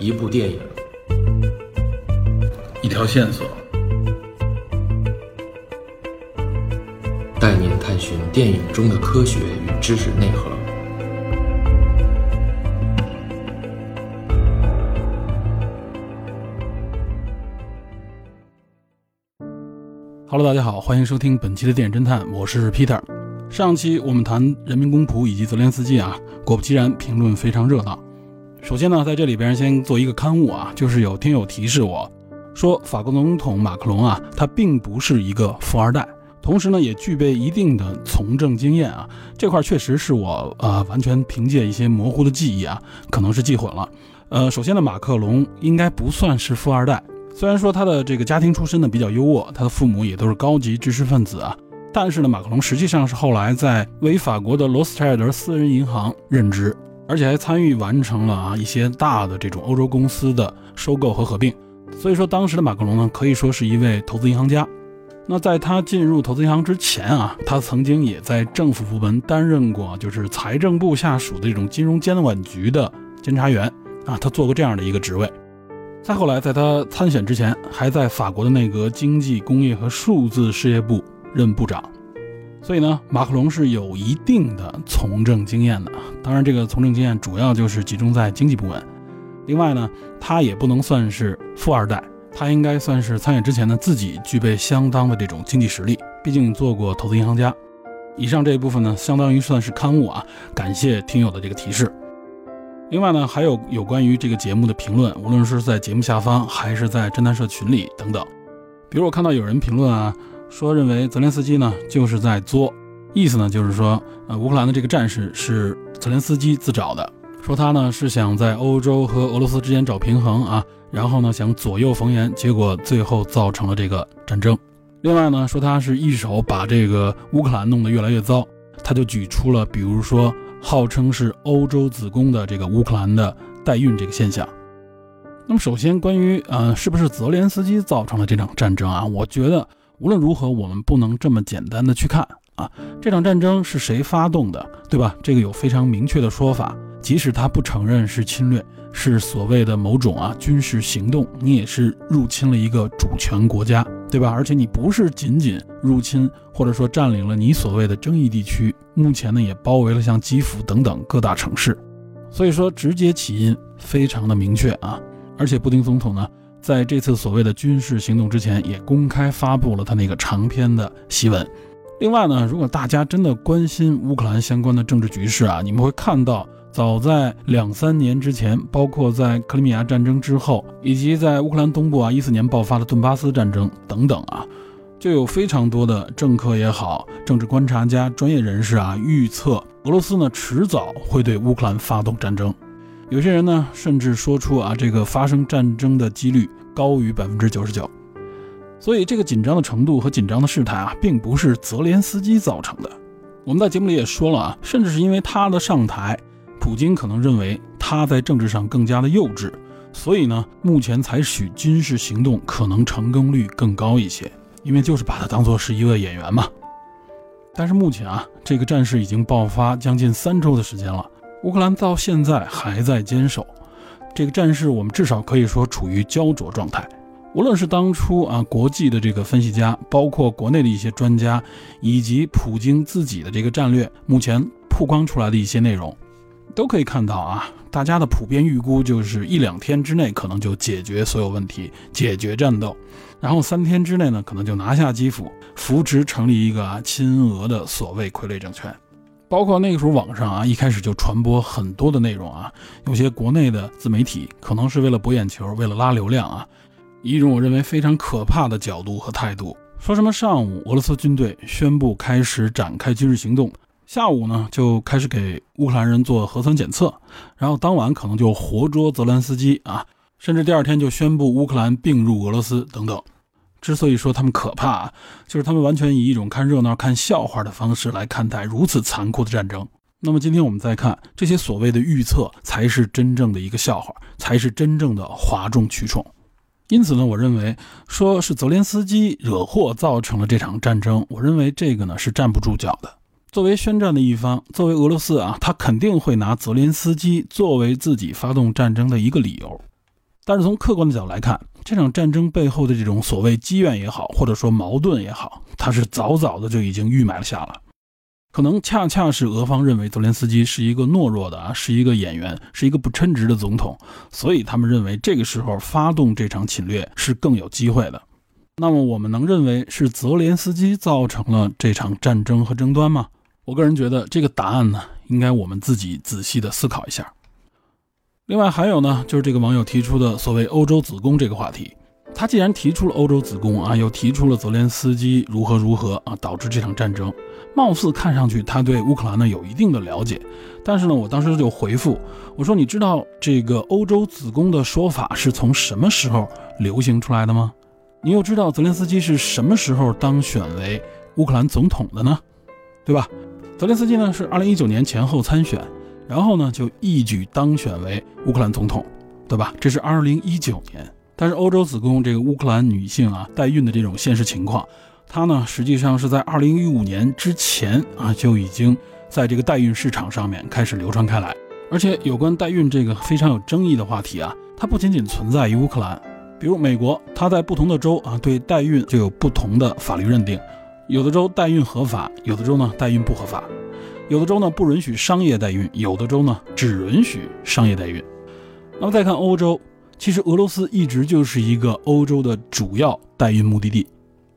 一部电影，一条线索，带您探寻电影中的科学与知识内核。Hello，大家好，欢迎收听本期的电影侦探，我是 Peter。上期我们谈人民公仆以及泽连斯基啊，果不其然，评论非常热闹。首先呢，在这里边先做一个刊物啊，就是有听友提示我说，法国总统马克龙啊，他并不是一个富二代，同时呢，也具备一定的从政经验啊。这块确实是我呃完全凭借一些模糊的记忆啊，可能是记混了。呃，首先呢，马克龙应该不算是富二代，虽然说他的这个家庭出身呢比较优渥，他的父母也都是高级知识分子啊，但是呢，马克龙实际上是后来在为法国的罗斯柴尔德私人银行任职。而且还参与完成了啊一些大的这种欧洲公司的收购和合并，所以说当时的马克龙呢可以说是一位投资银行家。那在他进入投资银行之前啊，他曾经也在政府部门担任过就是财政部下属的这种金融监管局的监察员啊，他做过这样的一个职位。再后来，在他参选之前，还在法国的内阁经济工业和数字事业部任部长。所以呢，马克龙是有一定的从政经验的。当然，这个从政经验主要就是集中在经济部门。另外呢，他也不能算是富二代，他应该算是参选之前呢自己具备相当的这种经济实力，毕竟做过投资银行家。以上这一部分呢，相当于算是刊物啊。感谢听友的这个提示。另外呢，还有有关于这个节目的评论，无论是在节目下方还是在侦探社群里等等。比如我看到有人评论啊。说认为泽连斯基呢就是在作，意思呢就是说，呃，乌克兰的这个战事是泽连斯基自找的，说他呢是想在欧洲和俄罗斯之间找平衡啊，然后呢想左右逢源，结果最后造成了这个战争。另外呢说他是一手把这个乌克兰弄得越来越糟，他就举出了比如说号称是欧洲子宫的这个乌克兰的代孕这个现象。那么首先关于呃是不是泽连斯基造成了这场战争啊，我觉得。无论如何，我们不能这么简单的去看啊！这场战争是谁发动的，对吧？这个有非常明确的说法。即使他不承认是侵略，是所谓的某种啊军事行动，你也是入侵了一个主权国家，对吧？而且你不是仅仅入侵，或者说占领了你所谓的争议地区，目前呢也包围了像基辅等等各大城市。所以说，直接起因非常的明确啊！而且布丁总统呢？在这次所谓的军事行动之前，也公开发布了他那个长篇的檄文。另外呢，如果大家真的关心乌克兰相关的政治局势啊，你们会看到，早在两三年之前，包括在克里米亚战争之后，以及在乌克兰东部啊一四年爆发的顿巴斯战争等等啊，就有非常多的政客也好，政治观察家、专业人士啊，预测俄罗斯呢迟早会对乌克兰发动战争。有些人呢，甚至说出啊，这个发生战争的几率高于百分之九十九。所以，这个紧张的程度和紧张的事态啊，并不是泽连斯基造成的。我们在节目里也说了啊，甚至是因为他的上台，普京可能认为他在政治上更加的幼稚，所以呢，目前采取军事行动可能成功率更高一些，因为就是把他当做是一个演员嘛。但是目前啊，这个战事已经爆发将近三周的时间了。乌克兰到现在还在坚守，这个战事我们至少可以说处于焦灼状态。无论是当初啊国际的这个分析家，包括国内的一些专家，以及普京自己的这个战略，目前曝光出来的一些内容，都可以看到啊，大家的普遍预估就是一两天之内可能就解决所有问题，解决战斗，然后三天之内呢可能就拿下基辅，扶持成立一个亲俄的所谓傀儡政权。包括那个时候网上啊，一开始就传播很多的内容啊，有些国内的自媒体可能是为了博眼球，为了拉流量啊，以一种我认为非常可怕的角度和态度，说什么上午俄罗斯军队宣布开始展开军事行动，下午呢就开始给乌克兰人做核酸检测，然后当晚可能就活捉泽连斯基啊，甚至第二天就宣布乌克兰并入俄罗斯等等。之所以说他们可怕，就是他们完全以一种看热闹、看笑话的方式来看待如此残酷的战争。那么今天我们再看这些所谓的预测，才是真正的一个笑话，才是真正的哗众取宠。因此呢，我认为说是泽连斯基惹祸造成了这场战争，我认为这个呢是站不住脚的。作为宣战的一方，作为俄罗斯啊，他肯定会拿泽连斯基作为自己发动战争的一个理由。但是从客观的角度来看，这场战争背后的这种所谓积怨也好，或者说矛盾也好，它是早早的就已经预埋了下了。可能恰恰是俄方认为泽连斯基是一个懦弱的啊，是一个演员，是一个不称职的总统，所以他们认为这个时候发动这场侵略是更有机会的。那么我们能认为是泽连斯基造成了这场战争和争端吗？我个人觉得这个答案呢，应该我们自己仔细的思考一下。另外还有呢，就是这个网友提出的所谓“欧洲子宫”这个话题。他既然提出了欧洲子宫啊，又提出了泽连斯基如何如何啊，导致这场战争，貌似看上去他对乌克兰呢有一定的了解。但是呢，我当时就回复我说：“你知道这个欧洲子宫的说法是从什么时候流行出来的吗？你又知道泽连斯基是什么时候当选为乌克兰总统的呢？对吧？泽连斯基呢是二零一九年前后参选，然后呢就一举当选为乌克兰总统，对吧？这是二零一九年。”但是欧洲子宫这个乌克兰女性啊代孕的这种现实情况，它呢实际上是在二零一五年之前啊就已经在这个代孕市场上面开始流传开来。而且有关代孕这个非常有争议的话题啊，它不仅仅存在于乌克兰，比如美国，它在不同的州啊对代孕就有不同的法律认定，有的州代孕合法，有的州呢代孕不合法，有的州呢不允许商业代孕，有的州呢只允许商业代孕。那么再看欧洲。其实俄罗斯一直就是一个欧洲的主要代孕目的地，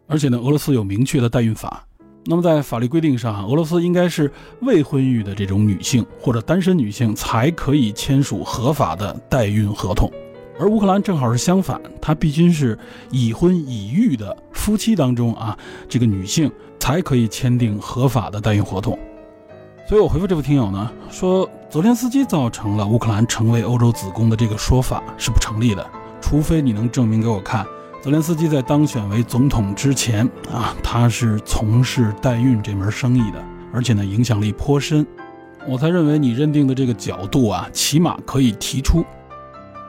而且呢，俄罗斯有明确的代孕法。那么在法律规定上，俄罗斯应该是未婚育的这种女性或者单身女性才可以签署合法的代孕合同，而乌克兰正好是相反，它必须是已婚已育的夫妻当中啊，这个女性才可以签订合法的代孕合同。所以我回复这位听友呢，说泽连斯基造成了乌克兰成为欧洲子宫的这个说法是不成立的，除非你能证明给我看，泽连斯基在当选为总统之前啊，他是从事代孕这门生意的，而且呢影响力颇深，我才认为你认定的这个角度啊，起码可以提出。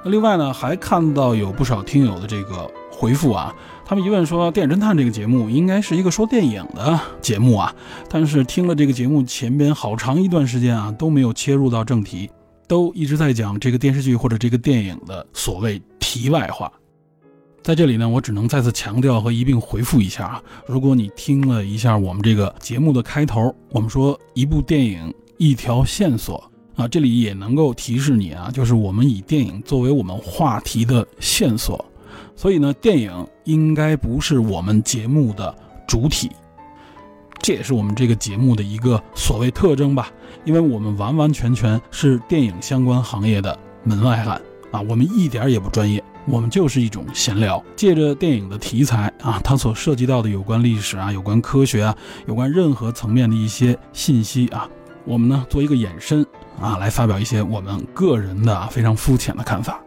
那另外呢，还看到有不少听友的这个回复啊。他们疑问说：“电影侦探这个节目应该是一个说电影的节目啊，但是听了这个节目前边好长一段时间啊，都没有切入到正题，都一直在讲这个电视剧或者这个电影的所谓题外话。在这里呢，我只能再次强调和一并回复一下啊。如果你听了一下我们这个节目的开头，我们说一部电影一条线索啊，这里也能够提示你啊，就是我们以电影作为我们话题的线索。”所以呢，电影应该不是我们节目的主体，这也是我们这个节目的一个所谓特征吧。因为我们完完全全是电影相关行业的门外汉啊，我们一点也不专业，我们就是一种闲聊，借着电影的题材啊，它所涉及到的有关历史啊、有关科学啊、有关任何层面的一些信息啊，我们呢做一个延伸啊，来发表一些我们个人的非常肤浅的看法。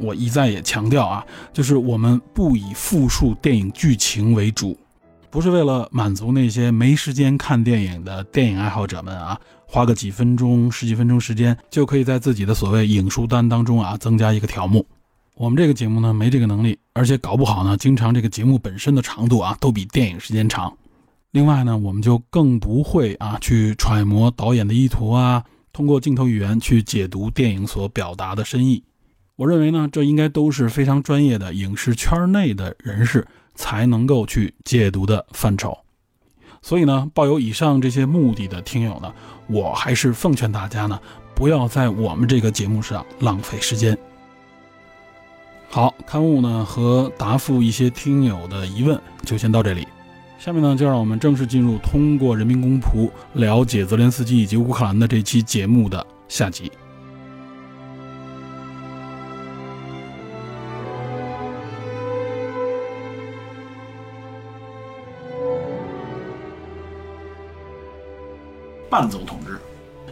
我一再也强调啊，就是我们不以复述电影剧情为主，不是为了满足那些没时间看电影的电影爱好者们啊，花个几分钟、十几分钟时间就可以在自己的所谓影书单当中啊增加一个条目。我们这个节目呢没这个能力，而且搞不好呢，经常这个节目本身的长度啊都比电影时间长。另外呢，我们就更不会啊去揣摩导演的意图啊，通过镜头语言去解读电影所表达的深意。我认为呢，这应该都是非常专业的影视圈内的人士才能够去解读的范畴。所以呢，抱有以上这些目的的听友呢，我还是奉劝大家呢，不要在我们这个节目上浪费时间。好，刊物呢和答复一些听友的疑问就先到这里。下面呢，就让我们正式进入通过人民公仆了解泽连斯基以及乌克兰的这期节目的下集。半总统制，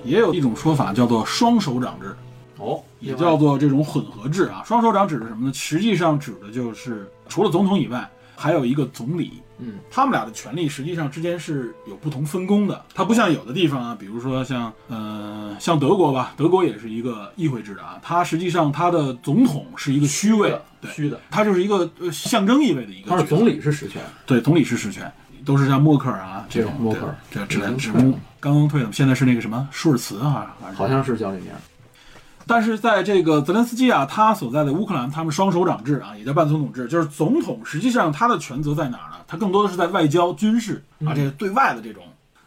也有一种说法叫做双手掌制，哦，也叫做这种混合制啊。双手掌指的什么呢？实际上指的就是除了总统以外，还有一个总理。嗯，他们俩的权力实际上之间是有不同分工的。它不像有的地方啊，比如说像呃像德国吧，德国也是一个议会制的啊。它实际上它的总统是一个虚位，对，虚的，它就是一个呃象征意味的一个。但是总理是实权，对，总理是实权。都是像默克尔啊这种默克尔，这指指刚刚退的，现在是那个什么舒尔茨啊，好像是叫这名。但是在这个泽连斯基啊，他所在的乌克兰，他们双手掌制啊，也叫半总统制，就是总统实际上他的权责在哪儿呢？他更多的是在外交、军事啊，这个对外的这种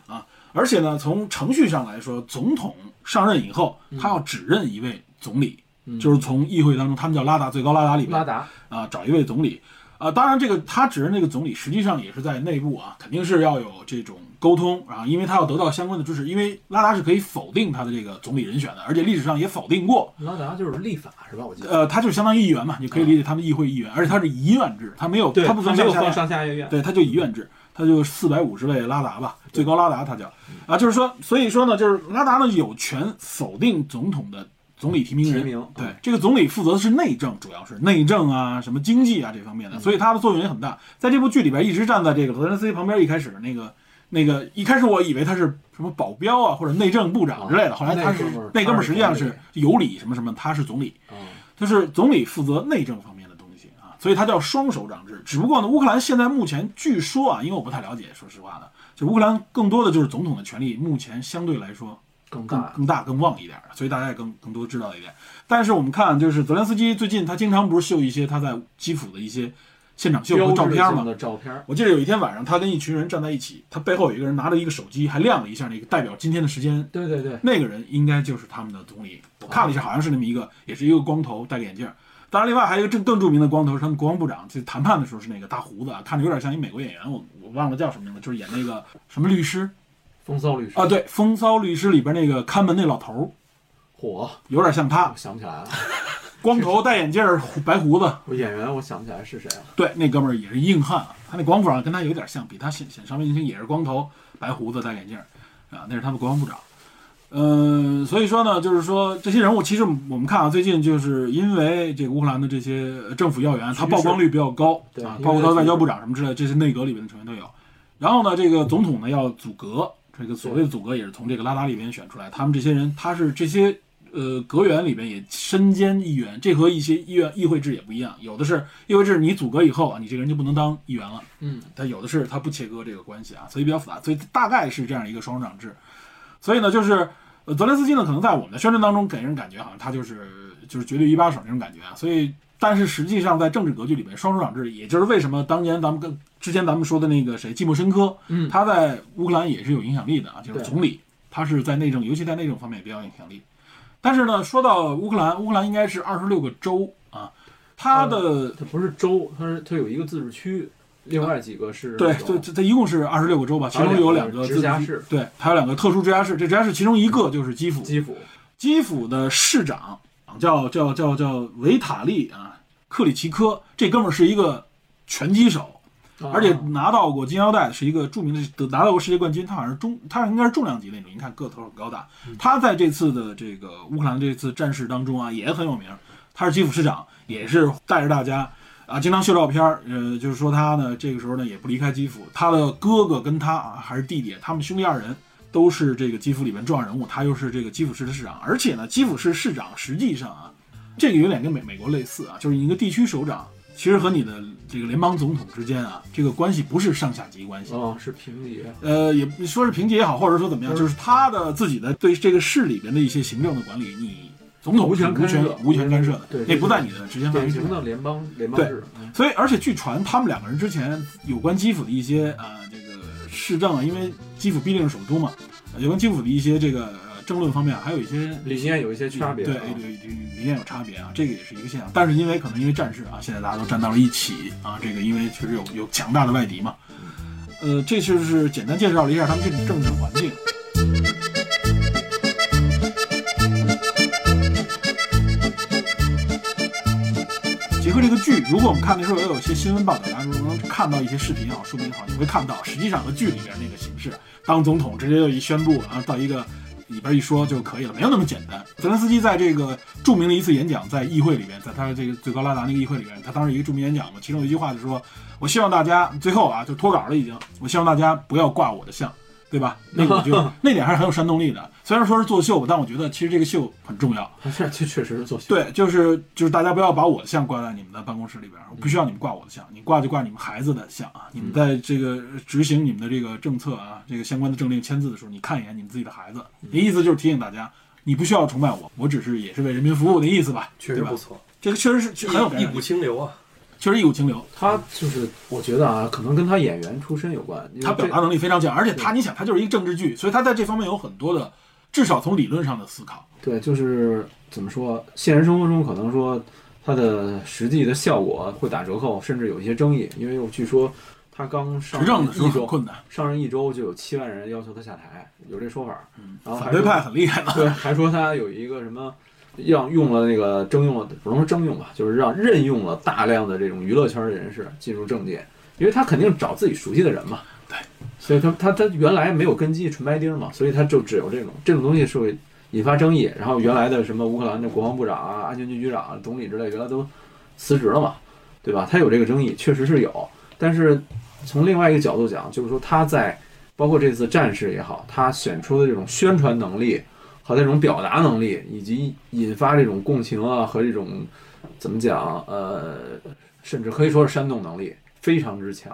啊，而且呢，从程序上来说，总统上任以后，他要指认一位总理，就是从议会当中，他们叫拉达最高拉达里面拉达。啊，找一位总理啊，当然这个他指认那个总理，实际上也是在内部啊，肯定是要有这种沟通啊，因为他要得到相关的支持，因为拉达是可以否定他的这个总理人选的，而且历史上也否定过，拉达就是立法是吧？我记得。呃，他就相当于议员嘛，你可以理解他们议会议员，而且他是一院制，他没有，对，他不分没有分上下院，上下院。对，他就一院制，他就四百五十位拉达吧，最高拉达他叫啊，就是说，所以说呢，就是拉达呢有权否定总统的总理提名人，提名对，这个总理负责的是内政，主要是内政啊，什么经济啊这方面的，所以他的作用也很大。在这部剧里边，一直站在这个泽连斯基旁边，一开始那个。那个一开始我以为他是什么保镖啊，或者内政部长之类的，后来他是那哥们实际上是有理什么什么，他是总理，哦就是总理负责内政方面的东西啊，所以他叫双手掌制。只不过呢，乌克兰现在目前据说啊，因为我不太了解，说实话的，就乌克兰更多的就是总统的权力，目前相对来说更更大。更大更旺一点，所以大家也更更多知道一点。但是我们看，就是泽连斯基最近他经常不是秀一些他在基辅的一些现场秀和照片吗？我记得有一天晚上，他跟一群人站在一起，他背后有一个人拿着一个手机，还亮了一下那个代表今天的时间。对对对，那个人应该就是他们的总理。我看了一下，好像是那么一个，也是一个光头，戴个眼镜。当然，另外还有一个更更著名的光头是他们国防部长，就谈判的时候是那个大胡子啊，看着有点像一美国演员，我我忘了叫什么名字，就是演那个什么律师风骚律师啊，对，《风骚律师》里边那个看门那老头儿，火，有点像他我，想不起来了。光头戴眼镜儿，胡白胡子。我演员我想不起来是谁了。对，那哥们儿也是硬汉啊，他那国防部长跟他有点像，比他显显稍微年轻，也是光头、白胡子、戴眼镜儿啊，那是他们国防部长。嗯，所以说呢，就是说这些人物，其实我们看啊，最近就是因为这个乌克兰的这些政府要员，他曝光率比较高啊，对因为包括他的外交部长什么之类的，这些内阁里面的成员都有。然后呢，这个总统呢要组阁，这个所谓的组阁也是从这个拉达里边选出来，他们这些人，他是这些呃阁员里边也身兼议员，这和一些议员议会制也不一样，有的是议会制，你组阁以后啊，你这个人就不能当议员了。嗯，他有的是他不切割这个关系啊，所以比较复杂，所以大概是这样一个双手掌制。所以呢，就是呃，泽连斯基呢，可能在我们的宣传当中给人感觉好像他就是就是绝对一把手那种感觉啊。所以，但是实际上在政治格局里面，双手掌制，也就是为什么当年咱们跟之前咱们说的那个谁季莫申科，嗯他在乌克兰也是有影响力的啊，就是总理，他是在内政，尤其在内政方面比较有影响力。但是呢，说到乌克兰，乌克兰应该是二十六个州啊，它的它不是州，它是它有一个自治区，另外几个是对那种对，这这一共是二十六个州吧，其中有两个直辖市自治区对，还有两个特殊直辖市。这直辖市其中一个就是基辅，基辅。基辅的市长叫叫叫叫维塔利啊克里奇科，这哥们儿是一个拳击手，而且啊拿到过金腰带，是一个著名的得拿到过世界冠军。他好像是中，他应该是重量级那种，你看个头很高大。他在这次的这个乌克兰这次战事当中啊，也很有名。他是基辅市长，也是带着大家啊，经常秀照片儿。呃，就是说他呢，这个时候呢也不离开基辅。他的哥哥跟他啊，还是弟弟，他们兄弟二人都是这个基辅里面重要人物。他又是这个基辅市的市长，而且呢，基辅市市长实际上啊，这个有点跟美美国类似啊，就是一个地区首长。其实和你的这个联邦总统之间啊，这个关系不是上下级关系，哦，是平级。呃，也你说是平级也好，或者说怎么样，就是他的自己的对这个市里边的一些行政的管理，你总统无权无权无权干涉的，对那不在你的职权范围之内。典型的联邦联邦制。嗯所以，而且据传他们两个人之前有关基辅的一些呃、这个市政啊，因为基辅毕竟是首都嘛，呃有关基辅的一些这个、呃争论方面，还有一些理念有一些差别。对啊对对，理念有差别啊，这个也是一个现象。但是因为可能因为战事啊，现在大家都站到了一起啊，这个因为确实有有强大的外敌嘛，呃，这就是简单介绍了一下他们这种政治环境。剧，如果我们看的时候也有一些新闻报道，大家如果能看到一些视频也好、视频也好，你会看到实际上和剧里边那个形式，当总统直接就一宣布，然后到一个里边一说就可以了，没有那么简单。泽连斯基在这个著名的一次演讲，在议会里边，在他的这个最高拉达那个议会里边，他当时一个著名演讲嘛，其中有一句话就说：“我希望大家最后啊，就脱稿了已经，我希望大家不要挂我的像。”对吧？那个我觉得那点还是很有煽动力的。虽然说是作秀吧，但我觉得其实这个秀很重要。他这这确实是作秀。对，就是就是大家不要把我的像挂在你们的办公室里边，我不需要你们挂我的像，你挂就挂你们孩子的像啊。你们在这个执行你们的这个政策啊，这个相关的政令签字的时候，你看一眼你们自己的孩子，意思就是提醒大家，你不需要崇拜我，我只是也是为人民服务的意思吧？对吧确实不？错，这个确实是很有一股清流啊。确实一股清流。他就是我觉得啊，可能跟他演员出身有关。他表达能力非常强，而且他，你想，他就是一个政治剧，所以他在这方面有很多的，至少从理论上的思考。对，就是怎么说，现实生活中可能说他的实际的效果会打折扣，甚至有一些争议。因为我据说他刚上执政的时候任一周，困难，上任一周就有七万人要求他下台，有这说法。然后反对派很厉害的。对，还说他有一个什么，让用了那个征用了，不能说征用吧，就是让任用了大量的这种娱乐圈的人士进入政界，因为他肯定找自己熟悉的人嘛。对，所以他他他原来没有根基，纯白丁嘛，所以他就只有这种这种东西是会引发争议。然后原来的什么乌克兰的国防部长啊、安全局局长啊、总理之类，原来都辞职了嘛，对吧？他有这个争议，确实是有。但是从另外一个角度讲，就是说他在包括这次战事也好，他选出的这种宣传能力。和那种表达能力，以及引发这种共情啊和这种怎么讲呃，甚至可以说是煽动能力非常之强。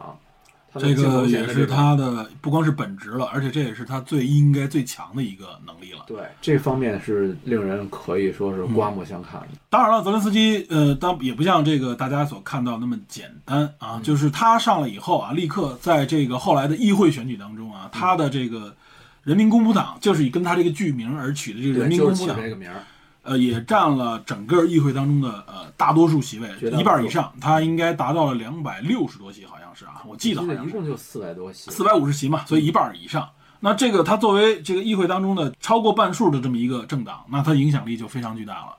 这个也是他的不光是本职了，而且这也是他最应该最强的一个能力了。对这方面是令人可以说是刮目相看的。当然了，泽连斯基呃，当也不像这个大家所看到那么简单啊，就是他上了以后啊，立刻在这个后来的议会选举当中啊，他的这个人民公仆党就是以跟他这个剧名而取的这个人民公仆党，这个名儿。呃，也占了整个议会当中的呃大多数席位一半以上，他应该达到了两百六十多席，好像是啊，我记得好像是。一共就四百多席。四百五十席嘛，所以一半以上。那这个他作为这个议会当中的超过半数的这么一个政党，那他影响力就非常巨大了。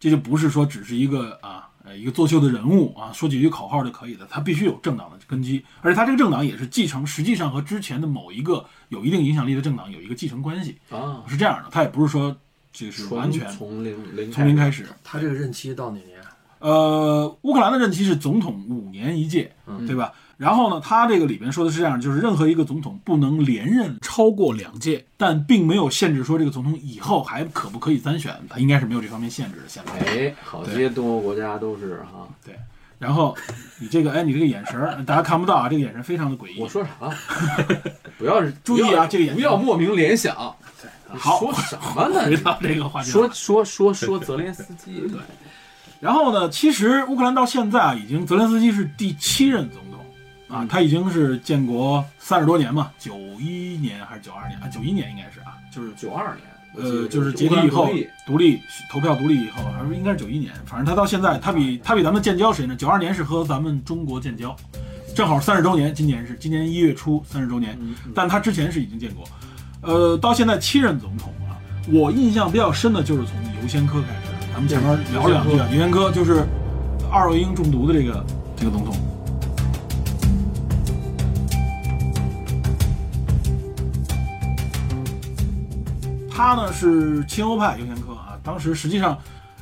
这就不是说只是一个啊呃一个作秀的人物啊，说几句口号就可以了，他必须有政党的根基，而且他这个政党也是继承，实际上和之前的某一个有一定影响力的政党有一个继承关系，啊，是这样的，他也不是说就是完全从零零从零开始。他这个任期到哪年？呃，乌克兰的任期是总统五年一届，嗯对吧？然后呢，他这个里边说的是这样，就是任何一个总统不能连任超过两届，但并没有限制说这个总统以后还可不可以参选，他应该是没有这方面限制的。现在，哎，好些东欧国家都是哈。对然后你这个，哎，你这个眼神，大家看不到啊，这个眼神非常的诡异。我说啥了？不要是 注意啊这个眼神不要莫名联想。对好说什么呢？回到这个话题，说说说说泽连斯基，对，然后呢，其实乌克兰到现在啊，已经泽连斯基是第七任总统啊，嗯。他已经是建国三十多年嘛，九一年还是九二年啊？九一年应该是啊，就是九二年，呃，就是解体以后独立。投票独立以后，还是应该是九一年，反正他到现在，他比他比咱们建交时间呢，九二年是和咱们中国建交，正好三十周年，今年是今年一月初三十周年，但他之前是已经建国，呃，到现在七任总统啊，我印象比较深的就是从尤先科开始，咱们前面聊两句啊，尤先科。就是二恶英中毒的这个这个总统。他呢是亲欧派尤先科啊，当时实际上，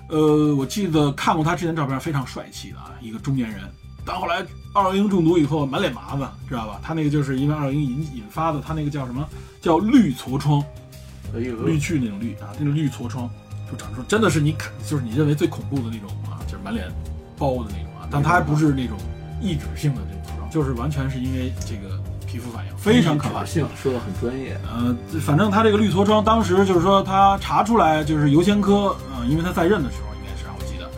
呃，我记得看过他之前照片，非常帅气的啊，一个中年人。但后来二恶英中毒以后，满脸麻子，知道吧？他那个就是因为二恶英引引发的，他那个叫什么？叫绿痤疮，绿去那种绿啊，那种绿痤疮，就长出真的是你看，就是你认为最恐怖的那种啊，就是满脸包的那种啊。但他还不是那种抑制性的这种痤疮，就是完全是因为这个皮肤反应，非常可怕。性说的很专业。呃，反正他这个绿痤疮，当时就是说他查出来就是尤先科，呃，因为他在任的时候应该是啊，我记得，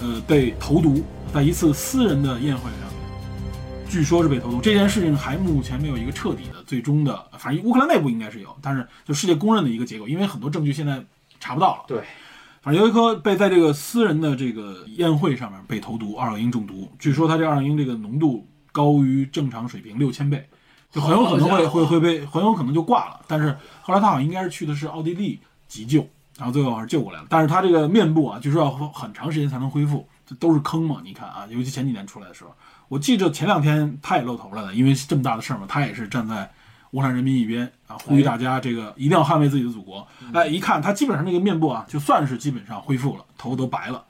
呃，被投毒，在一次私人的宴会上面，据说是被投毒。这件事情还目前没有一个彻底的、最终的，反正乌克兰内部应该是有，但是就世界公认的一个结果，因为很多证据现在查不到了。对，反正尤先科被在这个私人的这个宴会上面被投毒，二氧英中毒，据说他这二氧英这个浓度高于正常水平六千倍。就很有可能会会会被很有可能就挂了。但是后来他好像应该是去的是奥地利急救，然后最后还是救过来了。但是他这个面部啊，据说要很长时间才能恢复，这都是坑嘛。你看啊，尤其前几年出来的时候，我记着前两天他也露头了的，因为这么大的事儿嘛，他也是站在乌克兰人民一边啊，呼吁大家这个一定要捍卫自己的祖国。哎，一看他基本上那个面部啊，就算是基本上恢复了，头都白了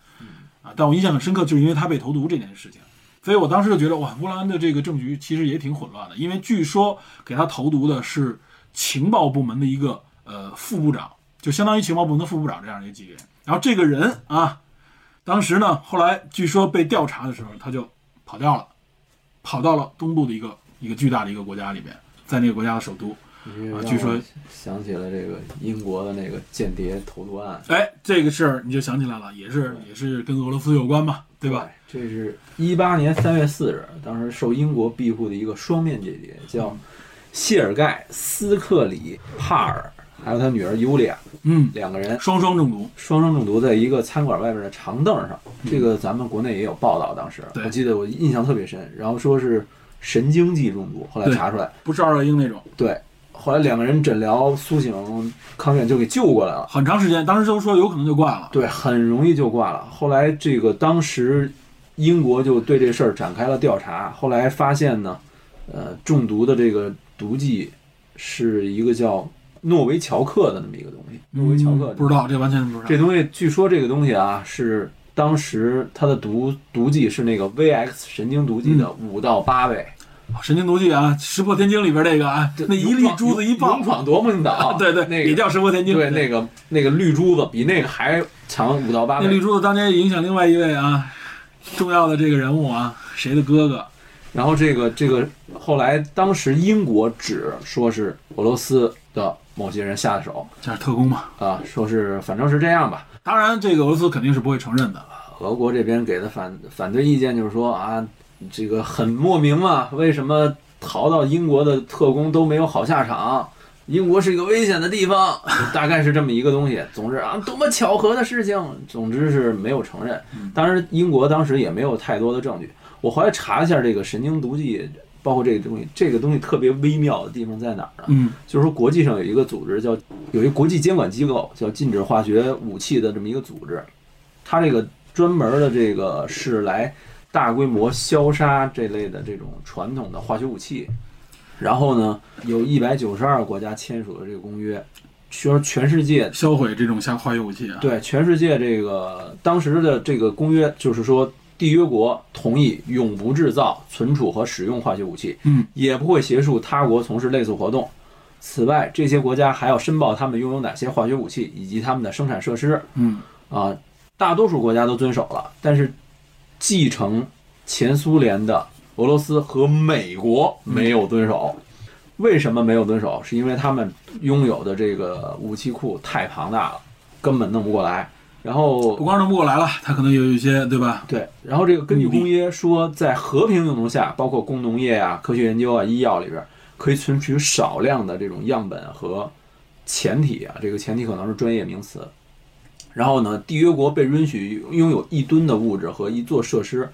啊。但我印象很深刻，就是因为他被投毒这件事情。所以我当时就觉得，哇，乌克兰的这个政局其实也挺混乱的，因为据说给他投毒的是情报部门的一个呃副部长，就相当于情报部门的副部长这样一个级别。然后这个人啊，当时呢，后来据说被调查的时候，他就跑掉了，跑到了东部的一个一个巨大的一个国家里边，在那个国家的首都。让据说想起了这个英国的那个间谍投毒案，哎，这个事儿你就想起来了，也是也是跟俄罗斯有关嘛，对吧？？这是一八年三月四日，当时受英国庇护的一个双面间谍，叫谢尔盖·斯克里帕尔，还有他女儿尤里亚，嗯，两个人双双中毒，双双中毒，在一个餐馆外边的长凳上。这个咱们国内也有报道，当时我记得我印象特别深。然后说是神经剂中毒，后来查出来，不是二恶英那种，对，后来两个人诊疗苏醒康院就给救过来了。很长时间，当时都说有可能就挂了。对，很容易就挂了。后来这个当时英国就对这事儿展开了调查，后来发现呢，呃，中毒的这个毒剂是一个叫诺维乔克的那么一个东西。诺维乔克、嗯不知道，这完全不知道。这东西，据说这个东西啊是当时它的毒毒剂是那个 VX 神经毒剂的五到八倍，神经毒剂啊，《石破天惊》里边那个啊，那一粒珠子一爆勇，闯夺命岛，对对，那个也叫石破天惊。对那个那个绿珠子比那个还强五到八倍。那绿珠子当年也影响另外一位啊重要的这个人物啊，谁的哥哥？然后这个这个后来当时英国只说是俄罗斯的某些人下的手这是特工嘛。啊，说是反正是这样吧。当然，这个俄罗斯肯定是不会承认的。俄国这边给的反反对意见就是说啊，这个很莫名嘛，为什么逃到英国的特工都没有好下场？英国是一个危险的地方，大概是这么一个东西。总之啊，多么巧合的事情，总之是没有承认。当然，英国当时也没有太多的证据。我后来查一下这个神经毒剂，包括这个东西，这个东西特别微妙的地方在哪儿呢？嗯，就是说国际上有一个组织叫有一个国际监管机构叫禁止化学武器的这么一个组织，它这个专门的这个是来大规模消杀这类的这种传统的化学武器。然后呢，有一百九十二个国家签署了这个公约，说全世界销毁这种像化学武器啊。对全世界这个当时的这个公约就是说，缔约国同意永不制造、存储和使用化学武器，嗯，也不会协助他国从事类似活动。此外，这些国家还要申报他们拥有哪些化学武器以及他们的生产设施。嗯，啊，大多数国家都遵守了，但是继承前苏联的俄罗斯和美国没有遵守。为什么没有遵守？是因为他们拥有的这个武器库太庞大了，根本弄不过来。然后不光弄不过来了，他可能有一些对吧？对，然后这个根据公约说，在和平用途下，包括工农业啊、科学研究啊、医药里边，可以存取少量的这种样本和前体啊，这个前体可能是专业名词。然后呢，缔约国被允许拥有一吨的物质和一座设施，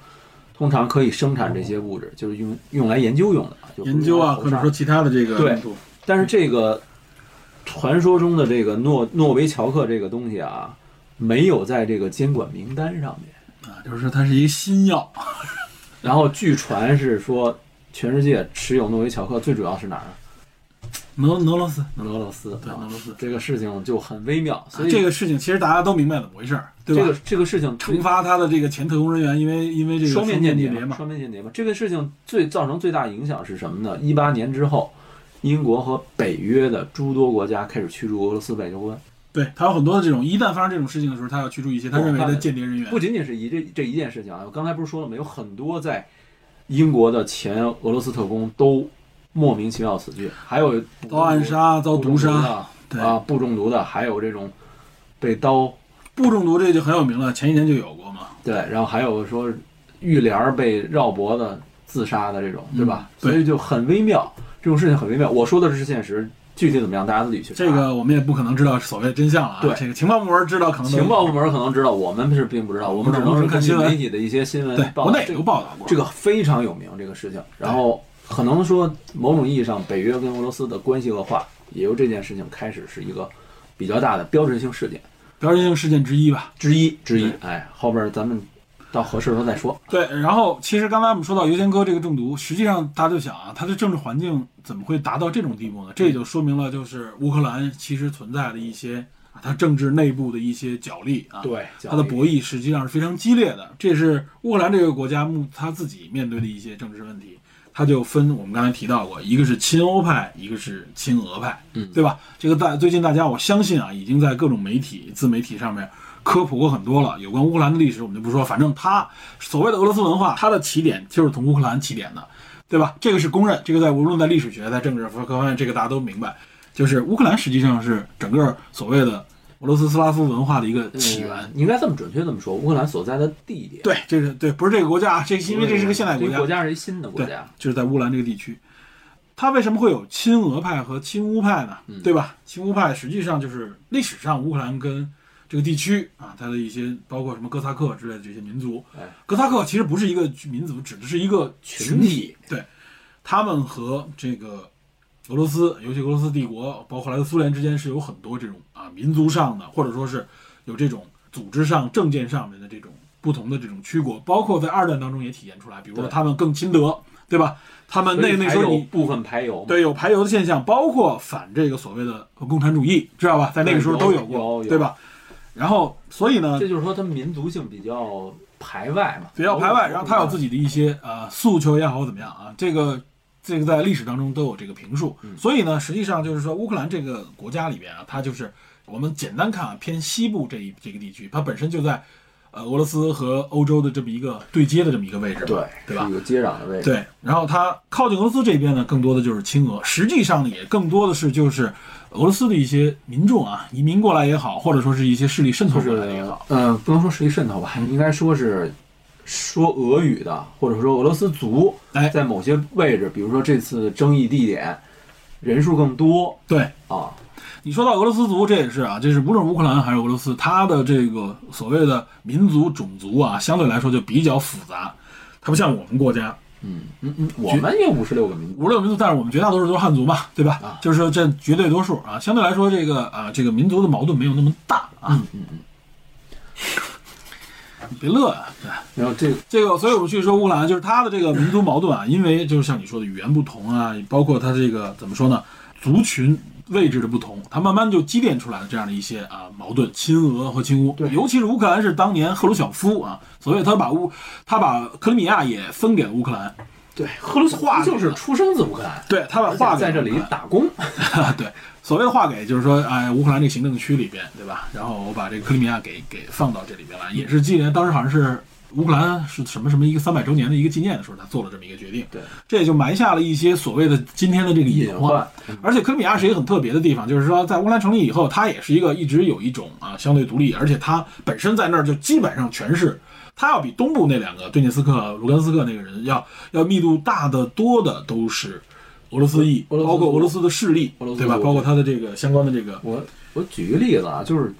通常可以生产这些物质，就是用用来研究用的，就研究啊，或者说其他的这个对但是这个传说中的这个诺诺维乔克这个东西啊，没有在这个监管名单上面。啊，就是说它是一个新药。然后据传是说，全世界持有诺维乔克最主要是哪儿呢？俄俄罗斯，俄罗斯。对啊俄罗斯这个事情就很微妙，所以这个事情其实大家都明白怎么回事儿，对吧？这个这个事情惩罚他的这个前特工人员，因为因为这个双面间谍间谍嘛，双面间谍嘛。这个事情最造成最大影响是什么呢？一八年之后，英国和北约的诸多国家开始驱逐俄罗斯外交官。对他有很多的这种，一旦发生这种事情的时候，他要驱逐一些他认为的间谍人员。不仅仅是一这这一件事情啊，我刚才不是说了吗？有很多在英国的前俄罗斯特工都莫名其妙死去，还有遭暗杀、遭毒杀，对啊，不中毒的，还有这种被刀不中毒这就很有名了，前几年就有过嘛。对，然后还有说浴帘儿被绕脖子自杀的这种，对吧？嗯对所以就很微妙，这种事情很微妙。我说的是现实，具体怎么样，大家自己去。这个我们也不可能知道所谓的真相了啊。对这个情报部门知道可能情报部门可能知道，我们是并不知道，我们只能是看新闻媒体的一些新闻对国内报道。这个非常有名这个事情。然后可能说某种意义上，北约跟俄罗斯的关系恶化，也由这件事情开始是一个比较大的标志性事件标志性事件之一吧。之一之一对。哎，后边咱们到合适的时候再说。对，然后其实刚才我们说到尤先科这个中毒，实际上大家就想啊，它的政治环境怎么会达到这种地步呢？这也就说明了，就是乌克兰其实存在的一些啊，它政治内部的一些角力啊，对，它的博弈实际上是非常激烈的。这是乌克兰这个国家目他自己面对的一些政治问题。它就分我们刚才提到过，一个是亲欧派，一个是亲俄派，嗯对吧？这个大最近大家我相信啊，已经在各种媒体、自媒体上面科普过很多了。有关乌克兰的历史我们就不说，反正它所谓的俄罗斯文化，它的起点就是从乌克兰起点的。对吧？这个是公认，这个在无论在历史学、在政治各方面，这个大家都明白。就是乌克兰实际上是整个所谓的俄罗斯斯拉夫文化的一个起源。嗯应该这么准确这么说，乌克兰所在的地点，对，这个对，不是这个国家啊，这因为这是个现代国家国，家是一新的国对家，，就是在乌克兰这个地区。它为什么会有亲俄派和亲乌派呢？嗯对吧？亲乌派实际上就是历史上乌克兰跟这个地区啊，它的一些包括什么哥萨克之类的这些民族。哎哥萨克其实不是一个民族，指的是一个群群体对，他们和这个俄罗斯，尤其俄罗斯帝国，包括后来的苏联之间是有很多这种啊民族上的，或者说是有这种组织上、政见上面的这种不同的这种区国，包括在二战当中也体现出来，比如说他们更亲德，对吧？他们那那时候你有部分排油，对有排油的现象，包括反这个所谓的共产主义，知道吧？在那个时候都有过，对吧？然后，所以呢，这就是说他们民族性比较排外嘛，比较排外，然后他有自己己的一些呃诉求也好怎么样啊，这个这个在历史当中都有这个评述。嗯所以呢，实际上就是说乌克兰这个国家里边啊，它就是我们简单看啊，偏西部这一这个地区，它本身就在呃俄罗斯和欧洲的这么一个对接的这么一个位置，对对吧是一？个接壤的位置，对，然后它靠近俄罗斯这边呢，更多的就是亲俄，实际上呢，也更多的是就是俄罗斯的一些民众啊，移民过来也好，或者说是一些势力渗透过来也好，是嗯，不能说势力渗透吧，应该说是说俄语的，或者说俄罗斯族，哎在某些位置，比如说这次争议地点人数更多对。啊，你说到俄罗斯族，这也是啊，这是无论乌克兰还是俄罗斯，它的这个所谓的民族种族啊，相对来说就比较复杂。它不像我们国家嗯嗯嗯，我们也五十六个民族，五十六民族，但是我们绝大多数都是汉族嘛，对吧？啊就是说这绝对多数啊，相对来说这个啊这个民族的矛盾没有那么大啊。嗯嗯嗯，你别乐啊，对。然后这个这个，所以我们去说乌克兰，就是它的这个民族矛盾啊，因为就是像你说的语言不同啊，包括它这个怎么说呢，族群位置的不同，它慢慢就积淀出来了这样的一些啊矛盾，亲俄和亲乌。对。尤其是乌克兰是当年赫鲁晓夫啊，所以他把乌他把克里米亚也分给了乌克兰，对赫鲁晓话夫就是出生自乌克兰，对他把而划给且在这里打工，对，所谓的划给就是说，哎，乌克兰这个行政区里边，对吧？然后我把这个克里米亚给给放到这里边来，也是纪念当时好像是乌克兰是什么什么一个三百周年的一个纪念的时候，他做了这么一个决定。对，这也就埋下了一些所谓的今天的这个隐患。而且克里米亚是一个很特别的地方，就是说在乌克兰成立以后，它也是一个一直有一种啊相对独立，而且它本身在那儿就基本上全是。它要比东部那两个顿涅斯克、卢甘斯克那个人要要密度大得多的都是俄罗斯裔，包括俄罗斯的势力，对吧？包括他的这个相关的这个，我我举个例子啊，就是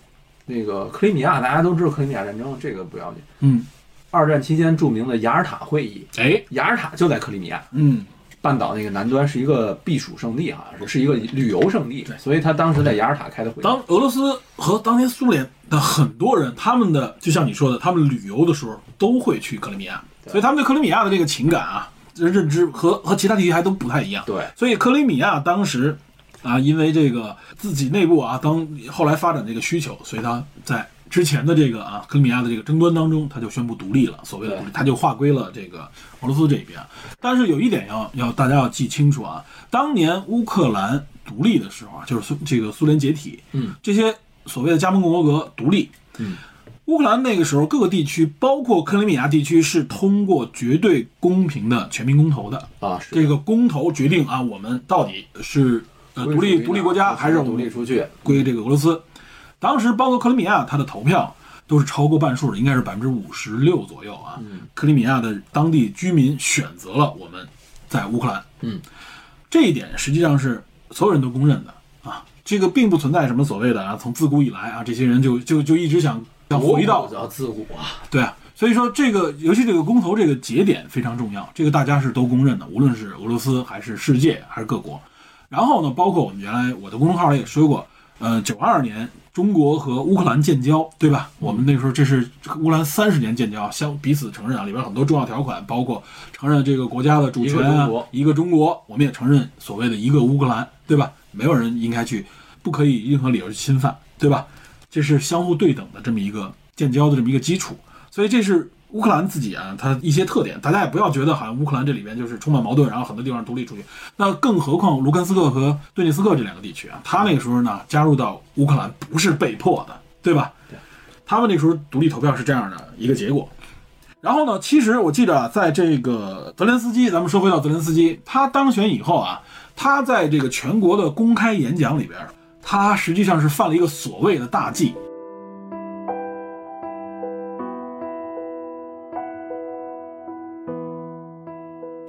那个克里米亚，大家都知道克里米亚战争，这个不要紧。嗯，二战期间著名的雅尔塔会议，哎，雅尔塔就在克里米亚嗯，半岛那个南端，是一个避暑胜地，好像是是一个旅游胜地，所以他当时在雅尔塔开的会议。当俄罗斯和当年苏联的很多人，他们的就像你说的，他们旅游的时候都会去克里米亚，所以他们对克里米亚的这个情感啊，这认知和和其他地区还都不太一样。对，所以克里米亚当时啊，因为这个自己内部啊，当后来发展这个需求，所以他在之前的这个啊克里米亚的这个争端当中，他就宣布独立了，所谓的独立，他就划归了这个俄罗斯这边。但是有一点要要大家要记清楚啊，当年乌克兰独立的时候啊，就是苏这个苏联解体，嗯，这些所谓的加盟共和国独立，嗯。乌克兰那个时候，各个地区，包括克里米亚地区，是通过绝对公平的全民公投的。啊，是这个公投决定啊，我们到底是呃独立独立国家，还是独立出去？归这个俄罗斯？当时包括克里米亚，它的投票都是超过半数的，应该是百分之五十六左右啊。嗯克里米亚的当地居民选择了我们在乌克兰。嗯，这一点实际上是所有人都公认的啊。这个并不存在什么所谓的啊，从自古以来啊，这些人就就就一直想想回到要自古啊，对啊，所以说这个尤其这个公投这个节点非常重要，这个大家是都公认的，无论是俄罗斯还是世界还是各国。然后呢，包括我们原来我的公众号里也说过，呃，九二年中国和乌克兰建交，对吧？我们那时候这是乌克兰三十年建交，相彼此承认啊，里边很多重要条款，包括承认这个国家的主权啊一个中国，一个中国，我们也承认所谓的一个乌克兰，对吧？没有人应该去，不可以任何理由去侵犯，对吧？这是相互对等的这么一个建交的这么一个基础，所以这是乌克兰自己啊，它一些特点，大家也不要觉得好像乌克兰这里边就是充满矛盾，然后很多地方独立出去。那更何况卢甘斯克和顿涅斯克这两个地区啊，他那个时候呢加入到乌克兰不是被迫的，对吧？对，他们那时候独立投票是这样的一个结果。然后呢，其实我记得，在这个泽连斯基，咱们说回到泽连斯基，他当选以后啊，他在这个全国的公开演讲里边，他实际上是犯了一个所谓的大忌。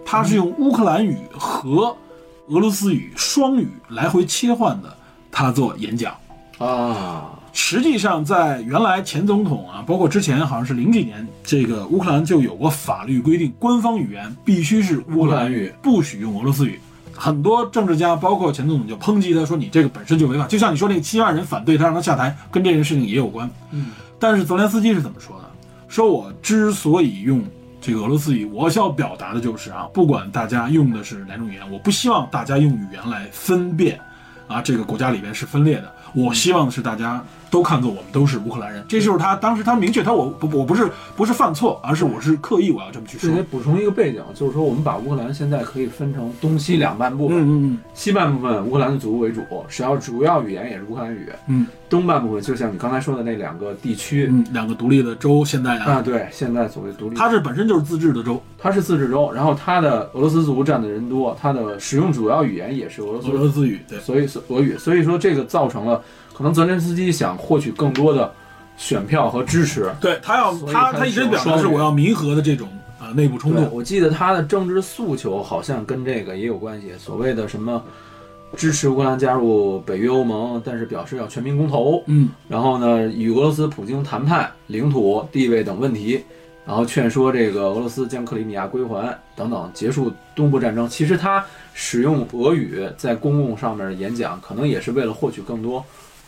他是用乌克兰语和俄罗斯语双语来回切换的，他做演讲。啊，实际上，在原来前总统啊，包括之前好像是零几年，这个乌克兰就有过法律规定，官方语言必须是乌克兰语，不许用俄罗斯语。很多政治家，包括前总统，就抨击他说：“你这个本身就违法。”就像你说那个七万人反对他让他下台，跟这件事情也有关。嗯，但是泽连斯基是怎么说的？说我之所以用这个俄罗斯语，我要表达的就是啊，不管大家用的是哪种语言，我不希望大家用语言来分辨啊，这个国家里边是分裂的。我希望的是大家都看作我们都是乌克兰人，这就是他当时他明确他我不我不是不是犯错，而是我是刻意我要这么去说。补充一个背景，就是说我们把乌克兰现在可以分成东西两半部分，嗯嗯嗯。西半部分乌克兰的族为主，主要主要语言也是乌克兰语。嗯。东半部分就像你刚才说的那两个地区。嗯，两个独立的州现在啊，啊，对，现在所谓独立，它是本身就是自治的州，它是自治州，然后它的俄罗斯族占的人多，它的使用主要语言也是俄罗斯。俄罗斯语对。所以是俄语，所以说这个造成了可能泽连斯基想获取更多的选票和支持。对他要他他他一直是表达是我要弥合的这种呃内部冲，突，我记得他的政治诉求好像跟这个也有关系，所谓的什么支持乌克兰加入北约欧盟，但是表示要全民公投，嗯然后呢与俄罗斯普京谈判领土地位等问题，然后劝说这个俄罗斯将克里米亚归还等等，结束东部战争。其实他使用俄语在公共上面演讲，可能也是为了获取更多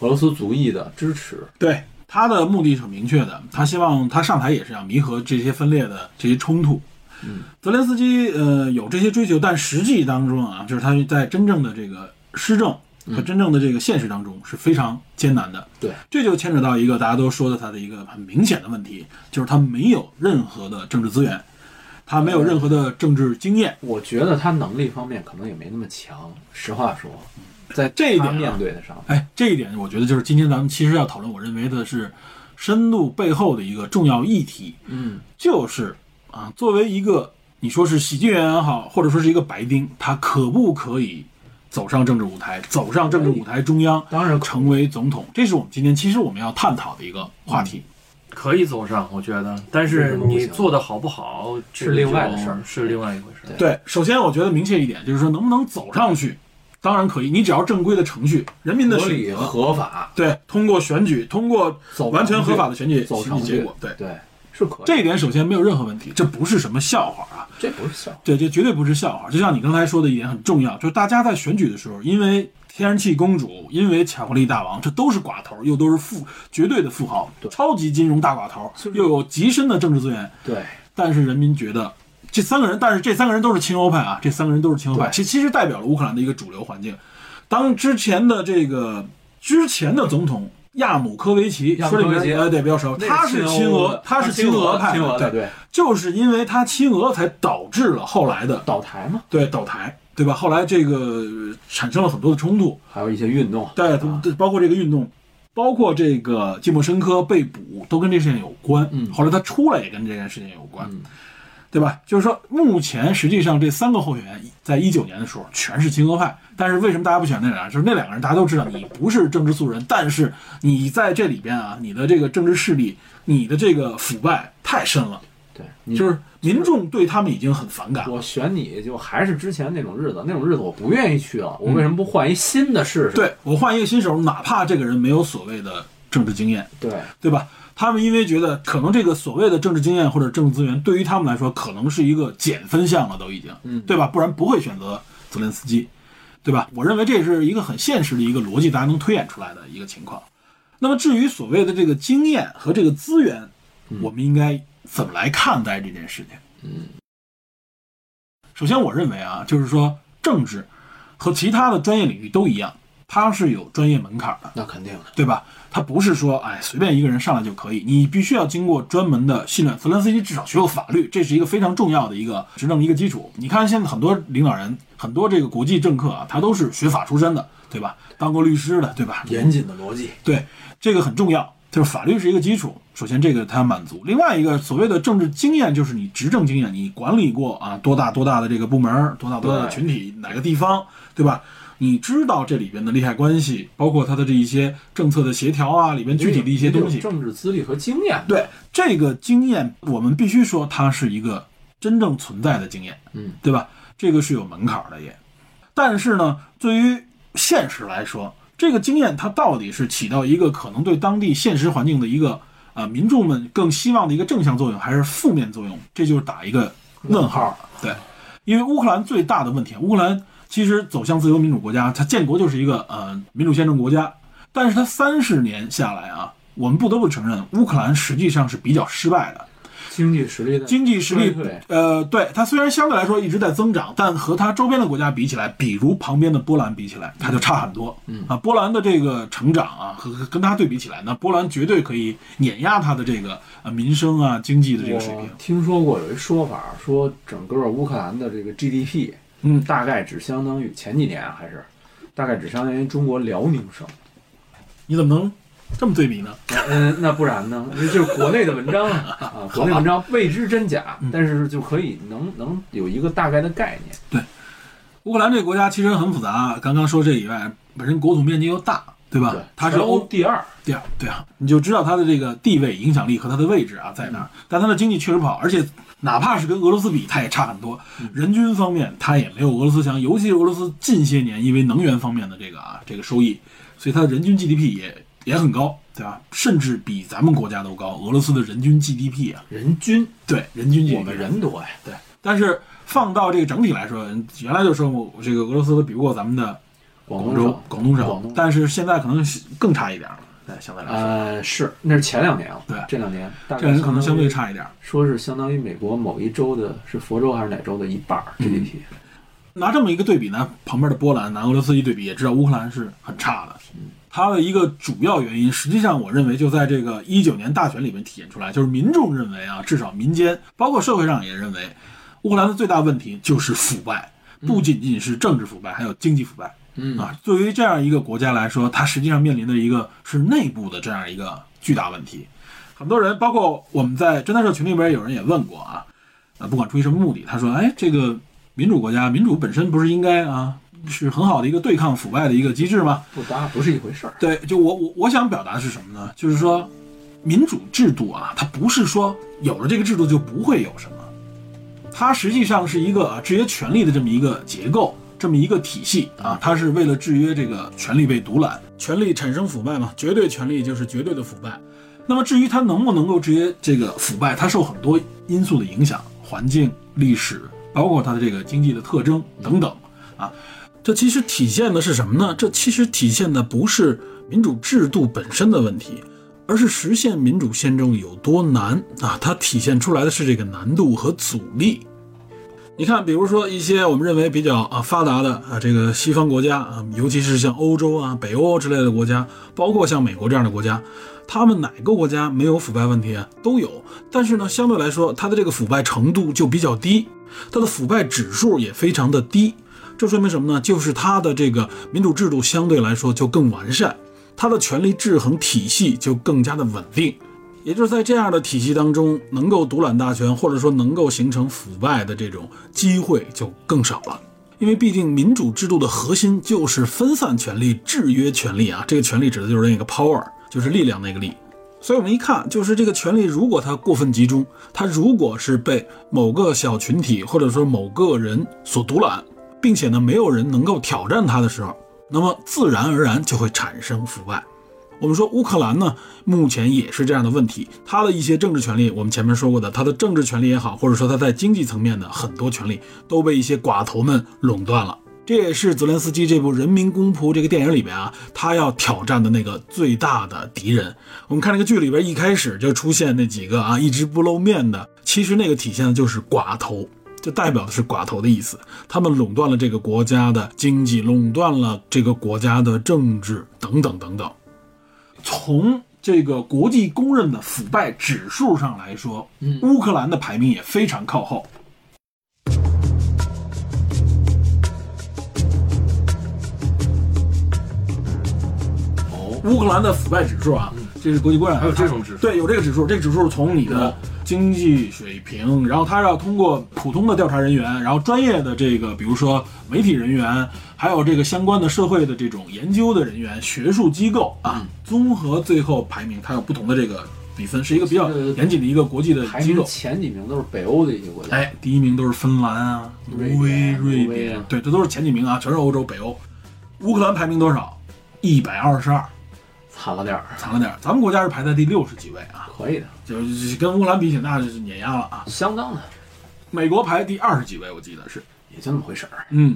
俄罗斯族裔的支持。对他的目的是很明确的，他希望他上台也是要弥合这些分裂的这些冲突。嗯，泽连斯基呃有这些追求，但实际当中啊，就是他在真正的这个施政和真正的这个现实当中是非常艰难的。对，这就牵扯到一个大家都说的他的一个很明显的问题，就是他没有任何的政治资源，他没有任何的政治经验。我觉得他能力方面可能也没那么强，实话说，在这一点啊面对的上，哎，这一点我觉得就是今天咱们其实要讨论，我认为的是深度背后的一个重要议题，嗯，就是啊，作为一个你说是喜剧演员也好，或者说是一个白丁，他可不可以走上政治舞台，走上政治舞台中央，当然成为总统？这是我们今天其实我们要探讨的一个话题。可以走上，我觉得，但是你做的好不好是另外的事儿是另外一回事。对，首先我觉得明确一点，就是说能不能走上去，当然可以，你只要正规的程序，人民的合理合法，对，通过选举，通过走完全合法的选举选走程序举结果，对。对，是可以，这一点首先没有任何问题，这不是什么笑话啊，这不是笑话，对，这绝对不是笑话。就像你刚才说的一点很重要，就是大家在选举的时候，因为天然气公主，因为巧克力大王，这都是寡头，又都是富绝对的富豪，超级金融大寡头，又有极深的政治资源，对，但是人民觉得这三个人，但是这三个人都是亲欧派啊，这三个人都是亲欧派，其其实代表了乌克兰的一个主流环境。当之前的这个之前的总统亚努科维奇，说这亚努科维奇名呃对比较熟，他是亲俄，他是亲俄派，亲俄的，对，对，就是因为他亲俄才导致了后来的倒台嘛，对倒台，对吧？后来这个呃产生了很多的冲突，还有一些运动，对，啊对包括这个运动，包括这个季莫申科被捕，都跟这事情有关。嗯后来他出来也跟这件事情有关，嗯对吧？就是说，目前实际上这三个候选人在一九年的时候全是亲俄派，但是为什么大家不选那俩人？就是那两个人大家都知道你不是政治素人，但是你在这里边啊，你的这个政治势力，你的这个腐败太深了，对，就是民众对他们已经很反感。我选你就还是之前那种日子，那种日子我不愿意去了，我为什么不换一新的试试？对我换一个新手，哪怕这个人没有所谓的政治经验，对，对吧？他们因为觉得可能这个所谓的政治经验或者政治资源，对于他们来说可能是一个减分项了，都已经，嗯对吧？不然不会选择泽连斯基，对吧？我认为这是一个很现实的一个逻辑，大家能推演出来的一个情况。那么至于所谓的这个经验和这个资源，我们应该怎么来看待这件事情？嗯，首先，我认为啊，就是说政治和其他的专业领域都一样，它是有专业门槛的。那肯定的，对吧？他不是说哎随便一个人上来就可以，你必须要经过专门的训练。泽连斯基至少学过法律，这是一个非常重要的一个执政的一个基础。你看现在很多领导人，很多这个国际政客啊，他都是学法出身的，对吧？当过律师的，对吧？严谨的逻辑，对，这个很重要。就是法律是一个基础，首先这个他要满足。另外一个所谓的政治经验，就是你执政经验，你管理过啊多大多大的这个部门，多大多大的群体，哪个地方，对吧？你知道这里边的利害关系，包括它的这一些政策的协调啊，里边具体的一些东西，政治资历和经验。对这个经验，我们必须说它是一个真正存在的经验，嗯，对吧？这个是有门槛的也。但是呢，对于现实来说，这个经验它到底是起到一个可能对当地现实环境的一个呃民众们更希望的一个正向作用，还是负面作用？这就是打一个问号了。对，因为乌克兰最大的问题，乌克兰。其实走向自由民主国家，它建国就是一个呃民主宪政国家，但是它三十年下来啊，我们不得不承认，乌克兰实际上是比较失败的，经济实力的经济实力，呃，对它虽然相对来说一直在增长，但和它周边的国家比起来，比如旁边的波兰比起来，它就差很多。嗯啊，波兰的这个成长啊，和跟它对比起来，那波兰绝对可以碾压它的这个呃民生啊经济的这个水平。听说过有一说法，说整个乌克兰的这个 GDP。嗯，大概只相当于前几年还是，大概只相当于中国辽宁省。你怎么能这么对比呢？嗯，那不然呢？这就是国内的文章啊，啊，国内文章未知真假，但是就可以能能有一个大概的概念。对，乌克兰这个国家其实很复杂。刚刚说这以外，本身国土面积又大，对吧？它是欧第二，第二，对啊，你就知道它的这个地位、影响力和它的位置啊在哪儿。但它的经济确实不好，而且。哪怕是跟俄罗斯比，它也差很多。人均方面，它也没有俄罗斯强。尤其是俄罗斯近些年因为能源方面的这个啊这个收益，所以它的人均 GDP 也也很高，对吧？甚至比咱们国家都高。俄罗斯的人均 GDP 啊，人均对人均 GDP，我们人多呀，对。但是放到这个整体来说，原来就说我这个俄罗斯都比不过咱们的广州、广东省，但是现在可能更差一点了。对，相对来说，呃，是，那是前两年啊。对，这两年，这两年可能相对差一点。说是相当于美国某一州的，是佛州还是哪州的一半 GDP。拿这么一个对比呢，旁边的波兰拿俄罗斯一对比，也知道乌克兰是很差的。它的一个主要原因，实际上我认为就在这个一九年大选里面体现出来，就是民众认为啊，至少民间包括社会上也认为，乌克兰的最大问题就是腐败，不仅仅是政治腐败，还有经济腐败。嗯啊，对于这样一个国家来说，它实际上面临的一个是内部的这样一个巨大问题。很多人，包括我们在侦探社群里边有人也问过啊，啊，不管出于什么目的，他说，哎，这个民主国家，民主本身不是应该啊，是很好的一个对抗腐败的一个机制吗？不搭，不是一回事儿。对，就我我我想表达的是什么呢？就是说，民主制度啊，它不是说有了这个制度就不会有什么，它实际上是一个啊制约权力的这么一个结构。这么一个体系啊，它是为了制约这个权力被独揽，权力产生腐败嘛？绝对权力就是绝对的腐败。那么至于它能不能够制约这个腐败，它受很多因素的影响，环境、历史，包括它的这个经济的特征等等啊。这其实体现的是什么呢？这其实体现的不是民主制度本身的问题，而是实现民主宪政有多难啊！它体现出来的是这个难度和阻力。你看，比如说一些我们认为比较啊发达的啊这个西方国家啊，尤其是像欧洲啊、北欧之类的国家，包括像美国这样的国家，他们哪个国家没有腐败问题啊？都有。但是呢，相对来说，它的这个腐败程度就比较低，它的腐败指数也非常的低。这说明什么呢？就是它的这个民主制度相对来说就更完善，它的权力制衡体系就更加的稳定。也就是在这样的体系当中，能够独揽大权，或者说能够形成腐败的这种机会就更少了。因为毕竟民主制度的核心就是分散权力、制约权力啊。这个权力指的就是那个 power，就是力量那个力。所以我们一看，就是这个权力如果它过分集中，它如果是被某个小群体或者说某个人所独揽，并且呢没有人能够挑战它的时候，那么自然而然就会产生腐败。我们说乌克兰呢，目前也是这样的问题。他的一些政治权利，我们前面说过的，他的政治权利也好，或者说他在经济层面的很多权利，都被一些寡头们垄断了。这也是泽连斯基这部《人民公仆》这个电影里边啊，他要挑战的那个最大的敌人。我们看这个剧里边，一开始就出现那几个啊，一直不露面的，其实那个体现的就是寡头，就代表的是寡头的意思。他们垄断了这个国家的经济，垄断了这个国家的政治，等等等等。从这个国际公认的腐败指数上来说，嗯，乌克兰的排名也非常靠后。哦，乌克兰的腐败指数啊，这是国际公认，还有这种指数。对，有这个指数，这个指数从你的经济水平，然后他要通过普通的调查人员，然后专业的这个，比如说媒体人员，还有这个相关的社会的这种研究的人员、学术机构啊，综合最后排名，它有不同的这个比分，是一个比较严谨的一个国际的机构。前几名都是北欧的一些国家，哎，第一名都是芬兰啊、挪威、瑞典对，这都是前几名啊，全是欧洲、北欧。乌克兰排名多少？一百二十二，惨了点儿，惨了点儿。咱们国家是排在第六十几位啊，可以的，就是跟乌克兰比起，那就是碾压了啊。相当的，美国排第二十几位，我记得是，也就那么回事儿。嗯，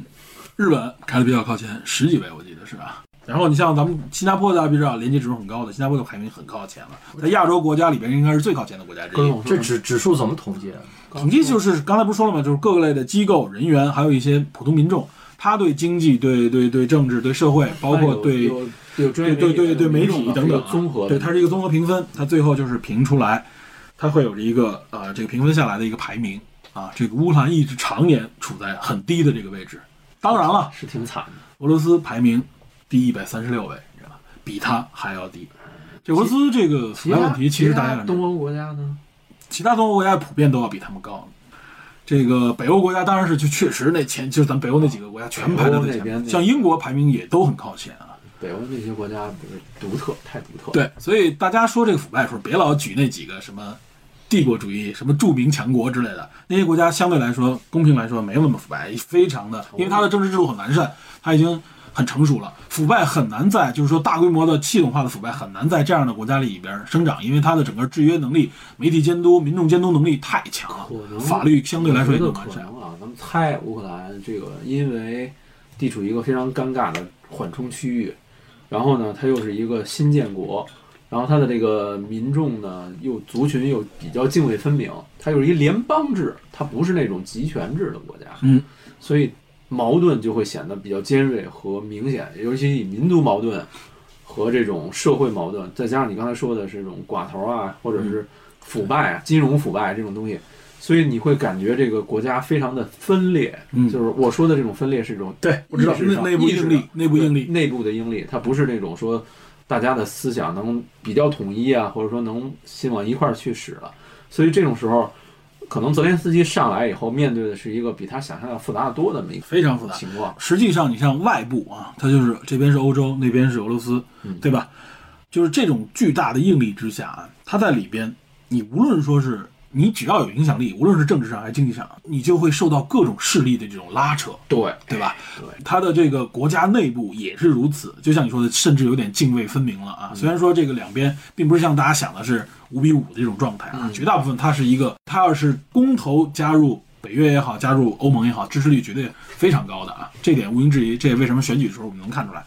日本排的比较靠前，十几位我记得是啊？然后你像咱们新加坡，大家知道连接指数很高的，新加坡的排名很靠前了，在亚洲国家里边应该是最靠前的国家之一。这指指数怎么统计啊？统计就是刚才不是说了吗？就是各个类的机构人员，还有一些普通民众，他对经济、对对对政治、对社会，包括对对对对对媒体等等啊，综合，对，它是一个综合评分，它最后就是评出来，它会有着一个呃这个评分下来的一个排名啊。这个乌克兰一直常年处在很低的这个位置，当然了，是挺惨的。俄罗斯排名第一百三十六位，你知道吧？比它还要低。这俄罗斯这个腐败问题，其实大其家他东欧国家呢？其他东欧国家普遍都要比他们高。这个北欧国家当然是就确实那前就是咱北欧那几个国家全排在那边像英国排名也都很靠前啊。北欧那些国家不是独特，太独特。，对，所以大家说这个腐败的时候，别老举那几个什么帝国主义、什么著名强国之类的，那些国家相对来说，公平来说没有那么腐败，非常的，因为它的政治制度很完善，它已经很成熟了。腐败很难在，就是说大规模的系统化的腐败很难在这样的国家里边生长，因为它的整个制约能力、媒体监督、民众监督能力太强了，法律相对来说也我觉得更完善。可能啊，咱们猜乌克兰这个，因为地处一个非常尴尬的缓冲区域，然后呢，它又是一个新建国，然后它的这个民众呢又族群又比较泾渭分明，它又是一联邦制，它不是那种集权制的国家，嗯，所以矛盾就会显得比较尖锐和明显，尤其以民族矛盾和这种社会矛盾，再加上你刚才说的是这种寡头啊，或者是腐败啊、金融腐败这种东西，所以你会感觉这个国家非常的分裂。嗯就是我说的这种分裂是一种对，我知道内内部应力，内部应力，内部的应力，它不是那种说大家的思想能比较统一啊，或者说能心往一块儿去使了。所以这种时候，可能泽连斯基上来以后，面对的是一个比他想象要复杂的多的这么一个非常复杂。情况。实际上，你像外部啊，他就是这边是欧洲，那边是俄罗斯，嗯对吧？就是这种巨大的应力之下啊，它在里边，你无论说是你只要有影响力，无论是政治上还是经济上，你就会受到各种势力的这种拉扯，对对吧？对，他的这个国家内部也是如此，就像你说的，甚至有点泾渭分明了啊。虽然说这个两边并不是像大家想的是五比五的这种状态啊，嗯绝大部分它是一个，它要是公投加入北约也好，加入欧盟也好，支持率绝对非常高的啊，这点毋庸置疑。这也为什么选举的时候我们能看出来。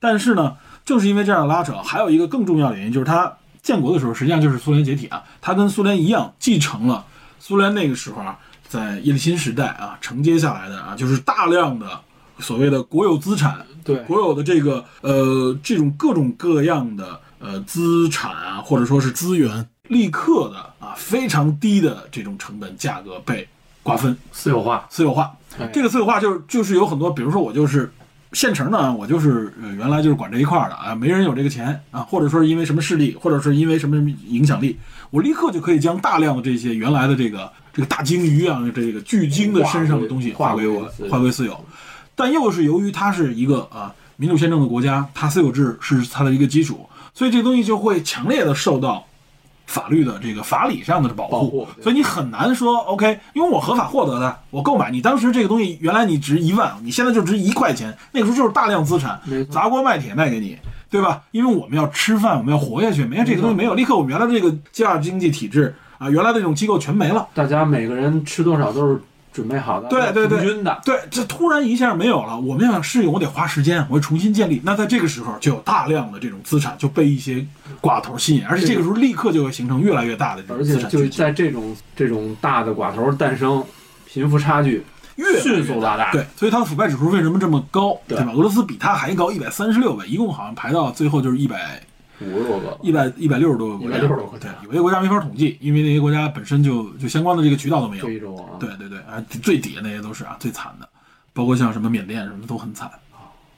但是呢，正是因为这样的拉扯，还有一个更重要的原因就是它建国的时候，实际上就是苏联解体啊，它跟苏联一样继承了苏联那个时候啊，在叶利钦时代啊承接下来的啊，就是大量的所谓的国有资产，对国有的这个呃这种各种各样的呃资产啊，或者说是资源，立刻的啊非常低的这种成本价格被瓜分私有化，私有化。哎这个私有化就是就是有很多，比如说我就是县城呢，我就是呃原来就是管这一块儿的啊，没人有这个钱啊，或者说是因为什么势力，或者是因为什么影响力，我立刻就可以将大量的这些原来的这个这个大鲸鱼啊，这个巨鲸的身上的东西划归我划归私有，但又是由于它是一个啊民主宪政的国家，它私有制是它的一个基础，所以这个东西就会强烈的受到法律的这个法理上的保护，保护所以你很难说 OK，因为我合法获得的，我购买你当时这个东西原来你值一万，你现在就值一块钱，那个时候就是大量资产砸锅卖铁卖给你，对吧？因为我们要吃饭，我们要活下去，没有这个东西没有，立刻我们原来这个价经济体制啊，原来的这种机构全没了。大家每个人吃多少都是准备好的，对对对平均的。对，这突然一下没有了，我们要想适应，我得花时间，我要重新建立。那在这个时候，就有大量的这种资产就被一些寡头吸引，而且这个时候立刻就会形成越来越大的这而种资且就是产聚集，在这种这种大的寡头诞生，贫富差距越迅速拉大。对，所以它的腐败指数为什么这么高，对对吧？俄罗斯比它还高，一百三十六倍，一共好像排到最后就是一百五十多个，一百一百六十多个国家，160多个国对家，有些国家没法统计，因为那些国家本身就就相关的这个渠道都没有。非洲啊，对对对，啊，最底下那些都是啊最惨的，包括像什么缅甸什么都很惨。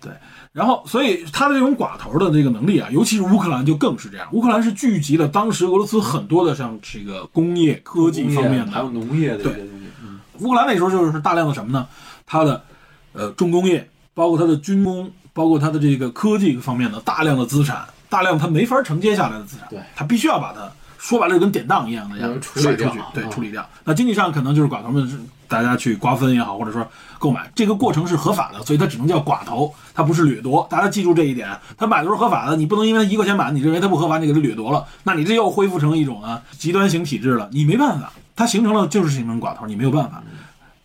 对然后，所以他的这种寡头的这个能力啊，尤其是乌克兰就更是这样。乌克兰是聚集了当时俄罗斯很多的像这个工业科技方面的还有。农业的这对些东西，嗯，乌克兰那时候就是大量的什么呢？它的呃重工业，包括它的军工，包括它的这个科技方面的大量的资产，大量它没法承接下来的资产，对它必须要把它说白了就跟典当一样的要要处理甩出去，对，啊处理掉。那经济上可能就是寡头们大家去瓜分也好，或者说购买，这个过程是合法的，所以它只能叫寡头，它不是掠夺。大家记住这一点，他买的时候合法的，你不能因为他一块钱买，你认为他不合法，你给他掠夺了，那你这又恢复成一种啊极端型体制了，你没办法，它形成了就是形成寡头，你没有办法。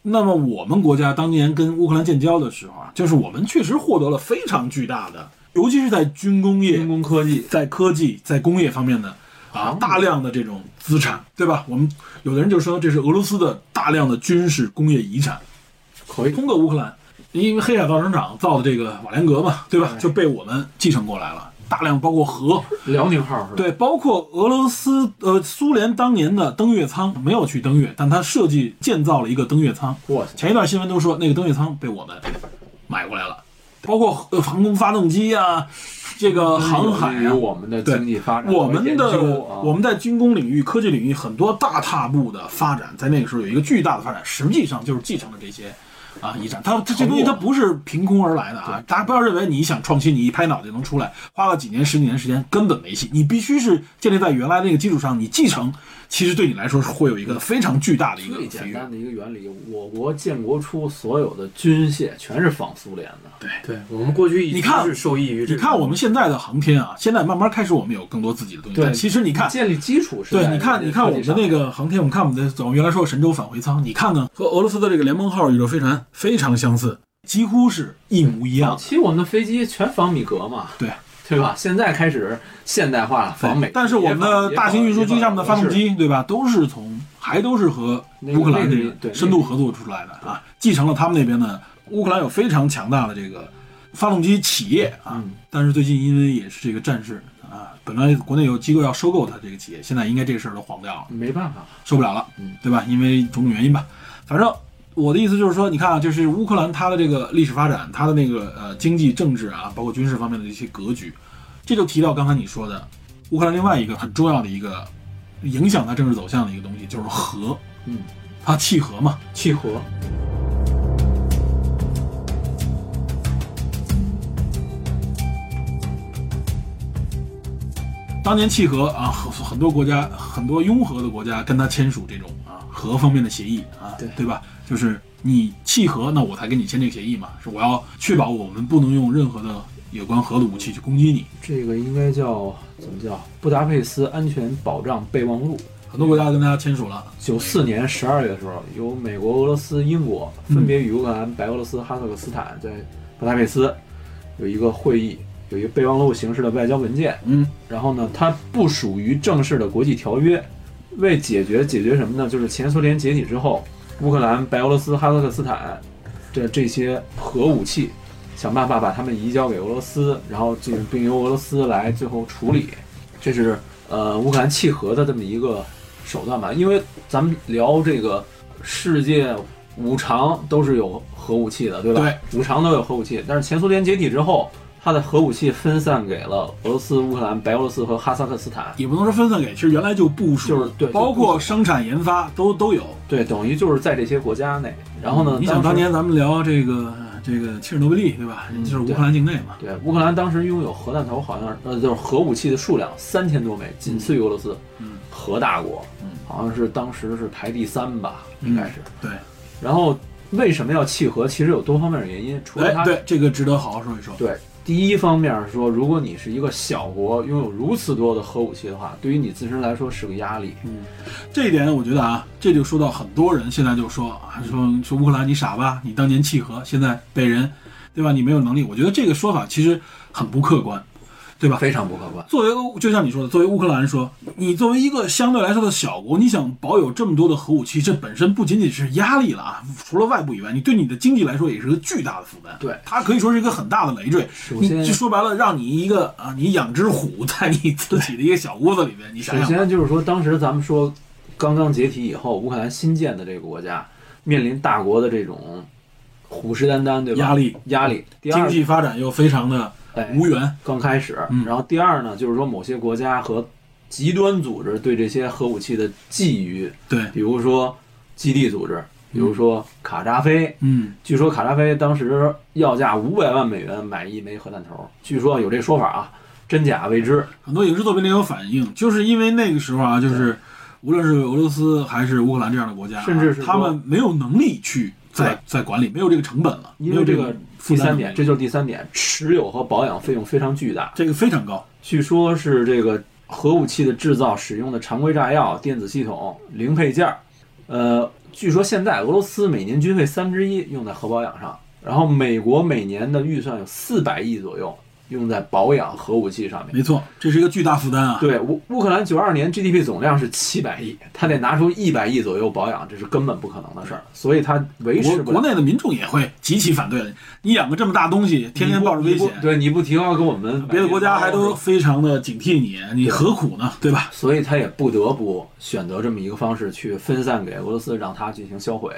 那么我们国家当年跟乌克兰建交的时候啊，就是我们确实获得了非常巨大的，尤其是在军工业、军工科技，在科技、在工业方面的啊大量的这种资产，对吧？我们有的人就说这是俄罗斯的大量的军事工业遗产，可以。通过乌克兰，因为黑海造船厂造的这个瓦良格嘛，对吧？就被我们继承过来了，大量包括核，辽宁号是吧？对，包括俄罗斯呃苏联当年的登月舱没有去登月，但它设计建造了一个登月舱。我去，前一段新闻都说那个登月舱被我们买过来了，包括呃航空发动机啊，这个航海啊，我们的经济发展，我们的啊我们在军工领域、科技领域很多大踏步的发展，在那个时候有一个巨大的发展，实际上就是继承了这些啊遗产。它它这东西它不是凭空而来的啊！大家不要认为你想创新，你一拍脑袋就能出来，花了几年、十几年时间根本没戏。你必须是建立在原来那个基础上，你继承，其实对你来说是会有一个非常巨大的一个最。简单的一个原理，我国建国初所有的军械全是仿苏联的，对对我们过去一直你看是受益于这你个。看我们现在的航天啊，现在慢慢开始我们有更多自己的东西。对但其实你看，建立基础是对，你看，你看我们的那个航天，我们看我们的，我们原来说的神舟返回舱，你看呢，和俄罗斯的这个联盟号宇宙飞船非常相似，几乎是一模一早样。期我们的飞机全仿米格嘛，对对吧？现在开始现代化了，仿美，但是我们的大型运输机上面的发动机，对吧，都是从还都是和乌克兰这个对深度合作出来的啊，继承了他们那边的乌克兰有非常强大的这个发动机企业啊嗯，但是最近因为也是这个战事啊，本来国内有机构要收购它这个企业，现在应该这个事儿都黄掉了。没办法，受不了了嗯，对吧？因为种种原因吧，反正我的意思就是说，你看啊，就是乌克兰它的这个历史发展，它的那个呃经济、政治啊，包括军事方面的一些格局，这就提到刚才你说的，乌克兰另外一个很重要的一个影响它政治走向的一个东西，就是核，嗯，它契合嘛，契合，当年契合啊，很很多国家，很多拥核的国家跟他签署这种啊核方面的协议啊，对对吧？就是你契合，那我才跟你签这个协议嘛，是我要确保我们不能用任何的有关核的武器去攻击你。这个应该叫怎么叫？布达佩斯安全保障备忘录。很多国家跟大家签署了，九四年十二月的时候，由美国、俄罗斯、英国分别与乌克兰、白俄罗斯、哈萨克斯坦在布达佩斯有一个会议，有一个备忘录形式的外交文件。嗯，然后呢，它不属于正式的国际条约，为解决解决什么呢？就是前苏联解体之后，乌克兰、白俄罗斯、哈萨克斯坦的这些核武器，想办法把它们移交给俄罗斯，然后这个并由俄罗斯来最后处理。这是呃乌克兰契合的这么一个手段吧？因为咱们聊这个世界五常都是有核武器的，对吧？对，五常都有核武器，但是前苏联解体之后，它的核武器分散给了俄罗斯、乌克兰、白俄罗斯和哈萨克斯坦。也不能说分散给，其实原来就部署，就是对包括生产研发都都有。对，等于就是在这些国家内。然后呢，你想当年咱们聊这个这个切尔诺贝利，对吧？嗯就是乌克兰境内嘛。对乌克兰当时拥有核弹头，好像呃就是核武器的数量三千多枚，仅次于俄罗斯。嗯，核大国，嗯，好像是当时是排第三吧，嗯应该是。对，然后为什么要契合？其实有多方面的原因，除了它哎，对，这个值得好好说一说。对，第一方面是说，如果你是一个小国，拥有如此多的核武器的话，对于你自身来说是个压力。嗯这一点我觉得啊，这就说到很多人现在就说啊，说说乌克兰你傻吧，你当年契合，现在被人，对吧？你没有能力。我觉得这个说法其实很不客观，对吧？非常不客观。作为欧就像你说的，作为乌克兰人说，你作为一个相对来说的小国，你想保有这么多的核武器，这本身不仅仅是压力了啊，除了外部以外，你对你的经济来说也是个巨大的负担。对它可以说是一个很大的累赘。你首先就说白了，让你一个啊，你养只虎在你自己的一个小屋子里面，你想首想首，先就是说，当时咱们说刚刚解体以后，乌克兰新建的这个国家面临大国的这种虎视眈眈，对吧？压力压力。第二，经济发展又非常的哎，无缘。刚开始。嗯然后第二呢，就是说某些国家和极端组织对这些核武器的觊觎，对，比如说基地组织，比如说卡扎菲。嗯，据说卡扎菲当时要价五百万美元买一枚核弹头，据说有这说法啊，真假未知。很多影视作品里有反映，就是因为那个时候啊，就是无论是俄罗斯还是乌克兰这样的国家啊，甚至是他们没有能力去在在管理，没有这个成本了，因为这个第三点，这就是第三点，持有和保养费用非常巨大。这个非常高。据说是这个核武器的制造使用的常规炸药、电子系统、零配件儿，呃，据说现在俄罗斯每年军费三分之一用在核保养上，然后美国每年的预算有四百亿左右用在保养核武器上面。没错，这是一个巨大负担啊。对，乌乌克兰九二年 GDP 总量是七百亿，他得拿出一百亿左右保养，这是根本不可能的事儿，所以他维持不。国国内的民众也会极其反对的。你养个这么大东西，天天抱着危险对你不提高给我们别的国家还都非常的警惕你，你何苦呢？对吧？所以他也不得不选择这么一个方式去分散给俄罗斯，让它进行销毁。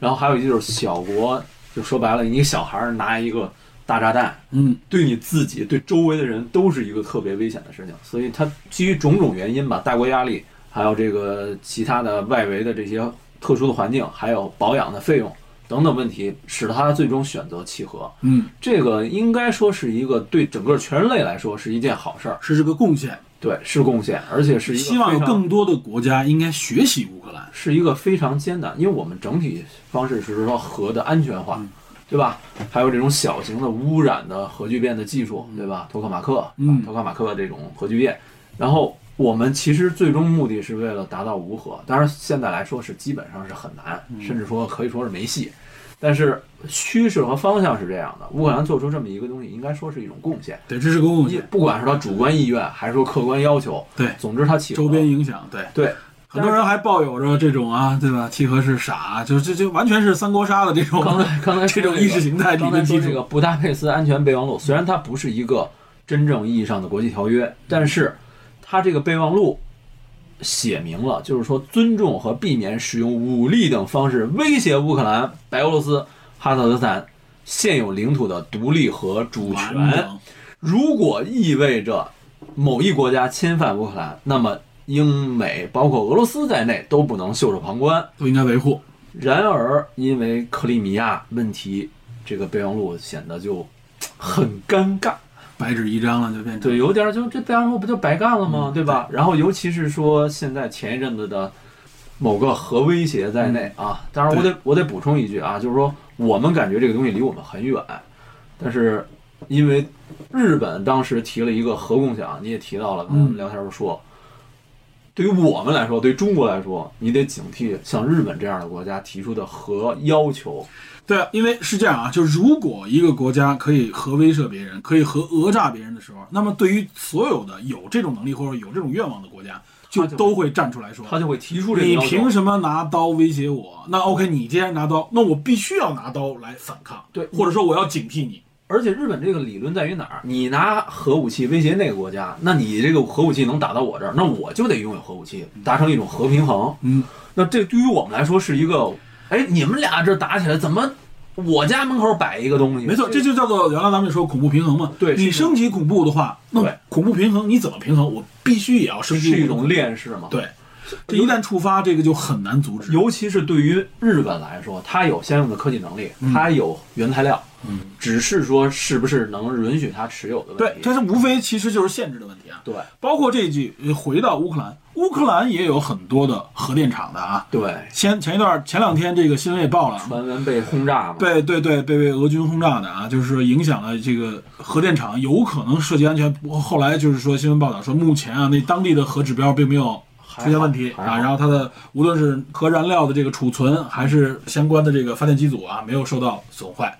然后还有一就是小国，就说白了，你小孩儿拿一个大炸弹，嗯，对你自己、对周围的人都是一个特别危险的事情。所以它基于种种原因吧，大国压力，还有这个其他的外围的这些特殊的环境，还有保养的费用等等问题，使得他最终选择契合。嗯，这个应该说是一个对整个全人类来说是一件好事儿，是这个贡献。对，是贡献，而且是一个希望有更多的国家应该学习乌克兰。是一个非常艰难，因为我们整体方式是说核的安全化，嗯对吧？还有这种小型的污染的核聚变的技术，对吧？托克马克，嗯托克马克这种核聚变，然后我们其实最终目的是为了达到无核，当然现在来说是基本上是很难，嗯甚至说可以说是没戏。但是趋势和方向是这样的，乌克兰做出这么一个东西，应该说是一种贡献。对，这是个贡一献。不管是他主观意愿还是说客观要求，对，总之他起周边影响，对。对很多人还抱有着这种啊，对吧？契合是傻，就就就完全是三国杀的这种刚才刚才 这种意识形态理刚才论基础。说这个布达佩斯安全备忘录，虽然它不是一个真正意义上的国际条约，但是它这个备忘录写明了，就是说尊重和避免使用武力等方式威胁乌克兰、白俄罗斯、哈萨克斯坦现有领土的独立和主权。如果意味着某一国家侵犯乌克兰，那么英美包括俄罗斯在内都不能袖手旁观。都应该维护。然而，因为克里米亚问题，这个备忘录显得就很尴尬。白纸一张了，就变成对，有点儿就这备忘录不就白干了吗？对吧？然后，尤其是说现在前一阵子的某个核威胁在内啊，当然我得我得补充一句啊，就是说我们感觉这个东西离我们很远，但是因为日本当时提了一个核共享，你也提到了，刚才我们聊天时候说。对于我们来说，对中国来说，你得警惕像日本这样的国家提出的核要求。对啊，因为是这样啊，就如果一个国家可以核威慑别人，可以核讹诈别人的时候，那么对于所有的有这种能力或者有这种愿望的国家，就都会站出来说，他就会提出这个你。凭什么拿刀威胁我？那 OK，你既然拿刀，那我必须要拿刀来反抗，对或者说我要警惕你。而且日本这个理论在于哪儿？你拿核武器威胁那个国家，那你这个核武器能打到我这儿，那我就得拥有核武器，达成一种核平衡。嗯，那这对于我们来说是一个，哎，你们俩这打起来，怎么我家门口摆一个东西？没错，这就叫做原来咱们说恐怖平衡嘛。对你升级恐怖的话，那恐怖平衡你怎么平衡？我必须也要升级是一种链式嘛？。对，这一旦触发，这个就很难阻止。尤其是对于日本来说，它有相应的科技能力，它有原材料，嗯，只是说是不是能允许它持有的问题对，题。这是无非其实就是限制的问题啊。对包括这句，呃回到乌克兰，乌克兰也有很多的核电厂的啊。对，前前一段前两天这个新闻也报了，传闻被轰炸了？对对对，被被俄军轰炸的啊，就是说影响了这个核电厂，有可能涉及安全。后来就是说新闻报道说，目前啊那当地的核指标并没有出现问题啊，然后它的无论是核燃料的这个储存，还是相关的这个发电机组啊，没有受到损坏。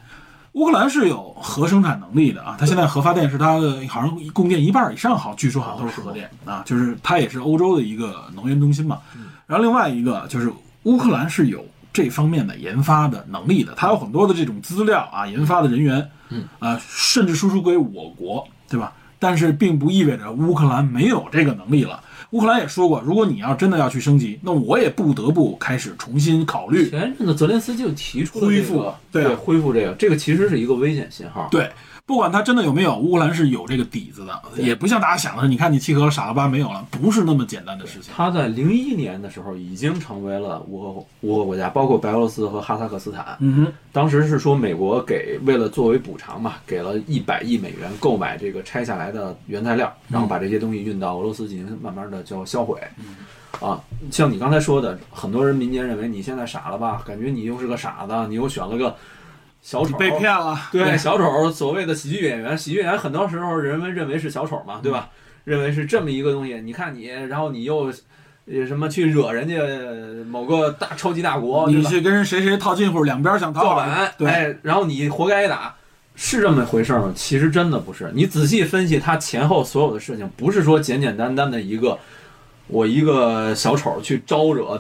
乌克兰是有核生产能力的啊，它现在核发电是它的好像供电一半以上，好，据说好像都是核电啊，就是它也是欧洲的一个能源中心嘛。然后另外一个就是乌克兰是有这方面的研发的能力的，它有很多的这种资料啊，研发的人员，嗯啊，甚至输出给我国，对吧？但是并不意味着乌克兰没有这个能力了。乌克兰也说过，如果你要真的要去升级，那我也不得不开始重新考虑。前阵子泽连斯基就提出了这恢复个对啊恢复这个，这个其实是一个危险信号。对，不管他真的有没有，乌克兰是有这个底子的，也不像大家想的，你看你契合了傻了吧没有了，不是那么简单的事情。他在零一年的时候已经成为了乌俄乌俄国家，包括白俄罗斯和哈萨克斯坦。嗯哼，当时是说美国给为了作为补偿嘛，给了一百亿美元购买这个拆下来的原材料，然后把这些东西运到俄罗斯进行慢慢的叫销毁。啊，像你刚才说的，很多人民间认为你现在傻了吧？感觉你又是个傻子，你又选了个小丑，被骗了。对，小丑所谓的喜剧演员，喜剧演员很多时候人们认为是小丑嘛，对吧？认为是这么一个东西。你看你，然后你又呃什么去惹人家某个大超级大国，你去跟谁谁套近乎，两边想讨好造反，对，哎，然后你活该打，是这么回事吗？其实真的不是。你仔细分析他前后所有的事情，不是说简简单单的一个我一个小丑去招惹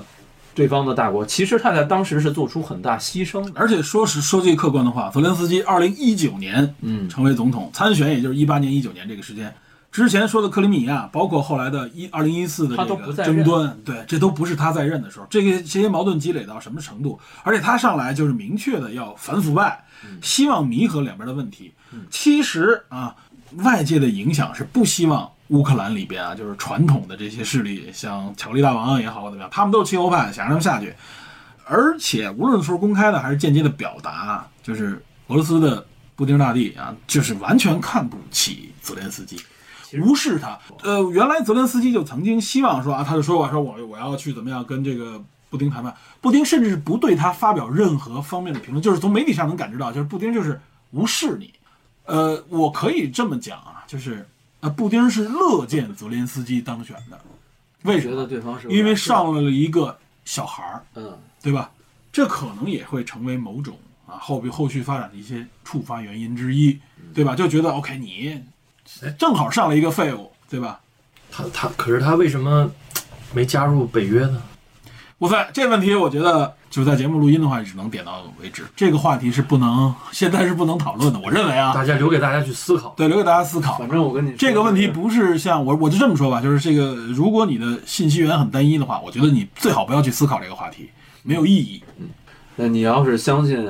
对方的大国，其实他在当时是做出很大牺牲的。而且说实说句客观的话，泽连斯基二零一九年嗯，成为总统，参选也就是一八年、一九年这个时间。之前说的克里米亚，包括后来的一二零一四的这个争端，对，这都不是他在任的时候。这个这些矛盾积累到什么程度？而且他上来就是明确的要反腐败，希望弥合两边的问题。其实啊，外界的影响是不希望乌克兰里边啊，就是传统的这些势力，像巧克力大王也好怎么样，他们都是亲欧派，想让他们下去。而且无论是公开的还是间接的表达，就是俄罗斯的布丁大帝啊，就是完全看不起泽连斯基，无视他。呃，原来泽连斯基就曾经希望说啊，他就说过说我我要去怎么样跟这个布丁谈判，布丁甚至是不对他发表任何方面的评论，就是从媒体上能感知到，就是布丁就是无视你。呃，我可以这么讲啊，就是呃，布丁是乐见泽连斯基当选的，为什觉得么？对方是因为上了一个小孩儿。嗯，对吧？这可能也会成为某种啊后边后续发展的一些触发原因之一，对吧？就觉得 OK，你正好上了一个废物，对吧？他他可是他为什么没加入北约呢？哇塞，这问题我觉得就在节目录音的话，只能点到为止。这个话题是不能现在是不能讨论的，我认为啊，大家留给大家去思考。对，留给大家思考。反正我跟你说这个问题不是像我，我就这么说吧，就是这个，如果你的信息源很单一的话，我觉得你最好不要去思考这个话题，没有意义。嗯那你要是相信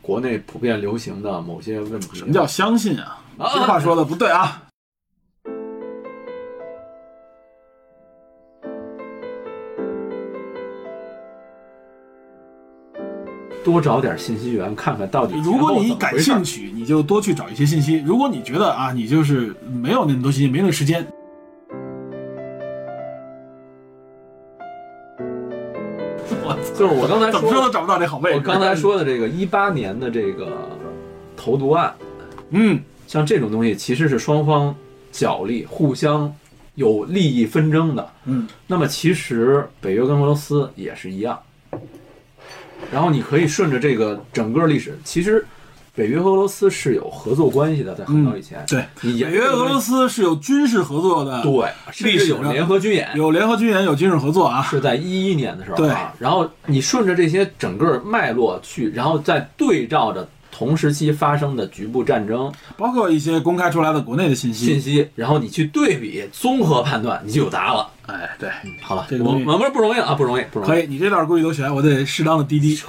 国内普遍流行的某些问题，什么叫相信啊？啊这话说的不对啊！多找点信息源，看看到底如果你感兴趣，你就多去找一些信息。如果你觉得啊，你就是没有那么多信息，没那个时间，我 就是我刚才怎么说都找不到这好位置。我刚才，说的这个一八年的这个投毒案，嗯，像这种东西其实是双方角力、互相有利益纷争的。嗯，那么其实北约跟俄罗斯也是一样。然后你可以顺着这个整个历史，其实北约和俄罗斯是有合作关系的，在很早以前。对，你北约俄罗斯是有军事合作的，对，历史有联合军演，有联合军演，有军事合作啊。是在一一年的时候对啊。然后你顺着这些整个脉络去，然后再对照着同时期发生的局部战争包括一些公开出来的国内的信息。信息，然后你去对比综合判断，你就有答案了。哎，对，好了，我我们不容易啊，不容易，不容易。可以，你这段估计都选，我得适当的滴滴。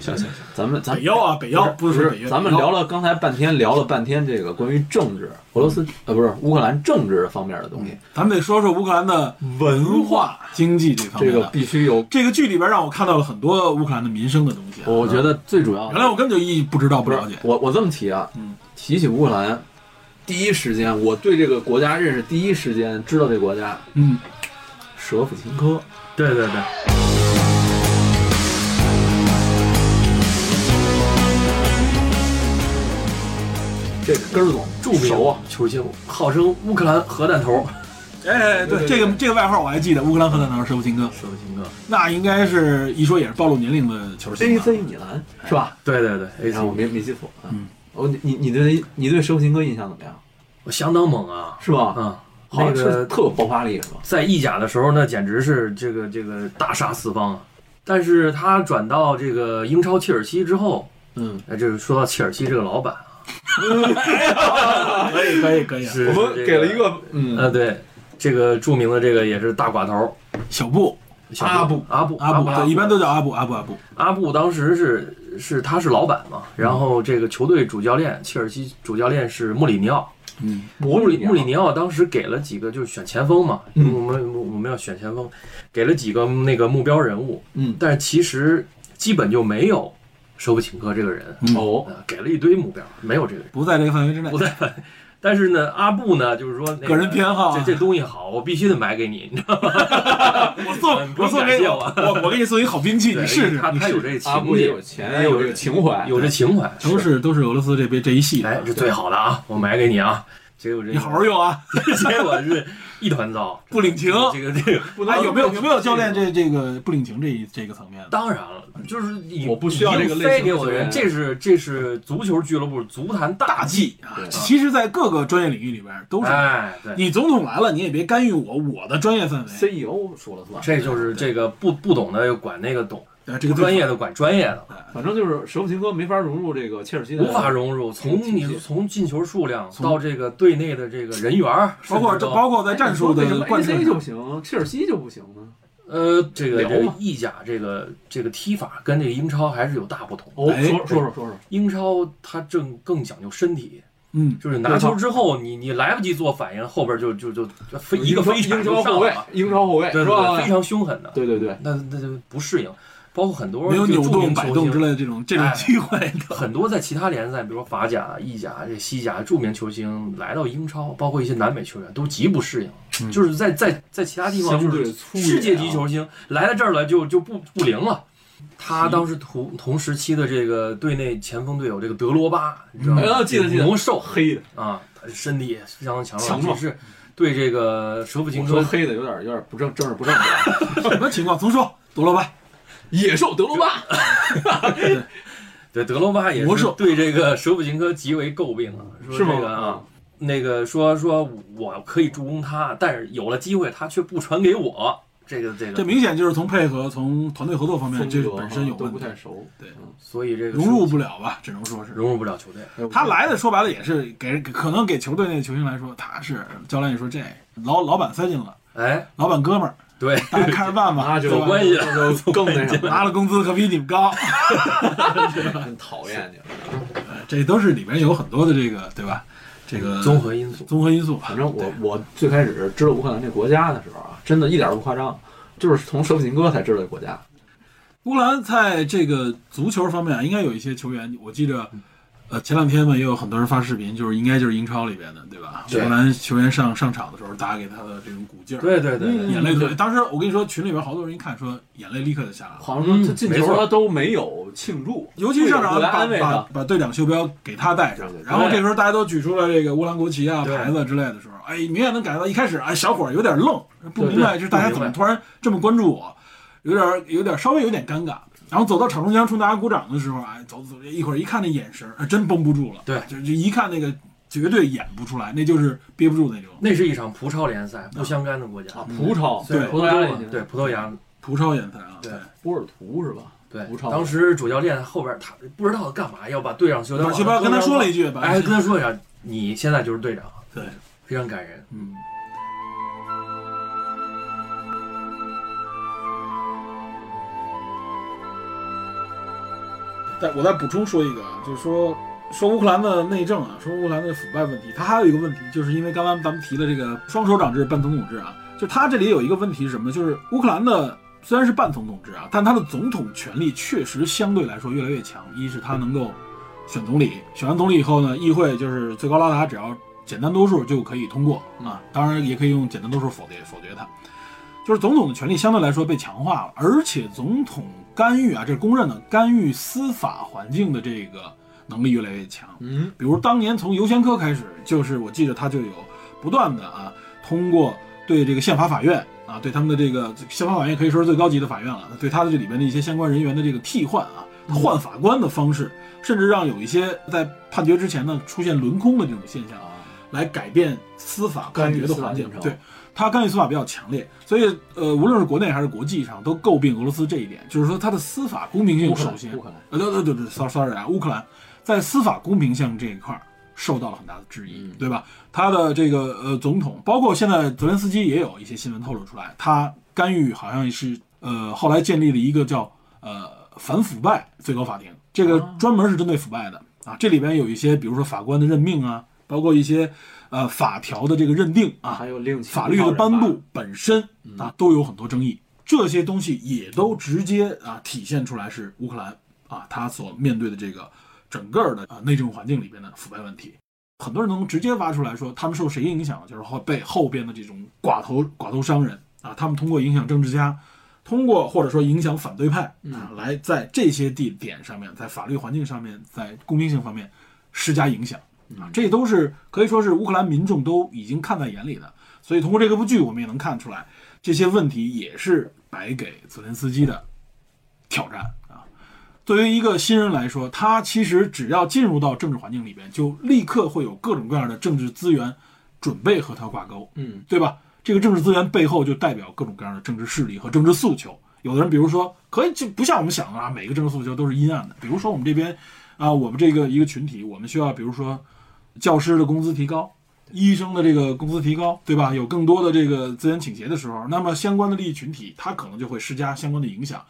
行行行，咱们咱北腰啊，北腰不不是北约，咱们聊了刚才半天，聊了半天这个关于政治，俄罗斯呃不是乌克兰政治方面的东西，咱们得说说乌克兰的文化、经济这方面这个。必须有。这个剧里边让我看到了很多乌克兰的民生的东西啊。我觉得最主要原来我根本就一不知道不了解。我我这么提啊，嗯，提起乌克兰，第一时间我对这个国家认识，第一时间知道这个国家嗯，舍甫琴科。对对对，这个根儿总著名熟啊，球星，号称乌克兰核弹头，哎，对，这个这个外号我还记得，乌克兰核弹头舍甫琴科，舍甫琴科。那应该是一说也是暴露年龄的球星。AC 米兰是吧？对对对，AC，然后我没没记错啊。嗯哦，你你你对你对舍甫琴科印象怎么样？我相当猛啊，是吧？嗯，好像是那个特有爆发力是吧？在意甲的时候，那简直是这个这个大杀四方啊。但是他转到这个英超切尔西之后，嗯，哎，就是说到切尔西这个老板啊，可以可以可以我们给了一个嗯呃，对，这个著名的这个也是大寡头小布小阿布阿布阿布，对，一般都叫阿布阿布阿布。阿布当时是是他是老板嘛，然后这个球队主教练切尔西主教练是穆里尼奥，嗯，穆里穆里尼尼奥当时给了几个就是选前锋嘛，嗯。我们我们要选前锋，给了几个那个目标人物，嗯。但是其实基本就没有舍甫琴科这个人，嗯。哦，呃，给了一堆目标，没有这个人。不在这个范围之内。不。在，但是呢，阿布呢，就是说、那个人偏好啊这这东西好，我必须得买给你，你知道吗？我送我送给你，感谢我我我给你送一好兵器，对你试试，他。他有这个阿布也情节，有钱，有这个情怀，有这情怀，都是都是俄罗斯这边这一系列哎，，这最好的啊，我买给你啊。结果这你好好用啊！结果是一团糟，不领情。这个这个，不能哎，有没有有没有教练这这个不领情这一这个层面？当然了，就是你我不需要这个类型的非给我的人，这是这是足球俱乐部足坛大大忌啊！其实，在各个专业领域里边都是，哎，对，你总统来了，你也别干预我我的专业范围。CEO E 说了算，这就是这个不不懂的管那个懂，啊，这个专业的管专业的，反正就是舍甫琴科没法融入这个切尔西的，无法融入。从你从进球数量到这个队内的这个人员，包括包括在战术的为什么贯彻就行，切尔西就不行呢？呃，这个这个意甲这个这个踢法跟这个英超还是有大不同。哦，哎说说说说说，英超它正更讲究身体，嗯，就是拿球之后你你来不及做反应，后边就就就就飞一个英超飞铲英超后卫就上了，，英超后卫对是吧？对对，非常凶狠的。对对对，那那就不适应，包括很多没有扭动、摆动之类的这种这种哎机会的。很多在其他联赛，比如说法甲、意甲、这西甲著名球星来到英超，包括一些南美球员都极不适应，嗯。就是在在在其他地方就是世界级球星来到这儿了就就不不灵了。他当时同同时期的这个队内前锋队友这个德罗巴，你知道吗？记得记得。魔兽。黑的，啊，他身体也非常强强壮。只是对这个舍甫琴科黑的有点有点不正正儿不正的，什么情况？重说，德罗巴，野兽德罗巴，对德罗巴也是对这个舍甫琴科极为诟病啊，说是这个啊，那个说说我可以助攻他，但是有了机会他却不传给我，这个这个这，明显就是从配合、从团队合作方面，这本身有都问题，不太熟，对嗯所以这个融入不了吧？只能说是。融入不了球队。哎他来的说白了也是给可能给球队内的球星来说，他是教练也说这老老板塞进了，哎，老板哥们儿，对，大家看着办吧，那就有关系更那什么，拿了工资可比你们高，很讨厌你。这都是里面有很多的这个对吧？这个综合因素。综合因素。反正我我最开始知道乌克兰这国家的时候啊，真的一点都不夸张，就是从舍甫琴科才知道这国家。乌克兰在这个足球方面啊，应该有一些球员，我记着，呃，前两天嘛也有很多人发视频，就是应该就是英超里边的，对吧？乌兰球员上上场的时候打给他的这种鼓劲儿，对对对对，眼泪对。当时我跟你说，群里边好多人一看说眼泪立刻就下来了。好像说他进球他都没有庆祝，尤其上场把把。把队长袖标给他戴上然后这时候大家都举出了这个乌兰国旗啊、牌子之类的时候，哎，明显能感觉到一开始哎小伙儿有点愣，不明白就是大家怎么突然这么关注我，有点有点稍微有点尴尬。然后走到场中央冲大家鼓掌的时候，哎，走走一会儿一看那眼神，哎真绷不住了，对。就就一看那个绝对演不出来，那就是憋不住那种。那是一场葡超联赛，不相干的国家。啊，葡超。对葡萄牙对，葡萄牙，葡超联赛啊，对。波尔图是吧？对葡，超。当时主教练后边他不知道干嘛，要把队长袖标把袖标跟他说了一句，把哎，跟他说一下，你现在就是队长，对，非常感人。嗯。再我再补充说一个啊，就是说说乌克兰的内政啊，说乌克兰的腐败问题，它还有一个问题，就是因为刚刚咱们提了这个双手掌制半总统制啊，就它这里有一个问题是什么呢？就是乌克兰的虽然是半总统制啊，但它的总统权力确实相对来说越来越强。一是它能够选总理，选完总理以后呢，议会就是最高拉达，只要简单多数就可以通过啊，当然也可以用简单多数否决否决它。就是总统的权力相对来说被强化了，而且总统干预啊，这是公认的，干预司法环境的这个能力越来越强。嗯，比如当年从尤先科开始，就是我记得他就有不断的啊，通过对这个宪法法院啊，对他们的这个宪法法院可以说是最高级的法院了，对他的这里边的一些相关人员的这个替换啊，换法官的方式，甚至让有一些在判决之前呢出现轮空的这种现象啊，来改变司法判决的环境对，他干预司法比较强烈，所以呃，无论是国内还是国际上，都诟病俄罗斯这一点，就是说他的司法公平性乌克兰首先乌克兰呃，对对对对，sorry sorry 啊，乌克兰在司法公平性这一块儿受到了很大的质疑，嗯对吧？他的这个呃总统，包括现在泽连斯基也有一些新闻透露出来，他干预好像是呃后来建立了一个叫呃反腐败最高法庭，这个专门是针对腐败的啊。这里边有一些比如说法官的任命啊，包括一些呃法条的这个认定啊，还有另法律的颁布本身嗯啊都有很多争议，这些东西也都直接啊体现出来是乌克兰啊他所面对的这个整个的啊内政环境里边的腐败问题。很多人能直接挖出来说，他们受谁影响？就是后被后边的这种寡头寡头商人啊，他们通过影响政治家，通过或者说影响反对派啊，来在这些地点上面，在法律环境上面，在公平性方面施加影响啊，这都是可以说是乌克兰民众都已经看在眼里的。所以通过这个部剧，我们也能看出来，这些问题也是白给泽连斯基的挑战啊。对于一个新人来说，他其实只要进入到政治环境里边，就立刻会有各种各样的政治资源准备和他挂钩，嗯，对吧？这个政治资源背后就代表各种各样的政治势力和政治诉求。有的人，比如说，可以就不像我们想的啊，每个政治诉求都是阴暗的。比如说我们这边啊，我们这个一个群体，我们需要，比如说教师的工资提高，医生的这个工资提高，对吧？有更多的这个资源倾斜的时候，那么相关的利益群体，他可能就会施加相关的影响，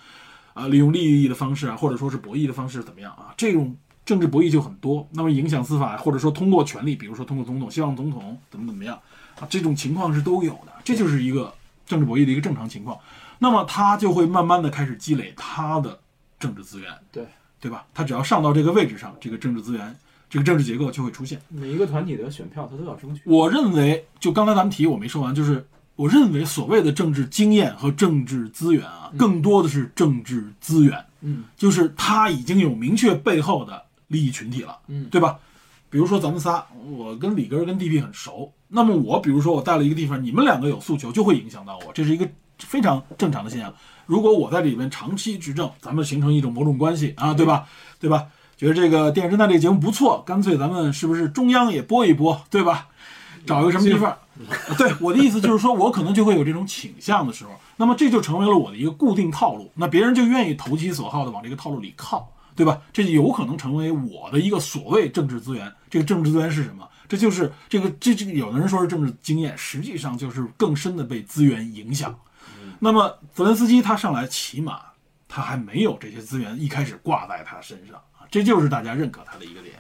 啊，利用利益的方式啊，或者说是博弈的方式怎么样啊？这种政治博弈就很多。那么影响司法，或者说通过权力，比如说通过总统，希望总统怎么怎么样啊，这种情况是都有的。这就是一个政治博弈的一个正常情况。那么他就会慢慢的开始积累他的政治资源，对对吧？他只要上到这个位置上，这个政治资源，这个政治结构就会出现。每一个团体的选票他都要争取。我认为，就刚才咱们提我没说完，就是我认为所谓的政治经验和政治资源啊，更多的是政治资源，嗯就是他已经有明确背后的利益群体了，嗯对吧？比如说咱们仨，我跟李根儿跟 DP 很熟，那么我比如说我带了一个地方，你们两个有诉求，就会影响到我，这是一个非常正常的现象。如果我在里面长期执政，咱们形成一种某种关系啊，对吧？对吧？觉得这个电影侦探这个节目不错，干脆咱们是不是中央也播一播，对吧？找一个什么地方？对我的意思就是说，我可能就会有这种倾向的时候，那么这就成为了我的一个固定套路，那别人就愿意投其所好的往这个套路里靠，对吧？这有可能成为我的一个所谓政治资源。这个政治资源是什么？这就是这个这这个，有的人说是政治经验，实际上就是更深的被资源影响。那么泽连斯基他上来，起码他还没有这些资源一开始挂在他身上啊，这就是大家认可他的一个点。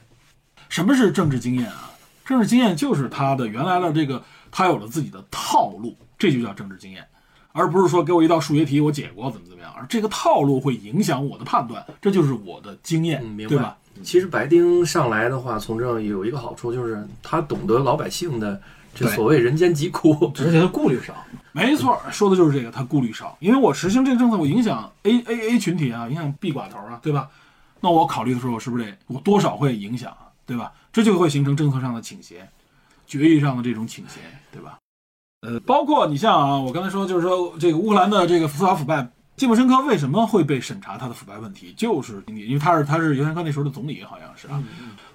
什么是政治经验啊？政治经验就是他的原来的这个，他有了自己的套路，这就叫政治经验，而不是说给我一道数学题我解过怎么怎么样，而这个套路会影响我的判断，这就是我的经验，嗯，明对吧？。其实白丁上来的话，从政有一个好处，就是他懂得老百姓的这所谓人间疾苦。而且他顾虑少，没错，说的就是这个，他顾虑少，因为我实行这个政策，我影响 A A A 群体啊，影响 B 寡头啊，对吧？那我考虑的时候，是不是得我多少会影响啊，对吧？这就会形成政策上的倾斜，决议上的这种倾斜，对吧？呃，包括你像啊，我刚才说，就是说这个乌克兰的这个司法腐败，季莫申科为什么会被审查他的腐败问题，就是因为他是他是尤先科那时候的总理，好像是啊。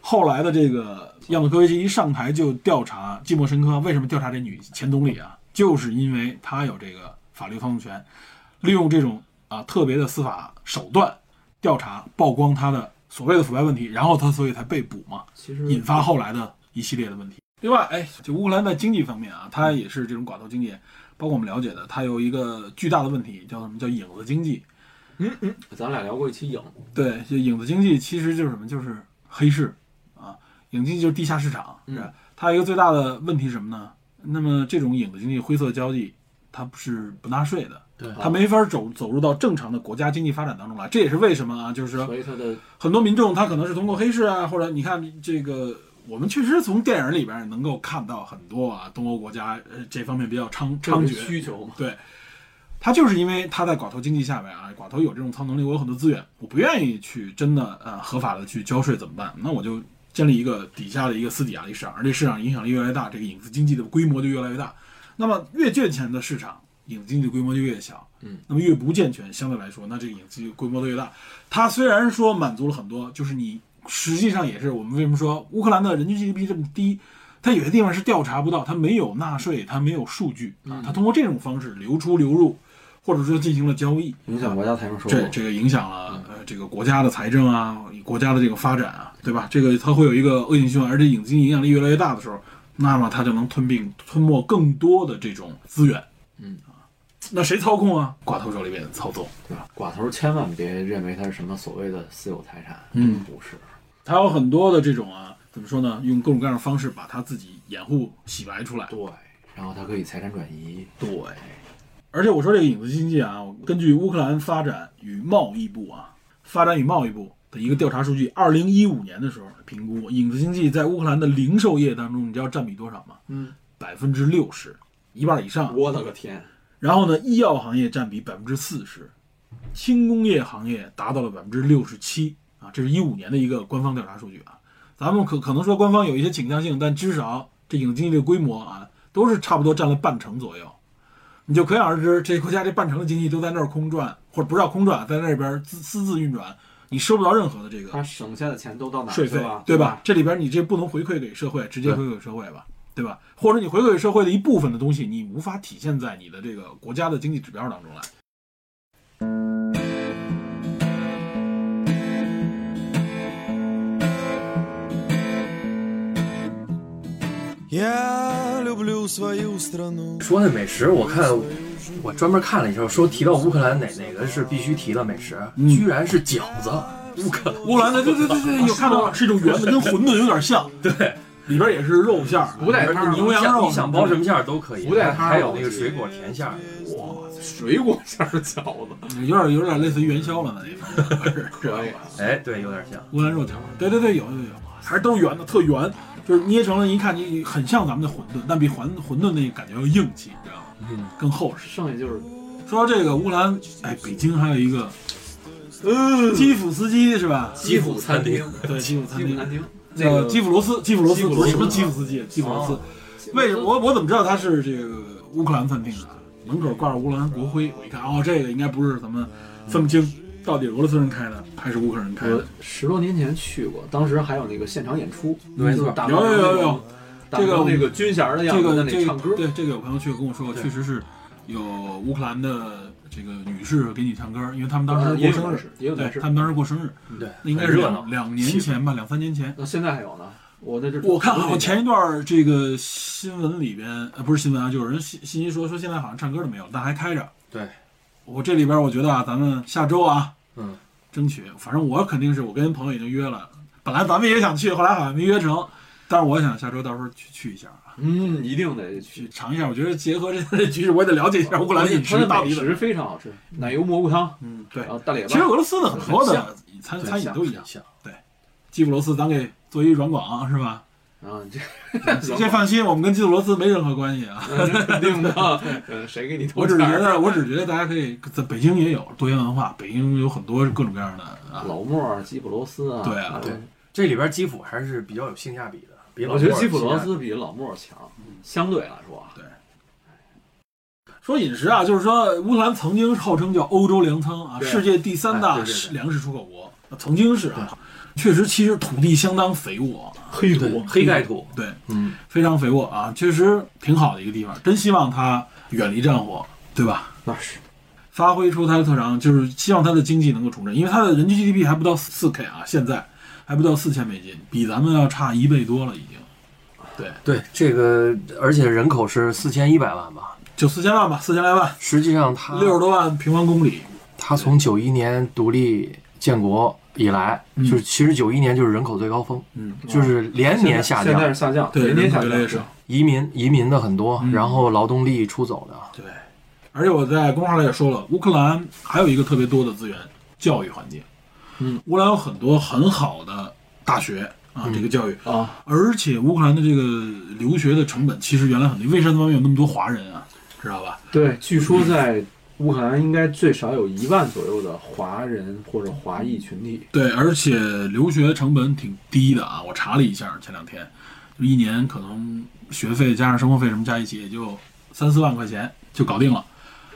后来的这个亚努科维奇一上台就调查季莫申科，为什么调查这女前总理啊？就是因为他有这个法律操纵权，利用这种啊特别的司法手段调查曝光他的所谓的腐败问题，然后他所以才被捕嘛，其实引发后来的一系列的问题。另外，哎，就乌克兰在经济方面啊，它也是这种寡头经济，包括我们了解的，它有一个巨大的问题，叫什么叫影子经济。嗯嗯咱俩聊过一期影，对，就影子经济其实就是什么？就是黑市啊，影子经济就是地下市场。嗯是吧它一个最大的问题是什么呢？那么这种影子经济、灰色交易，它不是不纳税的，对它没法走走入到正常的国家经济发展当中来。这也是为什么啊，就是说所以他的很多民众他可能是通过黑市啊，或者你看这个，我们确实从电影里边能够看到很多啊，东欧国家呃这方面比较猖猖獗需求嘛，对，他就是因为他在寡头经济下面啊，寡头有这种操能力，我有很多资源，我不愿意去真的呃合法的去交税怎么办？那我就建立一个底下的一个私底下的一个市场，而这市场影响力越来越大，这个影子经济的规模就越来越大。那么越健全的市场，影子经济规模就越小。嗯，那么越不健全，相对来说，那这个影子经济规模就越大。它虽然说满足了很多，就是你实际上也是我们为什么说乌克兰的人均 GDP 这么低？它有些地方是调查不到，它没有纳税，它没有数据啊，它通过这种方式流出流入，或者说进行了交易，影响国家财政收入。这这个影响了呃这个国家的财政啊，国家的这个发展啊，对吧？这个它会有一个恶性循环，而且影经济影响力越来越大的时候，那么它就能吞并吞没更多的这种资源。那谁操控啊？寡头手里边操纵，对吧？寡头千万别认为它是什么所谓的私有财产，嗯不是。他有很多的这种啊，怎么说呢？用各种各样的方式把他自己掩护、洗白出来。对，然后它可以财产转移。对，而且我说这个影子经济啊，根据乌克兰发展与贸易部啊，发展与贸易部的一个调查数据，二零一五年的时候评估，影子经济在乌克兰的零售业当中，你知道占比多少吗？嗯，百分之六十，一半以上。我的个天！然后呢，医药行业占比百分之四十，轻工业行业达到了百分之六十七啊，这是一五年的一个官方调查数据啊。咱们可可能说官方有一些倾向性，但至少这影子经济的规模啊，都是差不多占了半成左右。你就可想而知，这国家这半成的经济都在那儿空转，或者不叫空转，在那边自私自运转，你收不到任何的这个他省下的钱都到哪儿税费去了？，对吧？？这里边你这不能回馈给社会，直接回馈给社会吧，对吧？或者你回馈社会的一部分的东西你无法体现在你的这个国家的经济指标当中来。说那美食我看我专门看了一下说提到乌克兰哪哪个是必须提的美食居然是饺子乌克兰。乌克兰的对对对对有看到了是一种圆的跟馄饨有点像。对。里边也是肉馅儿，不带汤儿牛羊肉，你想包什么馅儿都可以，不带汤儿还有那个水果甜馅儿。哇，水果馅儿饺子，有点有点类似于元宵了那那方面，可以。哎，对，有点像。乌兰肉饺，对对对，有有有，还是都是圆的，特圆，就是捏成了，一看你很像咱们的馄饨，但比馄馄饨那感觉要硬气，你知道吗？嗯，更厚实。剩下就是说到这个乌兰，哎，北京还有一个，呃，基辅斯基是吧？基辅餐厅，对，基辅餐厅基辅餐厅，那个基辅罗斯，基辅罗斯不是什么基辅斯基，基辅罗斯。为什么我我怎么知道他是这个乌克兰餐厅啊？门口挂着乌克兰国徽，我一看，哦，这个应该不是咱们分不清到底俄罗斯人开的还是乌克兰人开的。十多年前去过，当时还有那个现场演出，没错打有有有有，这个那个军衔的样子，在这个这那唱歌，个对这个有朋友去跟我说过，确实是有乌克兰的这个女士给你唱歌，因为他们当时过生日有男士，也有男士对他们当时过生日，对，那应该是两。两年前吧，两三年前。那现在还有呢。我在这，我看好像前一段这个新闻里边，呃，不是新闻啊，就有人信信息说说现在好像唱歌的没有，但还开着。对，我这里边我觉得啊，咱们下周啊，嗯，争取，反正我肯定是我跟朋友已经约了，本来咱们也想去，后来好像没约成，但是我想下周到时候去去一下啊，嗯，一定得去去。尝一下。我觉得结合这这局势，我也得了解一下乌克兰饮食到底怎么。非常好吃，奶油蘑菇汤，嗯，对然。后大列巴。其实俄罗斯的很多的餐餐饮都一样。对。基辅罗斯，咱给做一软广是吧？啊，这先放心，我们跟基辅罗斯没任何关系啊。肯定的。呃，谁给你投我只是觉得，我只是觉得大家可以在北京也有多元文化，北京有很多各种各样的啊。老莫儿、基普罗斯啊，对啊对。这里边基辅还是比较有性价比的，比老我觉得基普罗斯比老莫儿强，相对来说啊。说饮食啊，就是说乌克兰曾经号称叫欧洲粮仓啊，世界第三大粮食出口国，曾经是啊，确实其实土地相当肥沃，黑土黑盖土，对，嗯，非常肥沃啊，确实挺好的一个地方，真希望它远离战火，对吧？那是。发挥出它的特长，就是希望它的经济能够重振，因为它的人均 GDP 还不到四 K 啊，现在还不到四千美金，比咱们要差一倍多了已经。对，对这个，而且人口是四千一百万吧，就四千万吧，四千来万，实际上它六十多万平方公里。它从九一年独立建国以来，嗯就是其实九一年就是人口最高峰，嗯，就是连年下现在降，是下降，对，连年下降人口越来越少。移民移民的很多，嗯然后劳动力出走的，对，而且我在公众号里也说了，乌克兰还有一个特别多的资源，教育环境。嗯，乌克兰有很多很好的大学啊，嗯这个教育，啊，而且乌克兰的这个留学的成本其实原来很低，为什么有那么多华人啊？知道吧？对，据说在乌克兰应该最少有一万左右的华人或者华裔群体。对，而且留学成本挺低的啊，我查了一下，前两天就一年可能学费加上生活费什么加一起也就三四万块钱就搞定了。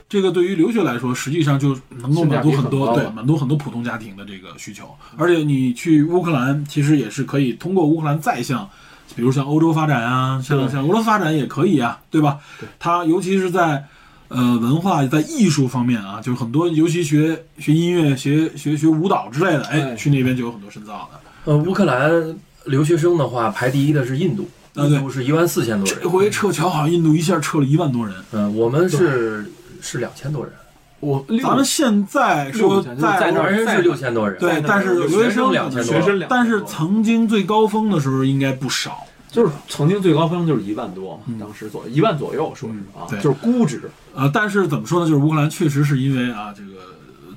这个对于留学来说，实际上就能够满足很多对满足很多普通家庭的这个需求。而且你去乌克兰，其实也是可以通过乌克兰再向，比如像欧洲发展啊，像像俄罗斯发展也可以啊，对吧？它尤其是在呃文化在艺术方面啊，就是很多尤其学学音乐、学学学舞蹈之类的，哎，哎去那边就有很多深造的。呃，乌克兰留学生的话，排第一的是印度，印度是一万四千多人。这回撤侨好像印度一下撤了一万多人。嗯，我们是是两千多人，我咱们现在说在那儿是六千多人。对，但是留学生两千多学生两，但是曾经最高峰的时候应该不少。就是曾经最高峰就是一万多当时左右一万左右，说是啊，对就是估值。呃，但是怎么说呢？就是乌克兰确实是因为啊，这个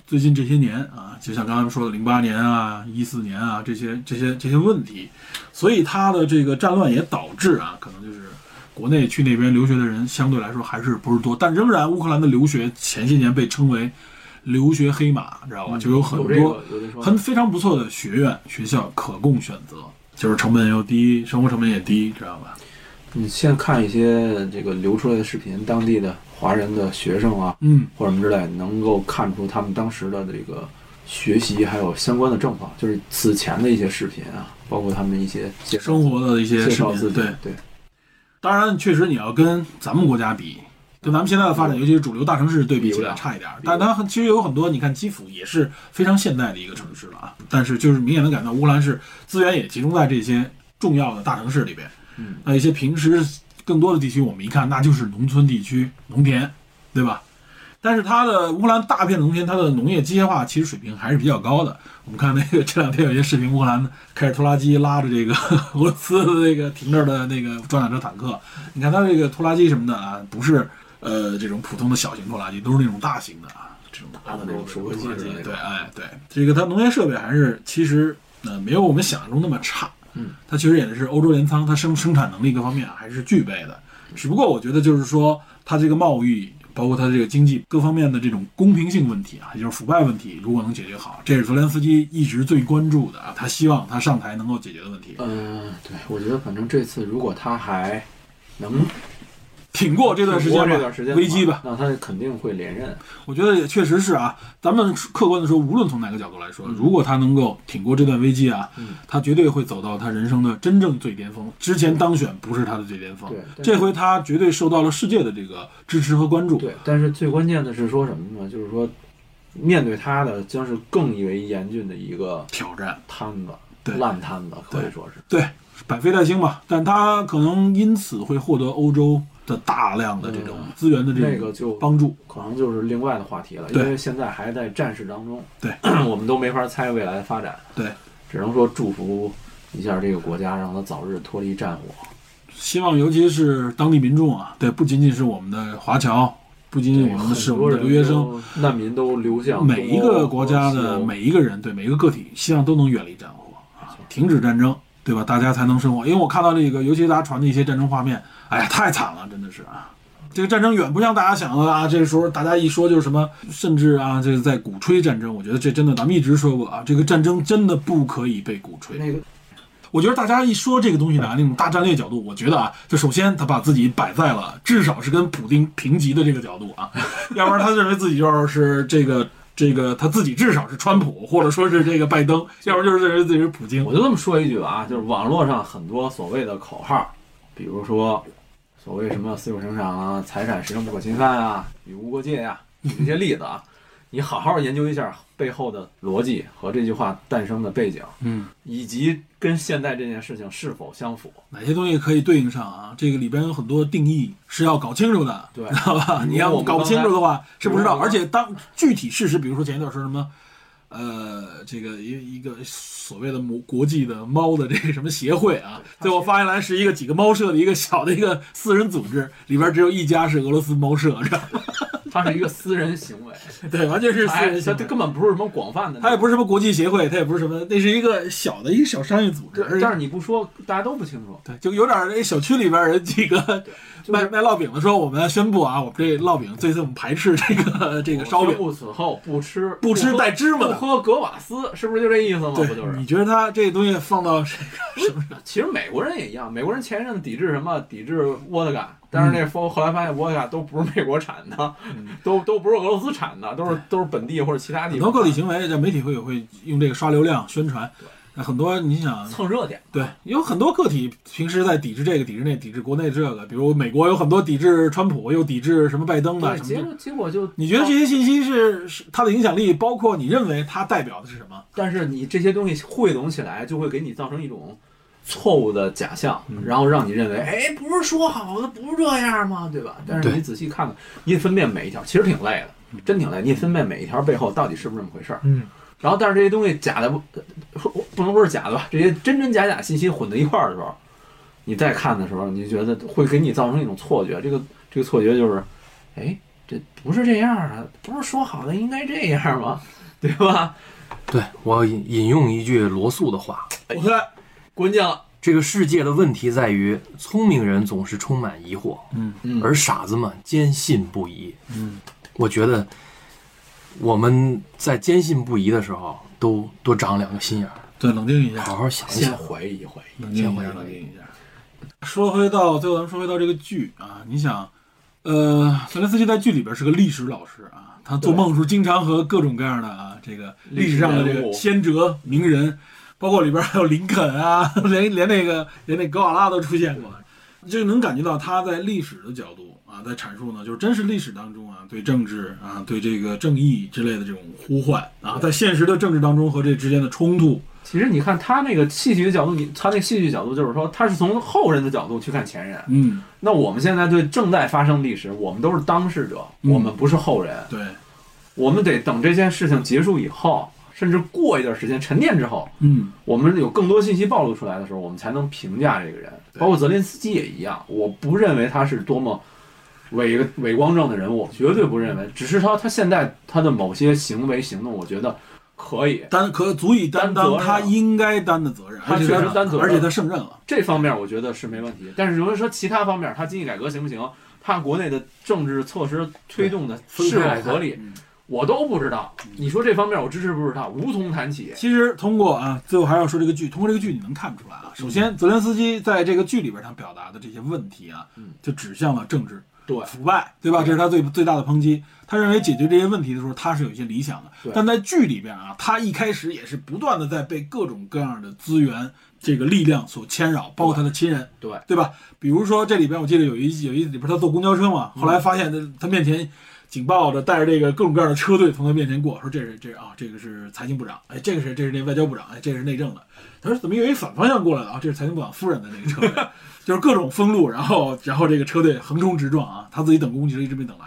最近这些年啊，就像刚才说的零八年啊、一四年啊这些这些这些问题，所以它的这个战乱也导致啊，可能就是国内去那边留学的人相对来说还是不是多，但仍然乌克兰的留学前些年被称为留学黑马，知道吧？就有很多很非常不错的学院学校可供选择，就是成本又低，生活成本也低，知道吧？你先看一些这个流出来的视频，当地的华人的学生啊，嗯，或者什么之类，能够看出他们当时的这个学习还有相关的状况，就是此前的一些视频啊，包括他们一些生活的一些视频，介绍自己，对。对，当然，确实你要跟咱们国家比，跟咱们现在的发展，尤其是主流大城市对比起来差一点但它很其实有很多，你看基辅也是非常现代的一个城市了啊。但是就是明显能感到乌克兰是资源也集中在这些重要的大城市里边。嗯，那一些平时更多的地区，我们一看那就是农村地区、农田，对吧？但是它的乌克兰大片农田，它的农业机械化其实水平还是比较高的。我们看那个这两天有一些视频，乌克兰开着拖拉机拉着这个 俄罗斯的那个停这儿的那个装甲车坦克，你看它这个拖拉机什么的啊，不是呃这种普通的小型拖拉机，都是那种大型的啊，这种大的那种手手拖拉机对，哎对，这个它农业设备还是其实呃没有我们想象中那么差。嗯，它其实也是欧洲联仓，它生生产能力各方面啊还是具备的。只不过我觉得就是说，它这个贸易，包括它这个经济各方面的这种公平性问题啊，也就是腐败问题，如果能解决好，这是泽连斯基一直最关注的啊，他希望他上台能够解决的问题。嗯，对，我觉得反正这次如果他还能挺过这段时间吧，挺过这段时间危机吧，那他肯定会连任。我觉得也确实是啊。咱们客观的说，无论从哪个角度来说，如果他能够挺过这段危机啊，嗯他绝对会走到他人生的真正最巅峰。之前当选不是他的最巅峰，对，这回他绝对受到了世界的这个支持和关注。对，但是最关键的是说什么呢？就是说，面对他的将是更为严峻的一个挑战，摊子，对烂摊子，可以说是。对，百废待兴吧。但他可能因此会获得欧洲的大量的这种嗯资源的这种那个就帮助。可能就是另外的话题了，因为现在还在战事当中，对，我们都没法猜未来的发展，对，只能说祝福一下这个国家，让它早日脱离战火。希望尤其是当地民众啊，对，不仅仅是我们的华侨，不仅仅我们的是我们的留学生，难民都流向每一个国家的每一个人，对每一个个体，希望都能远离战火啊，停止战争，对吧？大家才能生活。因为我看到这个，尤其大家传的一些战争画面，哎呀，太惨了，真的是啊。这个战争远不像大家想的啊，这个时候大家一说就是什么，甚至啊，这个在鼓吹战争。我觉得这真的，咱们一直说过啊，这个战争真的不可以被鼓吹。那个我觉得大家一说这个东西呢，那种大战略角度，我觉得啊，就首先他把自己摆在了至少是跟普丁平级的这个角度啊，要不然他认为自己就是这个这个他自己至少是川普，或者说是这个拜登，要不然就是认为自己是普京我。就这么说一句吧啊，就是网络上很多所谓的口号，比如说所谓什么私有生产啊、财产实证不可侵犯啊、与无国界呀、举一些例子啊，你好好研究一下背后的逻辑和这句话诞生的背景，嗯，以及跟现在这件事情是否相符。哪些东西可以对应上啊？这个里边有很多定义是要搞清楚的，对知道吧？你要搞不清楚的话是不知道，而且当具体事实，比如说前一段说什么。呃，这个一一个所谓的国国际的猫的这个什么协会啊，最后发现来是一个几个猫舍的一个小的一个私人组织，里边只有一家是俄罗斯猫舍，知道吗？它是一个私人行为，对，完全是私人行为。它根本不是什么广泛的它也不是什么国际协会，它也不是什么，那是一个小的一个小商业组织，但是你不说，大家都不清楚。对，就有点那小区里边人几个卖卖烙饼的说，我们宣布啊，我们这烙饼最近我们排斥这个这个烧饼。不此后不吃不吃带芝麻的不喝格瓦斯，是不是就这意思吗？不就，是你？觉得他这东西放到这个什么？其实美国人也一样，美国人前一阵子抵制什么？抵制沃德嘎，但是那后后来发现沃德嘎都不是美国产的，都都不是俄罗斯产的，都是都是本地或者其他地方。很多个体行为，在媒体会会用这个刷流量宣传。那很多你想，蹭热点。对，有很多个体平时在抵制这个、抵制那、抵制国内这个，比如美国有很多抵制川普，又抵制什么拜登的，结什么的。果结果就你觉得这些信息是是它的影响力，包括你认为它代表的是什么？但是你这些东西汇总起来，就会给你造成一种错误的假象，然后让你认为，哎，不是说好的不是这样吗？对吧？但是你仔细看看，你得分辨每一条，其实挺累的，真挺累。你得分辨每一条背后到底是不是这么回事儿。嗯，然后，但是这些东西假的不不能说是假的吧？这些真真假假信息混在一块儿的时候，你再看的时候，你就觉得会给你造成一种错觉。这个这个错觉就是，哎，这不是这样啊，不是说好的应该这样吗？对吧？对我引引用一句罗素的话：我看，关键了，这个世界的问题在于，聪明人总是充满疑惑，嗯嗯而傻子们坚信不疑。嗯，我觉得我们在坚信不疑的时候，都多长两个心眼儿，对，冷静一下，好好想一先想。怀疑怀疑。冷静一下，冷静一下。说回到最后，咱们说回到这个剧啊，你想，呃，泽连斯基在剧里边是个历史老师啊，他做梦的时候经常和各种各样的啊，这个历史上的这个先哲名人，包括里边还有林肯啊，连连那个连那格瓦拉都出现过，就能感觉到他在历史的角度啊，在阐述呢，就是真实历史当中啊，对政治啊，对这个正义之类的这种呼唤啊，在现实的政治当中和这之间的冲突，其实你看他那个戏剧的角度，你他那戏剧角度就是说，他是从后人的角度去看前人。嗯，那我们现在对正在发生历史，我们都是当事者，嗯我们不是后人。对，我们得等这件事情结束以后，甚至过一段时间沉淀之后，嗯。我们有更多信息暴露出来的时候，我们才能评价这个人。包括泽连斯基也一样，我不认为他是多么伟伟光正的人物，绝对不认为。只是他他现在他的某些行为行动，我觉得可以。担可足以担当他应该担的责任，他确而且实担责任而且他胜任了。这方面我觉得是没问题。但是如果说其他方面，他经济改革行不行？他国内的政治措施推动的是否合理嗯，我都不知道。你说这方面我支持不支持他，无从谈起。其实通过啊，最后还要说这个剧，通过这个剧你能看出来啊，首先泽连斯基在这个剧里边他表达的这些问题啊嗯，就指向了政治对腐败，对吧？这是他最最大的抨击。他认为解决这些问题的时候，他是有一些理想的，但在剧里边啊，他一开始也是不断的在被各种各样的资源、这个力量所牵扰，包括他的亲人，对对吧？比如说这里边我记得有一有一里边他坐公交车嘛，后来发现他他面前警报的带着这个各种各样的车队从他面前过，说这是这是啊，这个是财经部长，哎，这个是这是那外交部长，哎，这是内政的。他说怎么有一反方向过来的啊？这是财经部长夫人的那个车队，就是各种封路，然后然后这个车队横冲直撞啊，他自己等公共汽车一直没等来。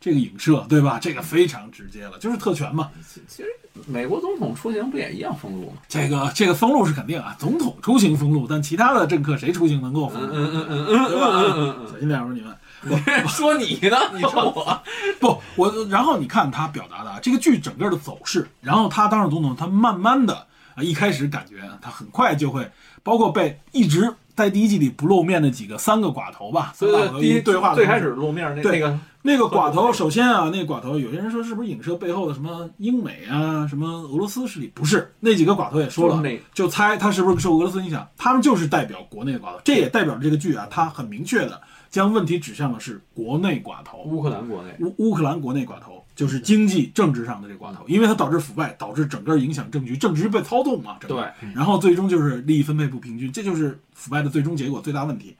这个影射对吧？这个非常直接了，就是特权嘛。其实美国总统出行不也一样封路吗？这个这个封路是肯定啊，总统出行封路，但其他的政客谁出行能够封路？嗯嗯嗯嗯对吧？嗯嗯小心点说你们。我，说你呢？你说我？不，我然后你看他表达的啊这个剧整个的走势，然后他当上总统，他慢慢的啊，一开始感觉他很快就会，包括被一直在第一季里不露面的几个三个寡头吧，所以三个寡头第一对话最开始露面那那个那个寡头，首先啊，那个寡头，有些人说是不是影射背后的什么英美啊，什么俄罗斯势力？不是，那几个寡头也说了，就猜他是不是受俄罗斯影响，他们就是代表国内的寡头，这也代表了这个剧啊，它很明确的将问题指向的是国内寡头，乌克兰国内，乌乌克兰国内寡头就是经济政治上的这瓜头，因为它导致腐败，导致整个影响政局，政局被操纵嘛，整个对，然后最终就是利益分配不平均，这就是腐败的最终结果，最大问题。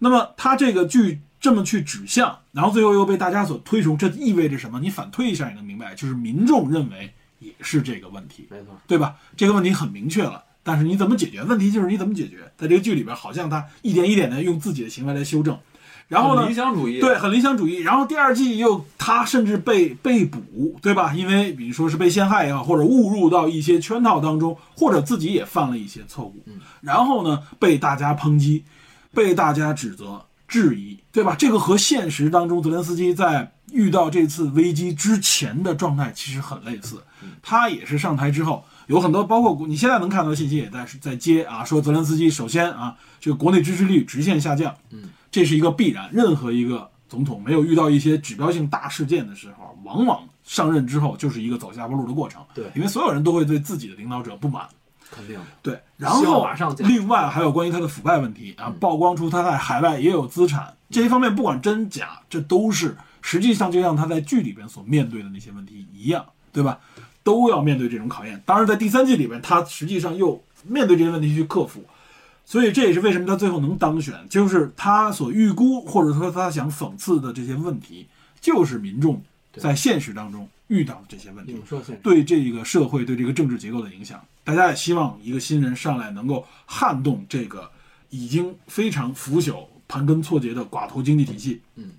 那么它这个剧这么去指向，然后最后又被大家所推崇，这意味着什么？你反推一下也能明白，就是民众认为也是这个问题，没错，对吧？这个问题很明确了，但是你怎么解决？问题就是你怎么解决。在这个剧里边，好像他一点一点的用自己的行为来修正，然后呢理，想主义，对，很理想主义。然后第二季又他甚至被被捕，对吧？因为比如说是被陷害也好，或者误入到一些圈套当中，或者自己也犯了一些错误，然后呢被大家抨击，被大家指责、质疑，对吧？这个和现实当中泽连斯基在遇到这次危机之前的状态其实很类似。他也是上台之后有很多，包括你现在能看到的信息也在在接啊，说泽连斯基首先啊，这个国内支持率直线下降，嗯，这是一个必然。任何一个总统没有遇到一些指标性大事件的时候，往往上任之后就是一个走下坡路的过程。对因为所有人都会对自己的领导者不满。肯定对，然后马上另外还有关于他的腐败问题啊，曝光出他在海外也有资产，这些方面不管真假，这都是实际上就像他在剧里边所面对的那些问题一样，对吧？都要面对这种考验。当然，在第三季里边，他实际上又面对这些问题去克服。所以这也是为什么他最后能当选，就是他所预估或者说他想讽刺的这些问题，就是民众在现实当中遇到的这些问题。对这个社会、对这个政治结构的影响。大家也希望一个新人上来能够撼动这个已经非常腐朽、盘根错节的寡头经济体系。嗯，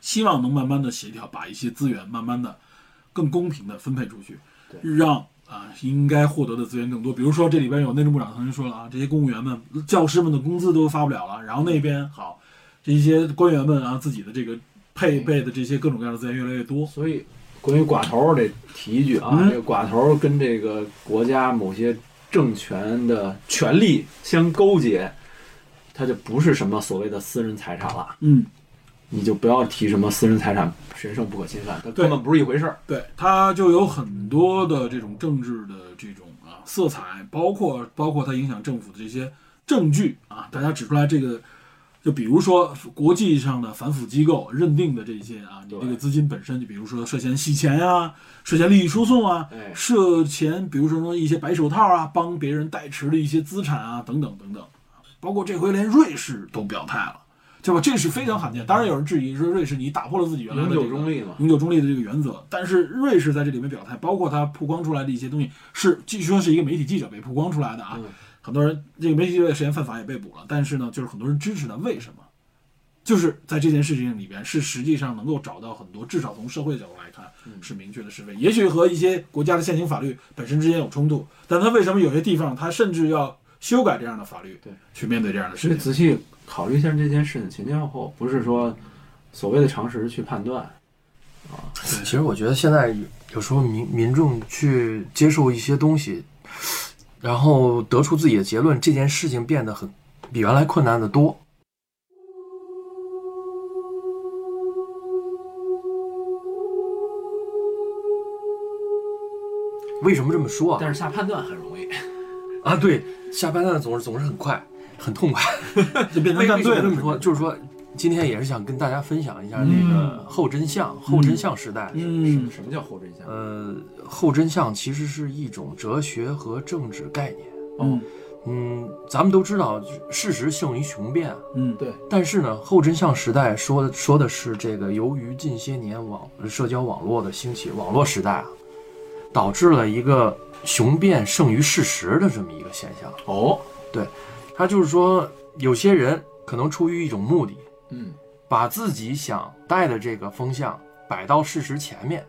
希望能慢慢的协调，把一些资源慢慢的更公平的分配出去，让啊应该获得的资源更多。比如说这里边有内政部长曾经说了啊，这些公务员们、教师们的工资都发不了了，然后那边好这些官员们啊自己的这个配备的这些各种各样的资源越来越多。所以，关于寡头得提一句啊，嗯这个寡头跟这个国家某些政权的权力相勾结，它就不是什么所谓的私人财产了。嗯。你就不要提什么私人财产神圣不可侵犯，它根本不是一回事儿。对，它就有很多的这种政治的这种啊色彩，包括包括它影响政府的这些证据啊，大家指出来这个，就比如说国际上的反腐机构认定的这些啊，你这个资金本身，就比如说涉嫌洗钱呀、涉嫌利益输送啊，哎，涉嫌比如说说一些白手套啊，帮别人代持的一些资产啊，等等等等，包括这回连瑞士都表态了，对吧？这是非常罕见。当然有人质疑说瑞士你打破了自己原来的、永、久中立嘛。永久中立的这个原则。但是瑞士在这里面表态，包括他曝光出来的一些东西，是据说是一个媒体记者被曝光出来的啊。嗯很多人这个媒体记者涉嫌犯法也被捕了，但是呢，就是很多人支持他，为什么？就是在这件事情里边，是实际上能够找到很多，至少从社会角度来看，是明确的是非。也许和一些国家的现行法律本身之间有冲突，但他为什么有些地方他甚至要修改这样的法律，对，去面对这样的事情？仔细考虑一下这件事情前前后后，不是说所谓的常识去判断啊。其实我觉得现在有时候民民众去接受一些东西，然后得出自己的结论，这件事情变得很比原来困难的多。为什么这么说啊？但是下判断很容易。啊，对，下判断总是总是很快，很痛快。就变成为站队了为什么这么说？就是说，今天也是想跟大家分享一下那个后真相，后真相时代。嗯什么叫后真相？呃，后真相其实是一种哲学和政治概念。嗯嗯，咱们都知道，事实胜于雄辩。嗯，对，但是呢，后真相时代说的说的是这个，由于近些年网社交网络的兴起，网络时代啊，导致了一个雄辩胜于事实的这么一个现象。哦，他就是说，有些人可能出于一种目的，嗯把自己想带的这个风向摆到事实前面。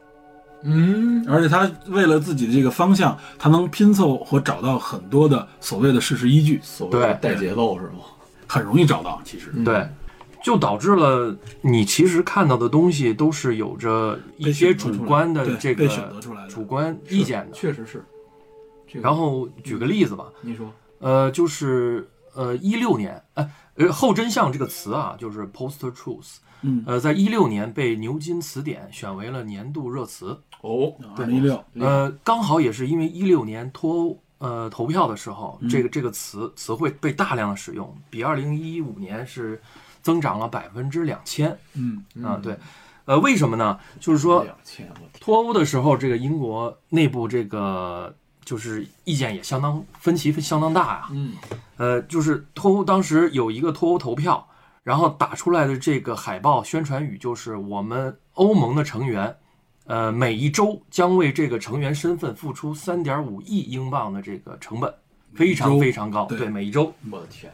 嗯，而且他为了自己的这个方向，他能拼凑和找到很多的所谓的事实依据，所谓的对带节奏是吗？很容易找到。其实，嗯对，就导致了你其实看到的东西都是有着一些主观的这个主观意见的。确实是。这个然后举个例子吧，你说，呃，就是呃一六年，哎呃后真相这个词啊，就是 post truth，嗯，呃，在一六年被牛津词典选为了年度热词。哦，二零一六，呃，刚好也是因为一六年脱欧呃投票的时候，嗯这个这个词词汇被大量的使用，比二零一五年是增长了百分之两千嗯啊。对，呃，为什么呢？就是说脱欧的时候，这个英国内部这个就是意见也相当分歧相当大呀、嗯，呃，就是脱欧当时有一个脱欧投票，然后打出来的这个海报宣传语就是我们欧盟的成员，呃，每一周将为这个成员身份付出三点五亿英镑的这个成本，非常非常高，对。对，每一周。我的天，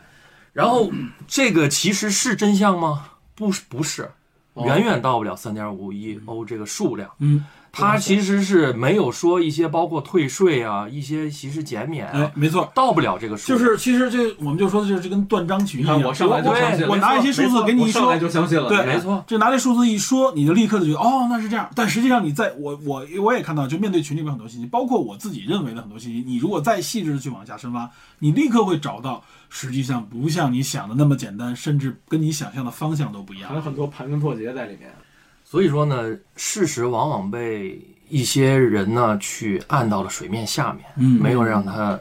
然后这个其实是真相吗？不是，不是，哦。远远到不了三点五亿欧这个数量。嗯，它其实是没有说一些包括退税啊，一些其实减免哎啊，，没错，到不了这个数。就是其实这我们就说的就是这跟断章取义一样。我上来就相信了，我拿一些数字给你一说我上来，就相信了，对没错，就拿这数字一说，你就立刻就觉得哦，那是这样。但实际上，你在我我我也看到，就面对群里面很多信息，包括我自己认为的很多信息，你如果再细致的去往下深挖，你立刻会找到，实际上不像你想的那么简单，甚至跟你想象的方向都不一样。还有很多盘根错节在里面。所以说呢，事实往往被一些人呢去按到了水面下面，嗯没有让他，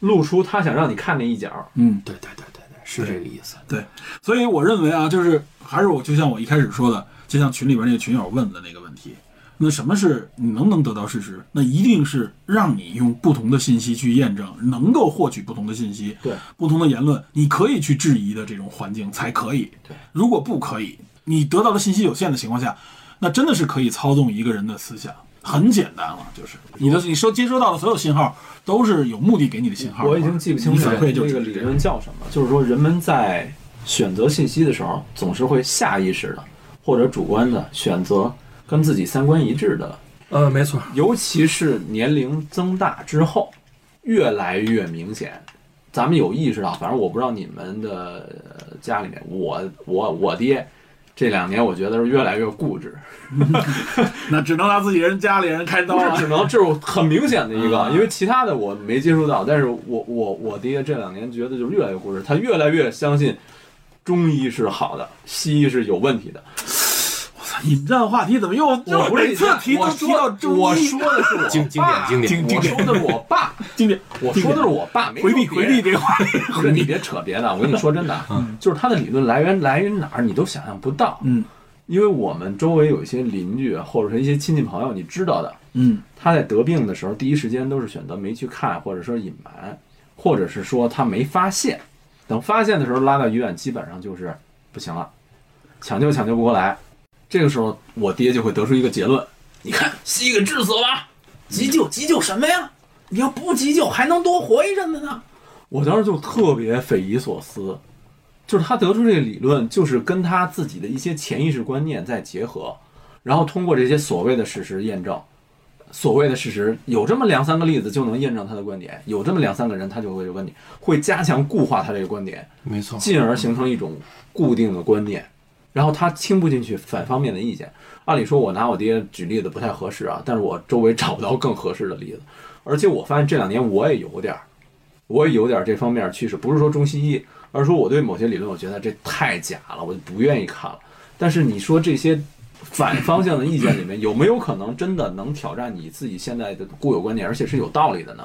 露出他想让你看那一角，嗯，对对对对对，是这个意思。对所以我认为啊，就是还是我就像我一开始说的，就像群里边那个群友问的那个问题，那什么是你能不能得到事实？那一定是让你用不同的信息去验证，能够获取不同的信息，对不同的言论，你可以去质疑的这种环境才可以。对，如果不可以，你得到的信息有限的情况下，那真的是可以操纵一个人的思想，很简单了，就是你的你收接收到的所有信号都是有目的给你的信号。我已经记不清楚你反馈就那个理论叫什么，就是说人们在选择信息的时候，总是会下意识的或者主观的选择跟自己三观一致的，呃，没错，尤其是年龄增大之后，越来越明显。咱们有意识到，反正我不知道你们的呃家里面，我我我爹这两年我觉得是越来越固执，那只能拿自己人家里人开刀了只。能这是很明显的一个，嗯因为其他的我没接触到，但是我我我爹这两年觉得就是越来越固执，他越来越相信中医是好的，西医是有问题的。引战话题怎么又我不是每次提都我提到说中医？我说的是我经经典爸经典经我说的是我爸，经典，我说的是我爸，回避回避这个话题，不是你别扯别的，我跟你说真的，啊 就是他的理论来源来源于哪儿，你都想象不到。嗯因为我们周围有一些邻居或者是一些亲戚朋友，你知道的，嗯他在得病的时候，第一时间都是选择没去看，或者说隐瞒，或者是说他没发现，等发现的时候拉到医院，基本上就是不行了，抢救抢救不过来。这个时候，我爹就会得出一个结论：你看西医给治死了吧？急救急救什么呀？你要不急救，还能多活一阵子呢。我当时就特别匪夷所思，就是他得出这个理论，就是跟他自己的一些潜意识观念在结合，然后通过这些所谓的事实验证。所谓的事实，有这么两三个例子就能验证他的观点，有这么两三个人他就会有观点，会加强固化他这个观点，没错，进而形成一种固定的观念，然后他听不进去反方面的意见。按理说，我拿我爹举例子不太合适啊，但是我周围找不到更合适的例子，而且我发现这两年我也有点儿，我也有点儿这方面趋势，不是说中西医，而是说我对某些理论，我觉得这太假了，我就不愿意看了。但是你说这些反方向的意见里面，有没有可能真的能挑战你自己现在的固有观点，而且是有道理的呢？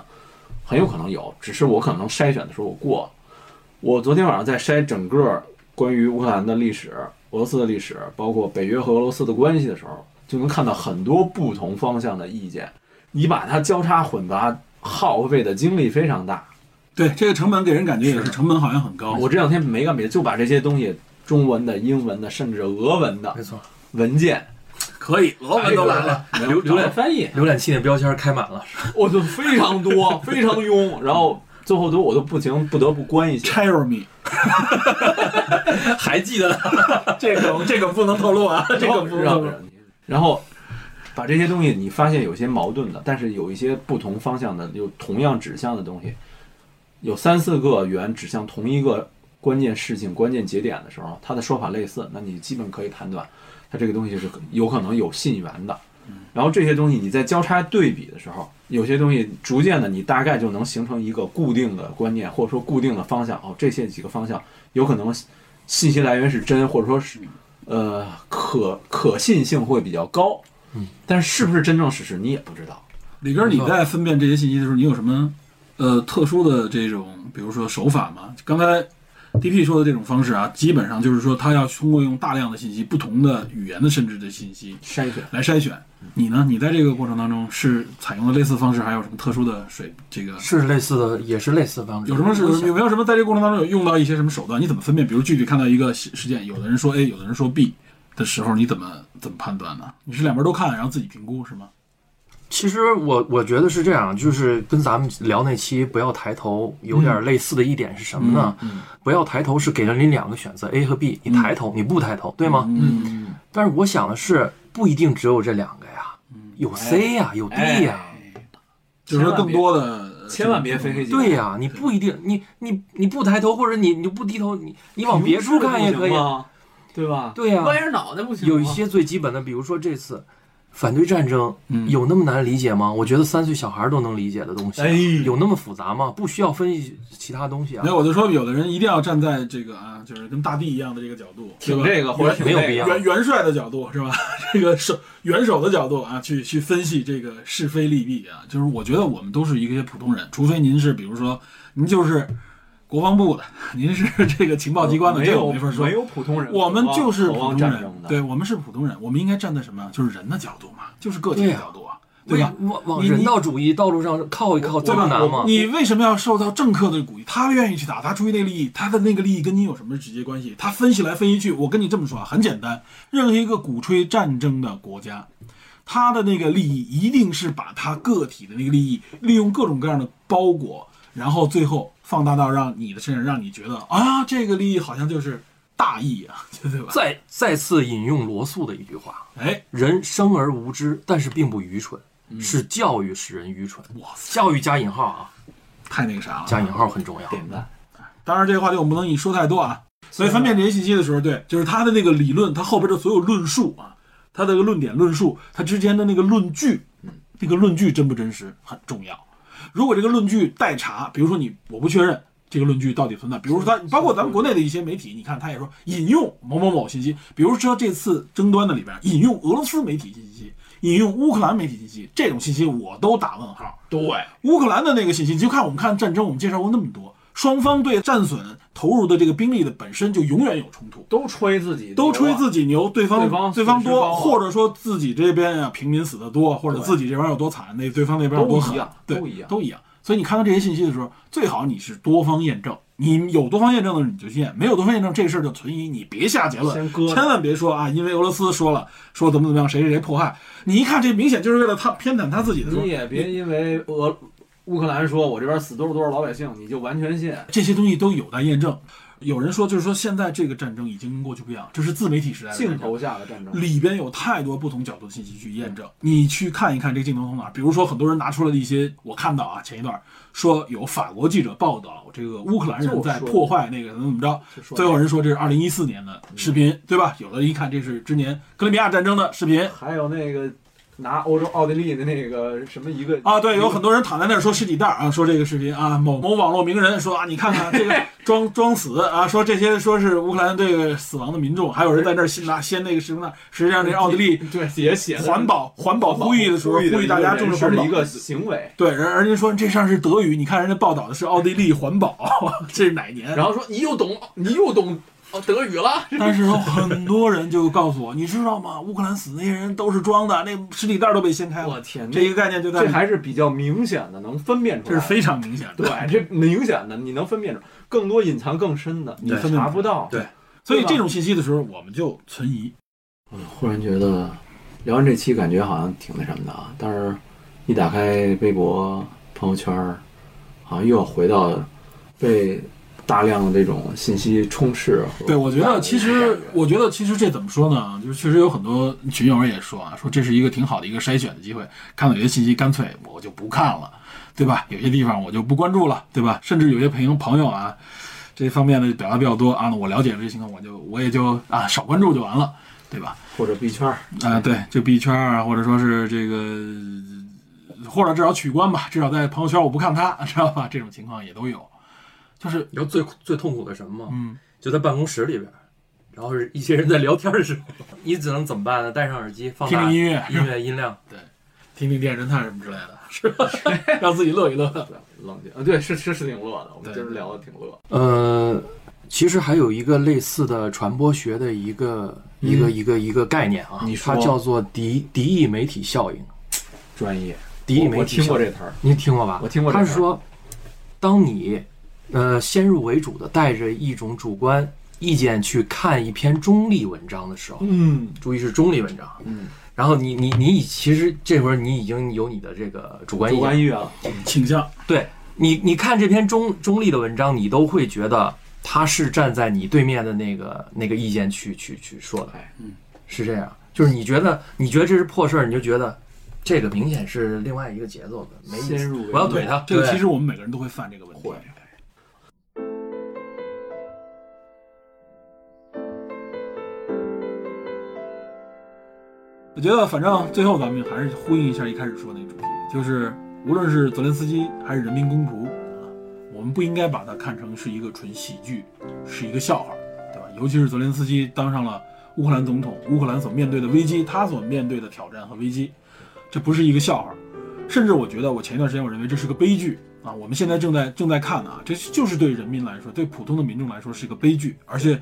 很有可能有，只是我可能筛选的时候我过了。我昨天晚上在筛整个关于乌克兰的历史、俄罗斯的历史，包括北约和俄罗斯的关系的时候，就能看到很多不同方向的意见。你把它交叉混杂，耗费的精力非常大。对，这个成本给人感觉也是成本好像很高。我这两天没干别的，就把这些东西，中文的、英文的，甚至俄文的没错，文件，可以，俄文都来了。浏浏览翻译，浏览器那标签开满了，我就非常多，非常庸，然后最后都我都不行，不得不关一下。Cheremy，还记得呢。这个这个不能透露啊，这个不能透露。然后把这些东西，你发现有些矛盾的，但是有一些不同方向的，有同样指向的东西，有三四个圆指向同一个关键事情、关键节点的时候，它的说法类似，那你基本可以判断，它这个东西是有可能有信源的。然后这些东西你在交叉对比的时候，有些东西逐渐的你大概就能形成一个固定的观念，或者说固定的方向。哦，这些几个方向有可能信息来源是真，或者说是呃可可信性会比较高。嗯，但是是不是真正事实你也不知道。李哥，你在分辨这些信息的时候，你有什么呃特殊的这种，比如说手法吗？刚才 DP 说的这种方式啊，基本上就是说他要通过用大量的信息、不同的语言的甚至的信息筛选来筛选。你呢？你在这个过程当中是采用了类似方式，还有什么特殊的水？这个是类似的，也是类似的方式。有什么是有没有什么在这个过程当中有用到一些什么手段？你怎么分辨？比如具体看到一个事事件，有的人说 A，有的人说 B 的时候，你怎么怎么判断呢？你是两边都看，然后自己评估是吗？其实我我觉得是这样，就是跟咱们聊那期不要抬头有点类似的一点是什么呢？嗯不要抬头是给了你两个选择 A 和 B，你抬头，你不抬头，对吗？嗯，但是我想的是，不一定只有这两个呀，有 C 呀，有 D 呀。就是说更多的千万别非黑即白。对呀、你不一定，你你你不抬头，或者你你不低头，你你往别处看也可以。吗？对吧？对呀歪着脑袋不行。有一些最基本的，比如说这次反对战争，嗯有那么难理解吗？我觉得三岁小孩都能理解的东西，哎有那么复杂吗？不需要分析其他东西啊没。有，我就说有的人一定要站在这个啊，就是跟大地一样的这个角度，挺这个或者挺没有必要那个元元帅的角度是吧？这个手元首的角度啊，去去分析这个是非利弊啊，就是我觉得我们都是一些普通人，除非您是比如说您就是国防部的，您是 这个情报机关的，这没有我没法说没。有普通人，我们就是普通人对我们是普通人，我们应该站在什么？就是人的角度嘛，就是个体的角度啊，对吧？往人道主义道路上靠一靠，这么难吗？你为什么要受到政客的鼓励？他愿意去打，他出于那个利益，他的那个利益跟你有什么直接关系？他分析来分析去，我跟你这么说啊，很简单，任何一个鼓吹战争的国家，他的那个利益一定是把他个体的那个利益利用各种各样的包裹，然后最后放大到让你的身上，让你觉得啊，这个利益好像就是大义啊，对吧？再再次引用罗素的一句话：哎，人生而无知，但是并不愚蠢，是教育使人愚蠢。哇塞，教育加引号啊，太那个啥了，加引号很重要。点赞。当然，这个话题我们不能你说太多啊。所以分辨这些信息的时候，对，就是他的那个理论，他后边的所有论述啊，他的论点、论述，他之间的那个论据，那个论据真不真实很重要。如果这个论据待查，比如说你我不确认这个论据到底存在，比如说他包括咱们国内的一些媒体，你看他也说引用某某某信息，比如说这次争端的里边引用俄罗斯媒体信息，引用乌克兰媒体信息，这种信息我都打问号。对，乌克兰的那个信息，你就看我们看战争，我们介绍过那么多，双方对战损投入的这个兵力的本身就永远有冲突，都吹自己，都吹自己牛，对方对方对方多，或者说自己这边啊平民死的多，或者自己这边有多惨，那对方那边有多狠都一样，对，都一样。都一样。所以你看到这些信息的时候，最好你是多方验证。你有多方验证的你就信，没有多方验证这个事儿就存疑，你别下结论，千万别说啊，因为俄罗斯说了说怎么怎么样，谁谁谁迫害，你一看这明显就是为了他偏袒他自己的时候，你也别因为俄乌克兰说我这边死多少多少老百姓，你就完全信。这些东西都有待验证。有人说，就是说现在这个战争已经跟过去不一样，这是自媒体时代的镜头下的战争，里边有太多不同角度的信息去验证。你去看一看这个镜头从哪儿？比如说，很多人拿出来的一些，我看到啊，前一段说有法国记者报道这个乌克兰人在破坏那个怎么怎么着，最后人说这是二零一四年的视频，对吧？有的一看这是之年哥伦比亚战争的视频。还有那个拿欧洲奥地利的那个什么一个啊，对，有很多人躺在那儿说尸体袋儿啊，说这个视频啊，某某网络名人说啊，你看看这个装装死啊，说这些说是乌克兰这个死亡的民众，还有人在那儿先拿掀那个视频袋，实际上这奥地利对也写环保环保呼吁的时候，呼吁大家重视环保的一个行为，对，人人家说这上是德语，你看人家报道的是奥地利环保，这是哪年？然后说你又懂你又懂哦德语了，但是有很多人就告诉我，你知道吗？乌克兰死那些人都是装的，那尸体袋儿都被掀开了。我天，这一个概念就在这还是比较明显的，能分辨出来，这是非常明显的。对，这明显的你能分辨出，更多隐藏更深的你对查不到。对所以这种信息的时候，我们就存疑。嗯，忽然觉得聊完这期，感觉好像挺那什么的啊。但是，一打开微博朋友圈儿，好像又要回到被大量的这种信息充斥。对，我觉得其实，我觉得其实这怎么说呢？就是确实有很多群友也说啊，说这是一个挺好的一个筛选的机会。看到有些信息，干脆我就不看了，对吧？有些地方我就不关注了，对吧？甚至有些朋友朋友啊，这方面的表达比较多啊，我了解了这些情况，我就我也就啊少关注就完了，对吧？或者币圈儿，啊，对，就币圈啊，或者说是这个，或者至少取关吧，至少在朋友圈我不看他，知道吧？这种情况也都有，就是你知道最最痛苦的什么吗？嗯，就在办公室里边，然后是一些人在聊天的时候，你只能怎么办呢？戴上耳机，放听听音乐音乐音量，对听听电视侦探什么之类的，是吧？让自己乐一乐。对，冷静啊，对，是是是挺乐的，我们对今儿聊的挺乐。呃，其实还有一个类似的传播学的一个、一个一个一个概念啊，你说它叫做敌敌意媒体效应。专业，敌意我我听媒体效应过这词儿，你听过吧？我听过这他是说，当你呃先入为主的带着一种主观意见去看一篇中立文章的时候，嗯。注意是中立文章，嗯，然后你你你其实这会儿你已经有你的这个主观意主见观意愿了，倾向，对你，你看这篇中中立的文章，你都会觉得他是站在你对面的那个那个意见去去去说的，哎，嗯，是这样，就是你觉得你觉得这是破事儿，你就觉得这个明显是另外一个节奏的，没意思。我要怼他。对这个其实我们每个人都会犯这个问题。我觉得，反正最后咱们还是呼应一下一开始说那个主题，就是无论是泽连斯基还是人民公仆啊，我们不应该把它看成是一个纯喜剧，是一个笑话，对吧？尤其是泽连斯基当上了乌克兰总统，乌克兰所面对的危机，他所面对的挑战和危机，这不是一个笑话，甚至我觉得，我前一段时间我认为这是个悲剧啊，我们现在正在正在看啊，这就是对人民来说，对普通的民众来说是一个悲剧，而且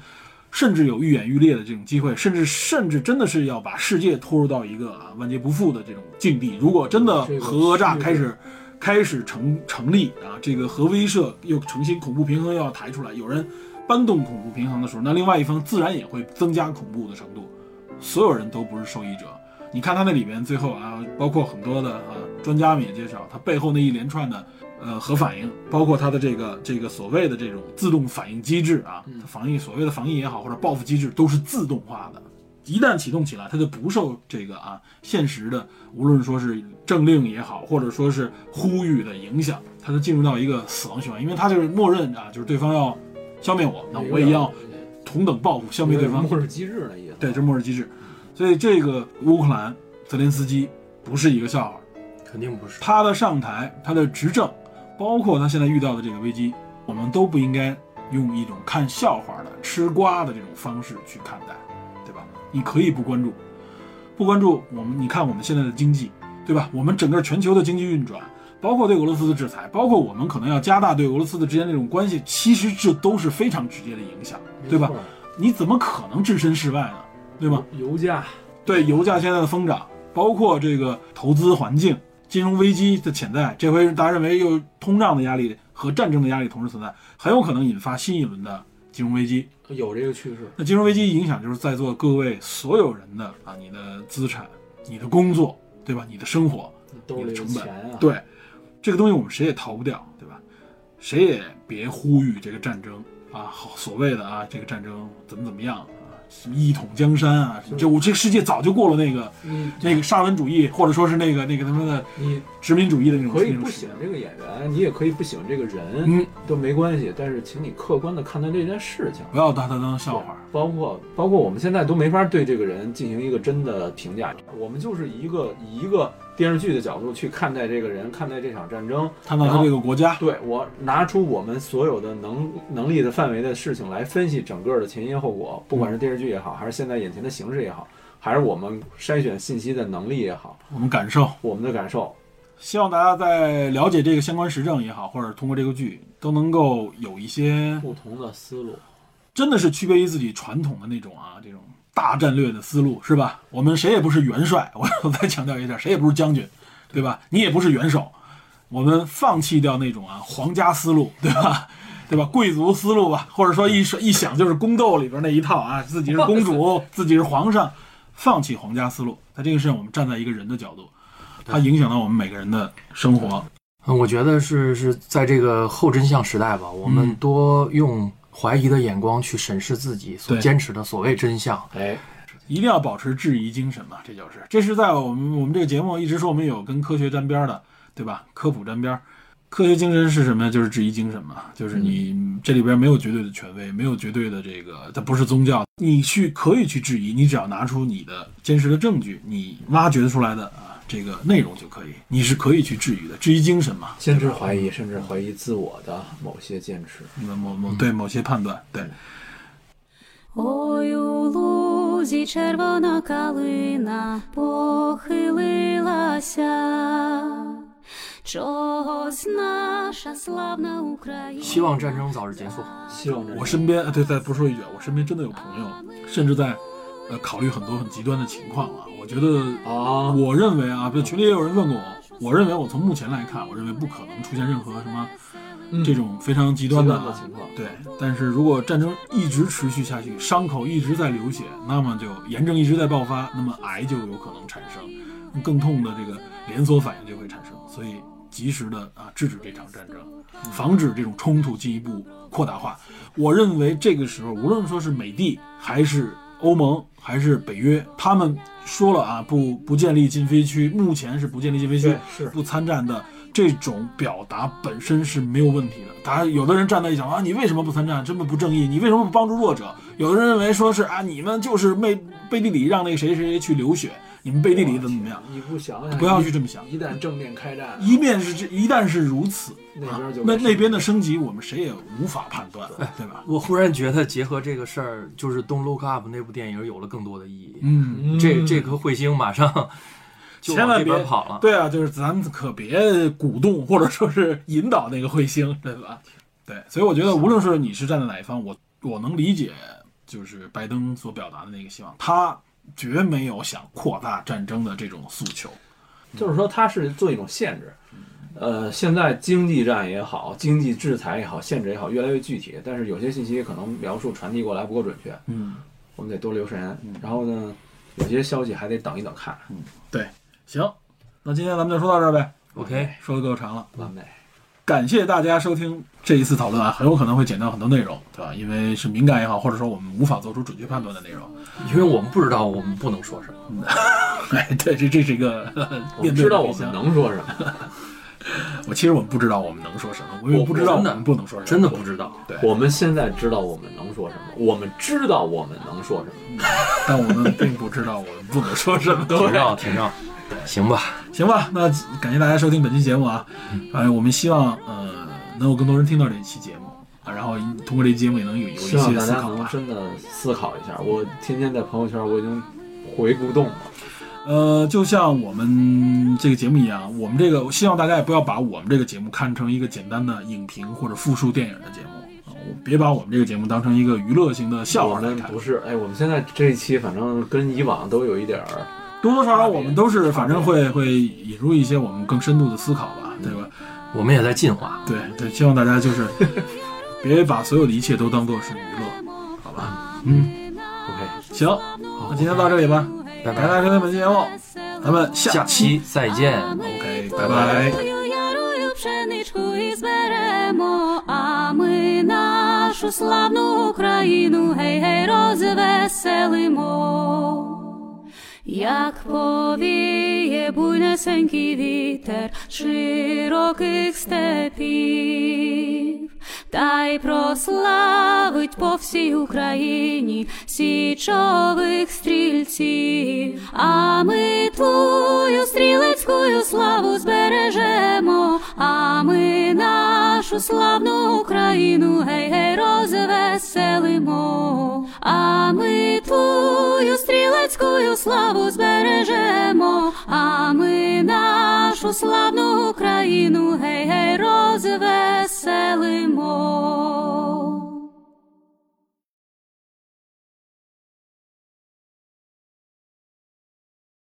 甚至有愈演愈烈的这种机会，甚至甚至真的是要把世界拖入到一个啊万劫不复的这种境地。如果真的核讹诈开始开始成成立啊，这个核威慑又重新恐怖平衡又要抬出来，有人搬动恐怖平衡的时候，那另外一方自然也会增加恐怖的程度，所有人都不是受益者。你看他那里面最后啊，包括很多的啊专家们也介绍，他背后那一连串的呃核反应，包括它的这个这个所谓的这种自动反应机制啊，它防疫所谓的防疫也好或者报复机制都是自动化的，一旦启动起来，它就不受这个啊现实的无论说是政令也好，或者说是呼吁的影响，它就进入到一个死亡循环，因为它就是默认啊，就是对方要消灭我，那我也要同等报复消灭对方。末日机制的意思。对，这末日机制。所以这个乌克兰泽连斯基不是一个笑话，肯定不是。他的上台，他的执政，包括他现在遇到的这个危机，我们都不应该用一种看笑话的、吃瓜的这种方式去看待，对吧？你可以不关注，不关注我们，你看我们现在的经济，对吧？我们整个全球的经济运转，包括对俄罗斯的制裁，包括我们可能要加大对俄罗斯的之间这种关系，其实这都是非常直接的影响，对吧？你怎么可能置身事外呢？对吗？油价，对油价现在的疯涨，包括这个投资环境、金融危机的潜在，这回大家认为又通胀的压力和战争的压力同时存在，很有可能引发新一轮的金融危机。有这个趋势。那金融危机影响就是在座各位所有人的啊，你的资产、你的工作，对吧？你的生活、你的成本啊，，对，这个东西我们谁也逃不掉，对吧？谁也别呼吁这个战争啊，好所谓的啊，这个战争怎么怎么样啊，什么一统江山啊，这我这个世界早就过了那个那个沙文主义，或者说是那个那个他妈的你殖民主义的那种可以不喜欢这个演员，你也可以不喜欢这个人，嗯，都没关系。但是请你客观的看待这件事情，不要把他当笑话。包括包括我们现在都没法对这个人进行一个真的评价，我们就是一个以一个电视剧的角度去看待这个人，看待这场战争。看待他这个国家，对我拿出我们所有的能能力的范围的事情来分析整个的前因后果，不管是电视剧也好，还是现在眼前的形势也好，还是我们筛选信息的能力也好，我们感受，我们的感受，希望大家在了解这个相关时政也好，或者通过这个剧，都能够有一些不同的思路。真的是区别于自己传统的那种啊，这种大战略的思路，是吧？我们谁也不是元帅，我 我再强调一下，谁也不是将军，对吧？你也不是元首，我们放弃掉那种啊皇家思路，对吧？对吧？贵族思路吧，或者说一说一想就是宫斗里边那一套啊，自己是公主，自己是皇上，放弃皇家思路，在这个事情，我们站在一个人的角度，它影响到我们每个人的生活。嗯，我觉得是是在这个后真相时代吧，我们嗯多用怀疑的眼光去审视自己所坚持的所谓真相。哎，一定要保持质疑精神嘛，这就是，这是在我们我们这个节目一直说我们有跟科学沾边儿的，对吧？科普沾边儿，科学精神是什么呀？就是质疑精神嘛，就是你这里边没有绝对的权威，没有绝对的这个，它不是宗教，你去可以去质疑，你只要拿出你的坚实的证据，你挖掘出来的啊这个内容就可以，你是可以去质疑的，质疑精神嘛，先知怀疑，甚至怀疑自我的某些坚持。某某某对某些判断，对。 Ой, у лузі червона калина похилилася, чогось наша славна Україна. 希望战争早日结束。希望这我身边，呃对，再不说一句，我身边真的有朋友，甚至在， 呃，考虑很多很极端的情况啊。我觉得，啊，我认为啊，群里也有人问过我，我认为我从目前来看，我认为不可能出现任何什么嗯这种非常极端的,、极端的情况对，但是如果战争一直持续下去，伤口一直在流血，那么就炎症一直在爆发，那么癌就有可能产生，更痛的这个连锁反应就会产生。所以，及时的啊制止这场战争，防止这种冲突进一步扩大化。我认为这个时候，无论说是美帝还是欧盟还是北约，他们说了啊，不不建立禁飞区，目前是不建立禁飞区，是不参战的。这种表达本身是没有问题的。大家有的人站在一讲啊，你为什么不参战？这么不正义？你为什么不帮助弱者？有的人认为说是啊，你们就是背背地里让那个谁谁谁去流血，你们背地里怎么怎么样？你不想想，不要去这么想一旦正面开战，一面是这，一旦是如此，啊那边就那那边的升级，我们谁也无法判断，对吧？我忽然觉得结合这个事儿，就是《Don't Look Up》那部电影有了更多的意义。嗯，嗯这这颗彗星马上就千万别跑了。对啊，就是咱们可别鼓动或者说是引导那个彗星，对吧？对，所以我觉得无论是你是站在哪一方，我我能理解，就是拜登所表达的那个希望，他绝没有想扩大战争的这种诉求。就是说它是做一种限制。呃，现在经济战也好，经济制裁也好，限制也好，越来越具体。但是有些信息可能描述传递过来不够准确，嗯，我们得多留神。然后呢，有些消息还得等一等看。嗯对，行，那今天咱们就说到这儿呗，OK，说的够长了。完美。感谢大家收听这一次讨论啊，很有可能会剪掉很多内容，对吧？因为是敏感也好，或者说我们无法做出准确判断的内容。因为我们不知道我们不能说什么。哎，对，这这是一个呵呵我面对们知道我们。能说什么，我其实我们不知道我们能说什么，我也不知道我真的们不能说什么，真的不知道。对，我们现在知道我们能说什么，我们知道我们能说什么。但我们并不知道我们不能说什么。挺绕，挺绕。行吧，行吧，那感谢大家收听本期节目啊，哎，我们希望呃能有更多人听到这一期节目啊，然后通过这期节目也能有有一些大家能思考吧。真的思考一下。我天天在朋友圈，我已经回不动了。呃，就像我们这个节目一样，我们这个我希望大家也不要把我们这个节目看成一个简单的影评或者复述电影的节目啊，别把我们这个节目当成一个娱乐型的笑话来看。不是，哎，我们现在这一期反正跟以往都有一点儿，多多少少我们都是反正会会引入一些我们更深度的思考吧，对吧？我们也在进化。对对，希望大家就是别把所有的一切都当做是娱乐，好吧？嗯， OK，行，那今天到这里吧，拜拜，感谢大家收听本期节目，咱们下下期再见。 OK，拜拜。 Ярою, ярою пшеничку і зберемо, а ми нашу славну Україну гей гей розвеселимо. Jak powieje bujnesenki witer szerokich stepi. Та й прославить по всій Україні січових стрільців, а ми твою стрілецькую славу збережемо, а ми нашу славну Україну гей гей розвеселимо, а ми твою стрілецькую славу збережемо, а ми нашу славну Україну more.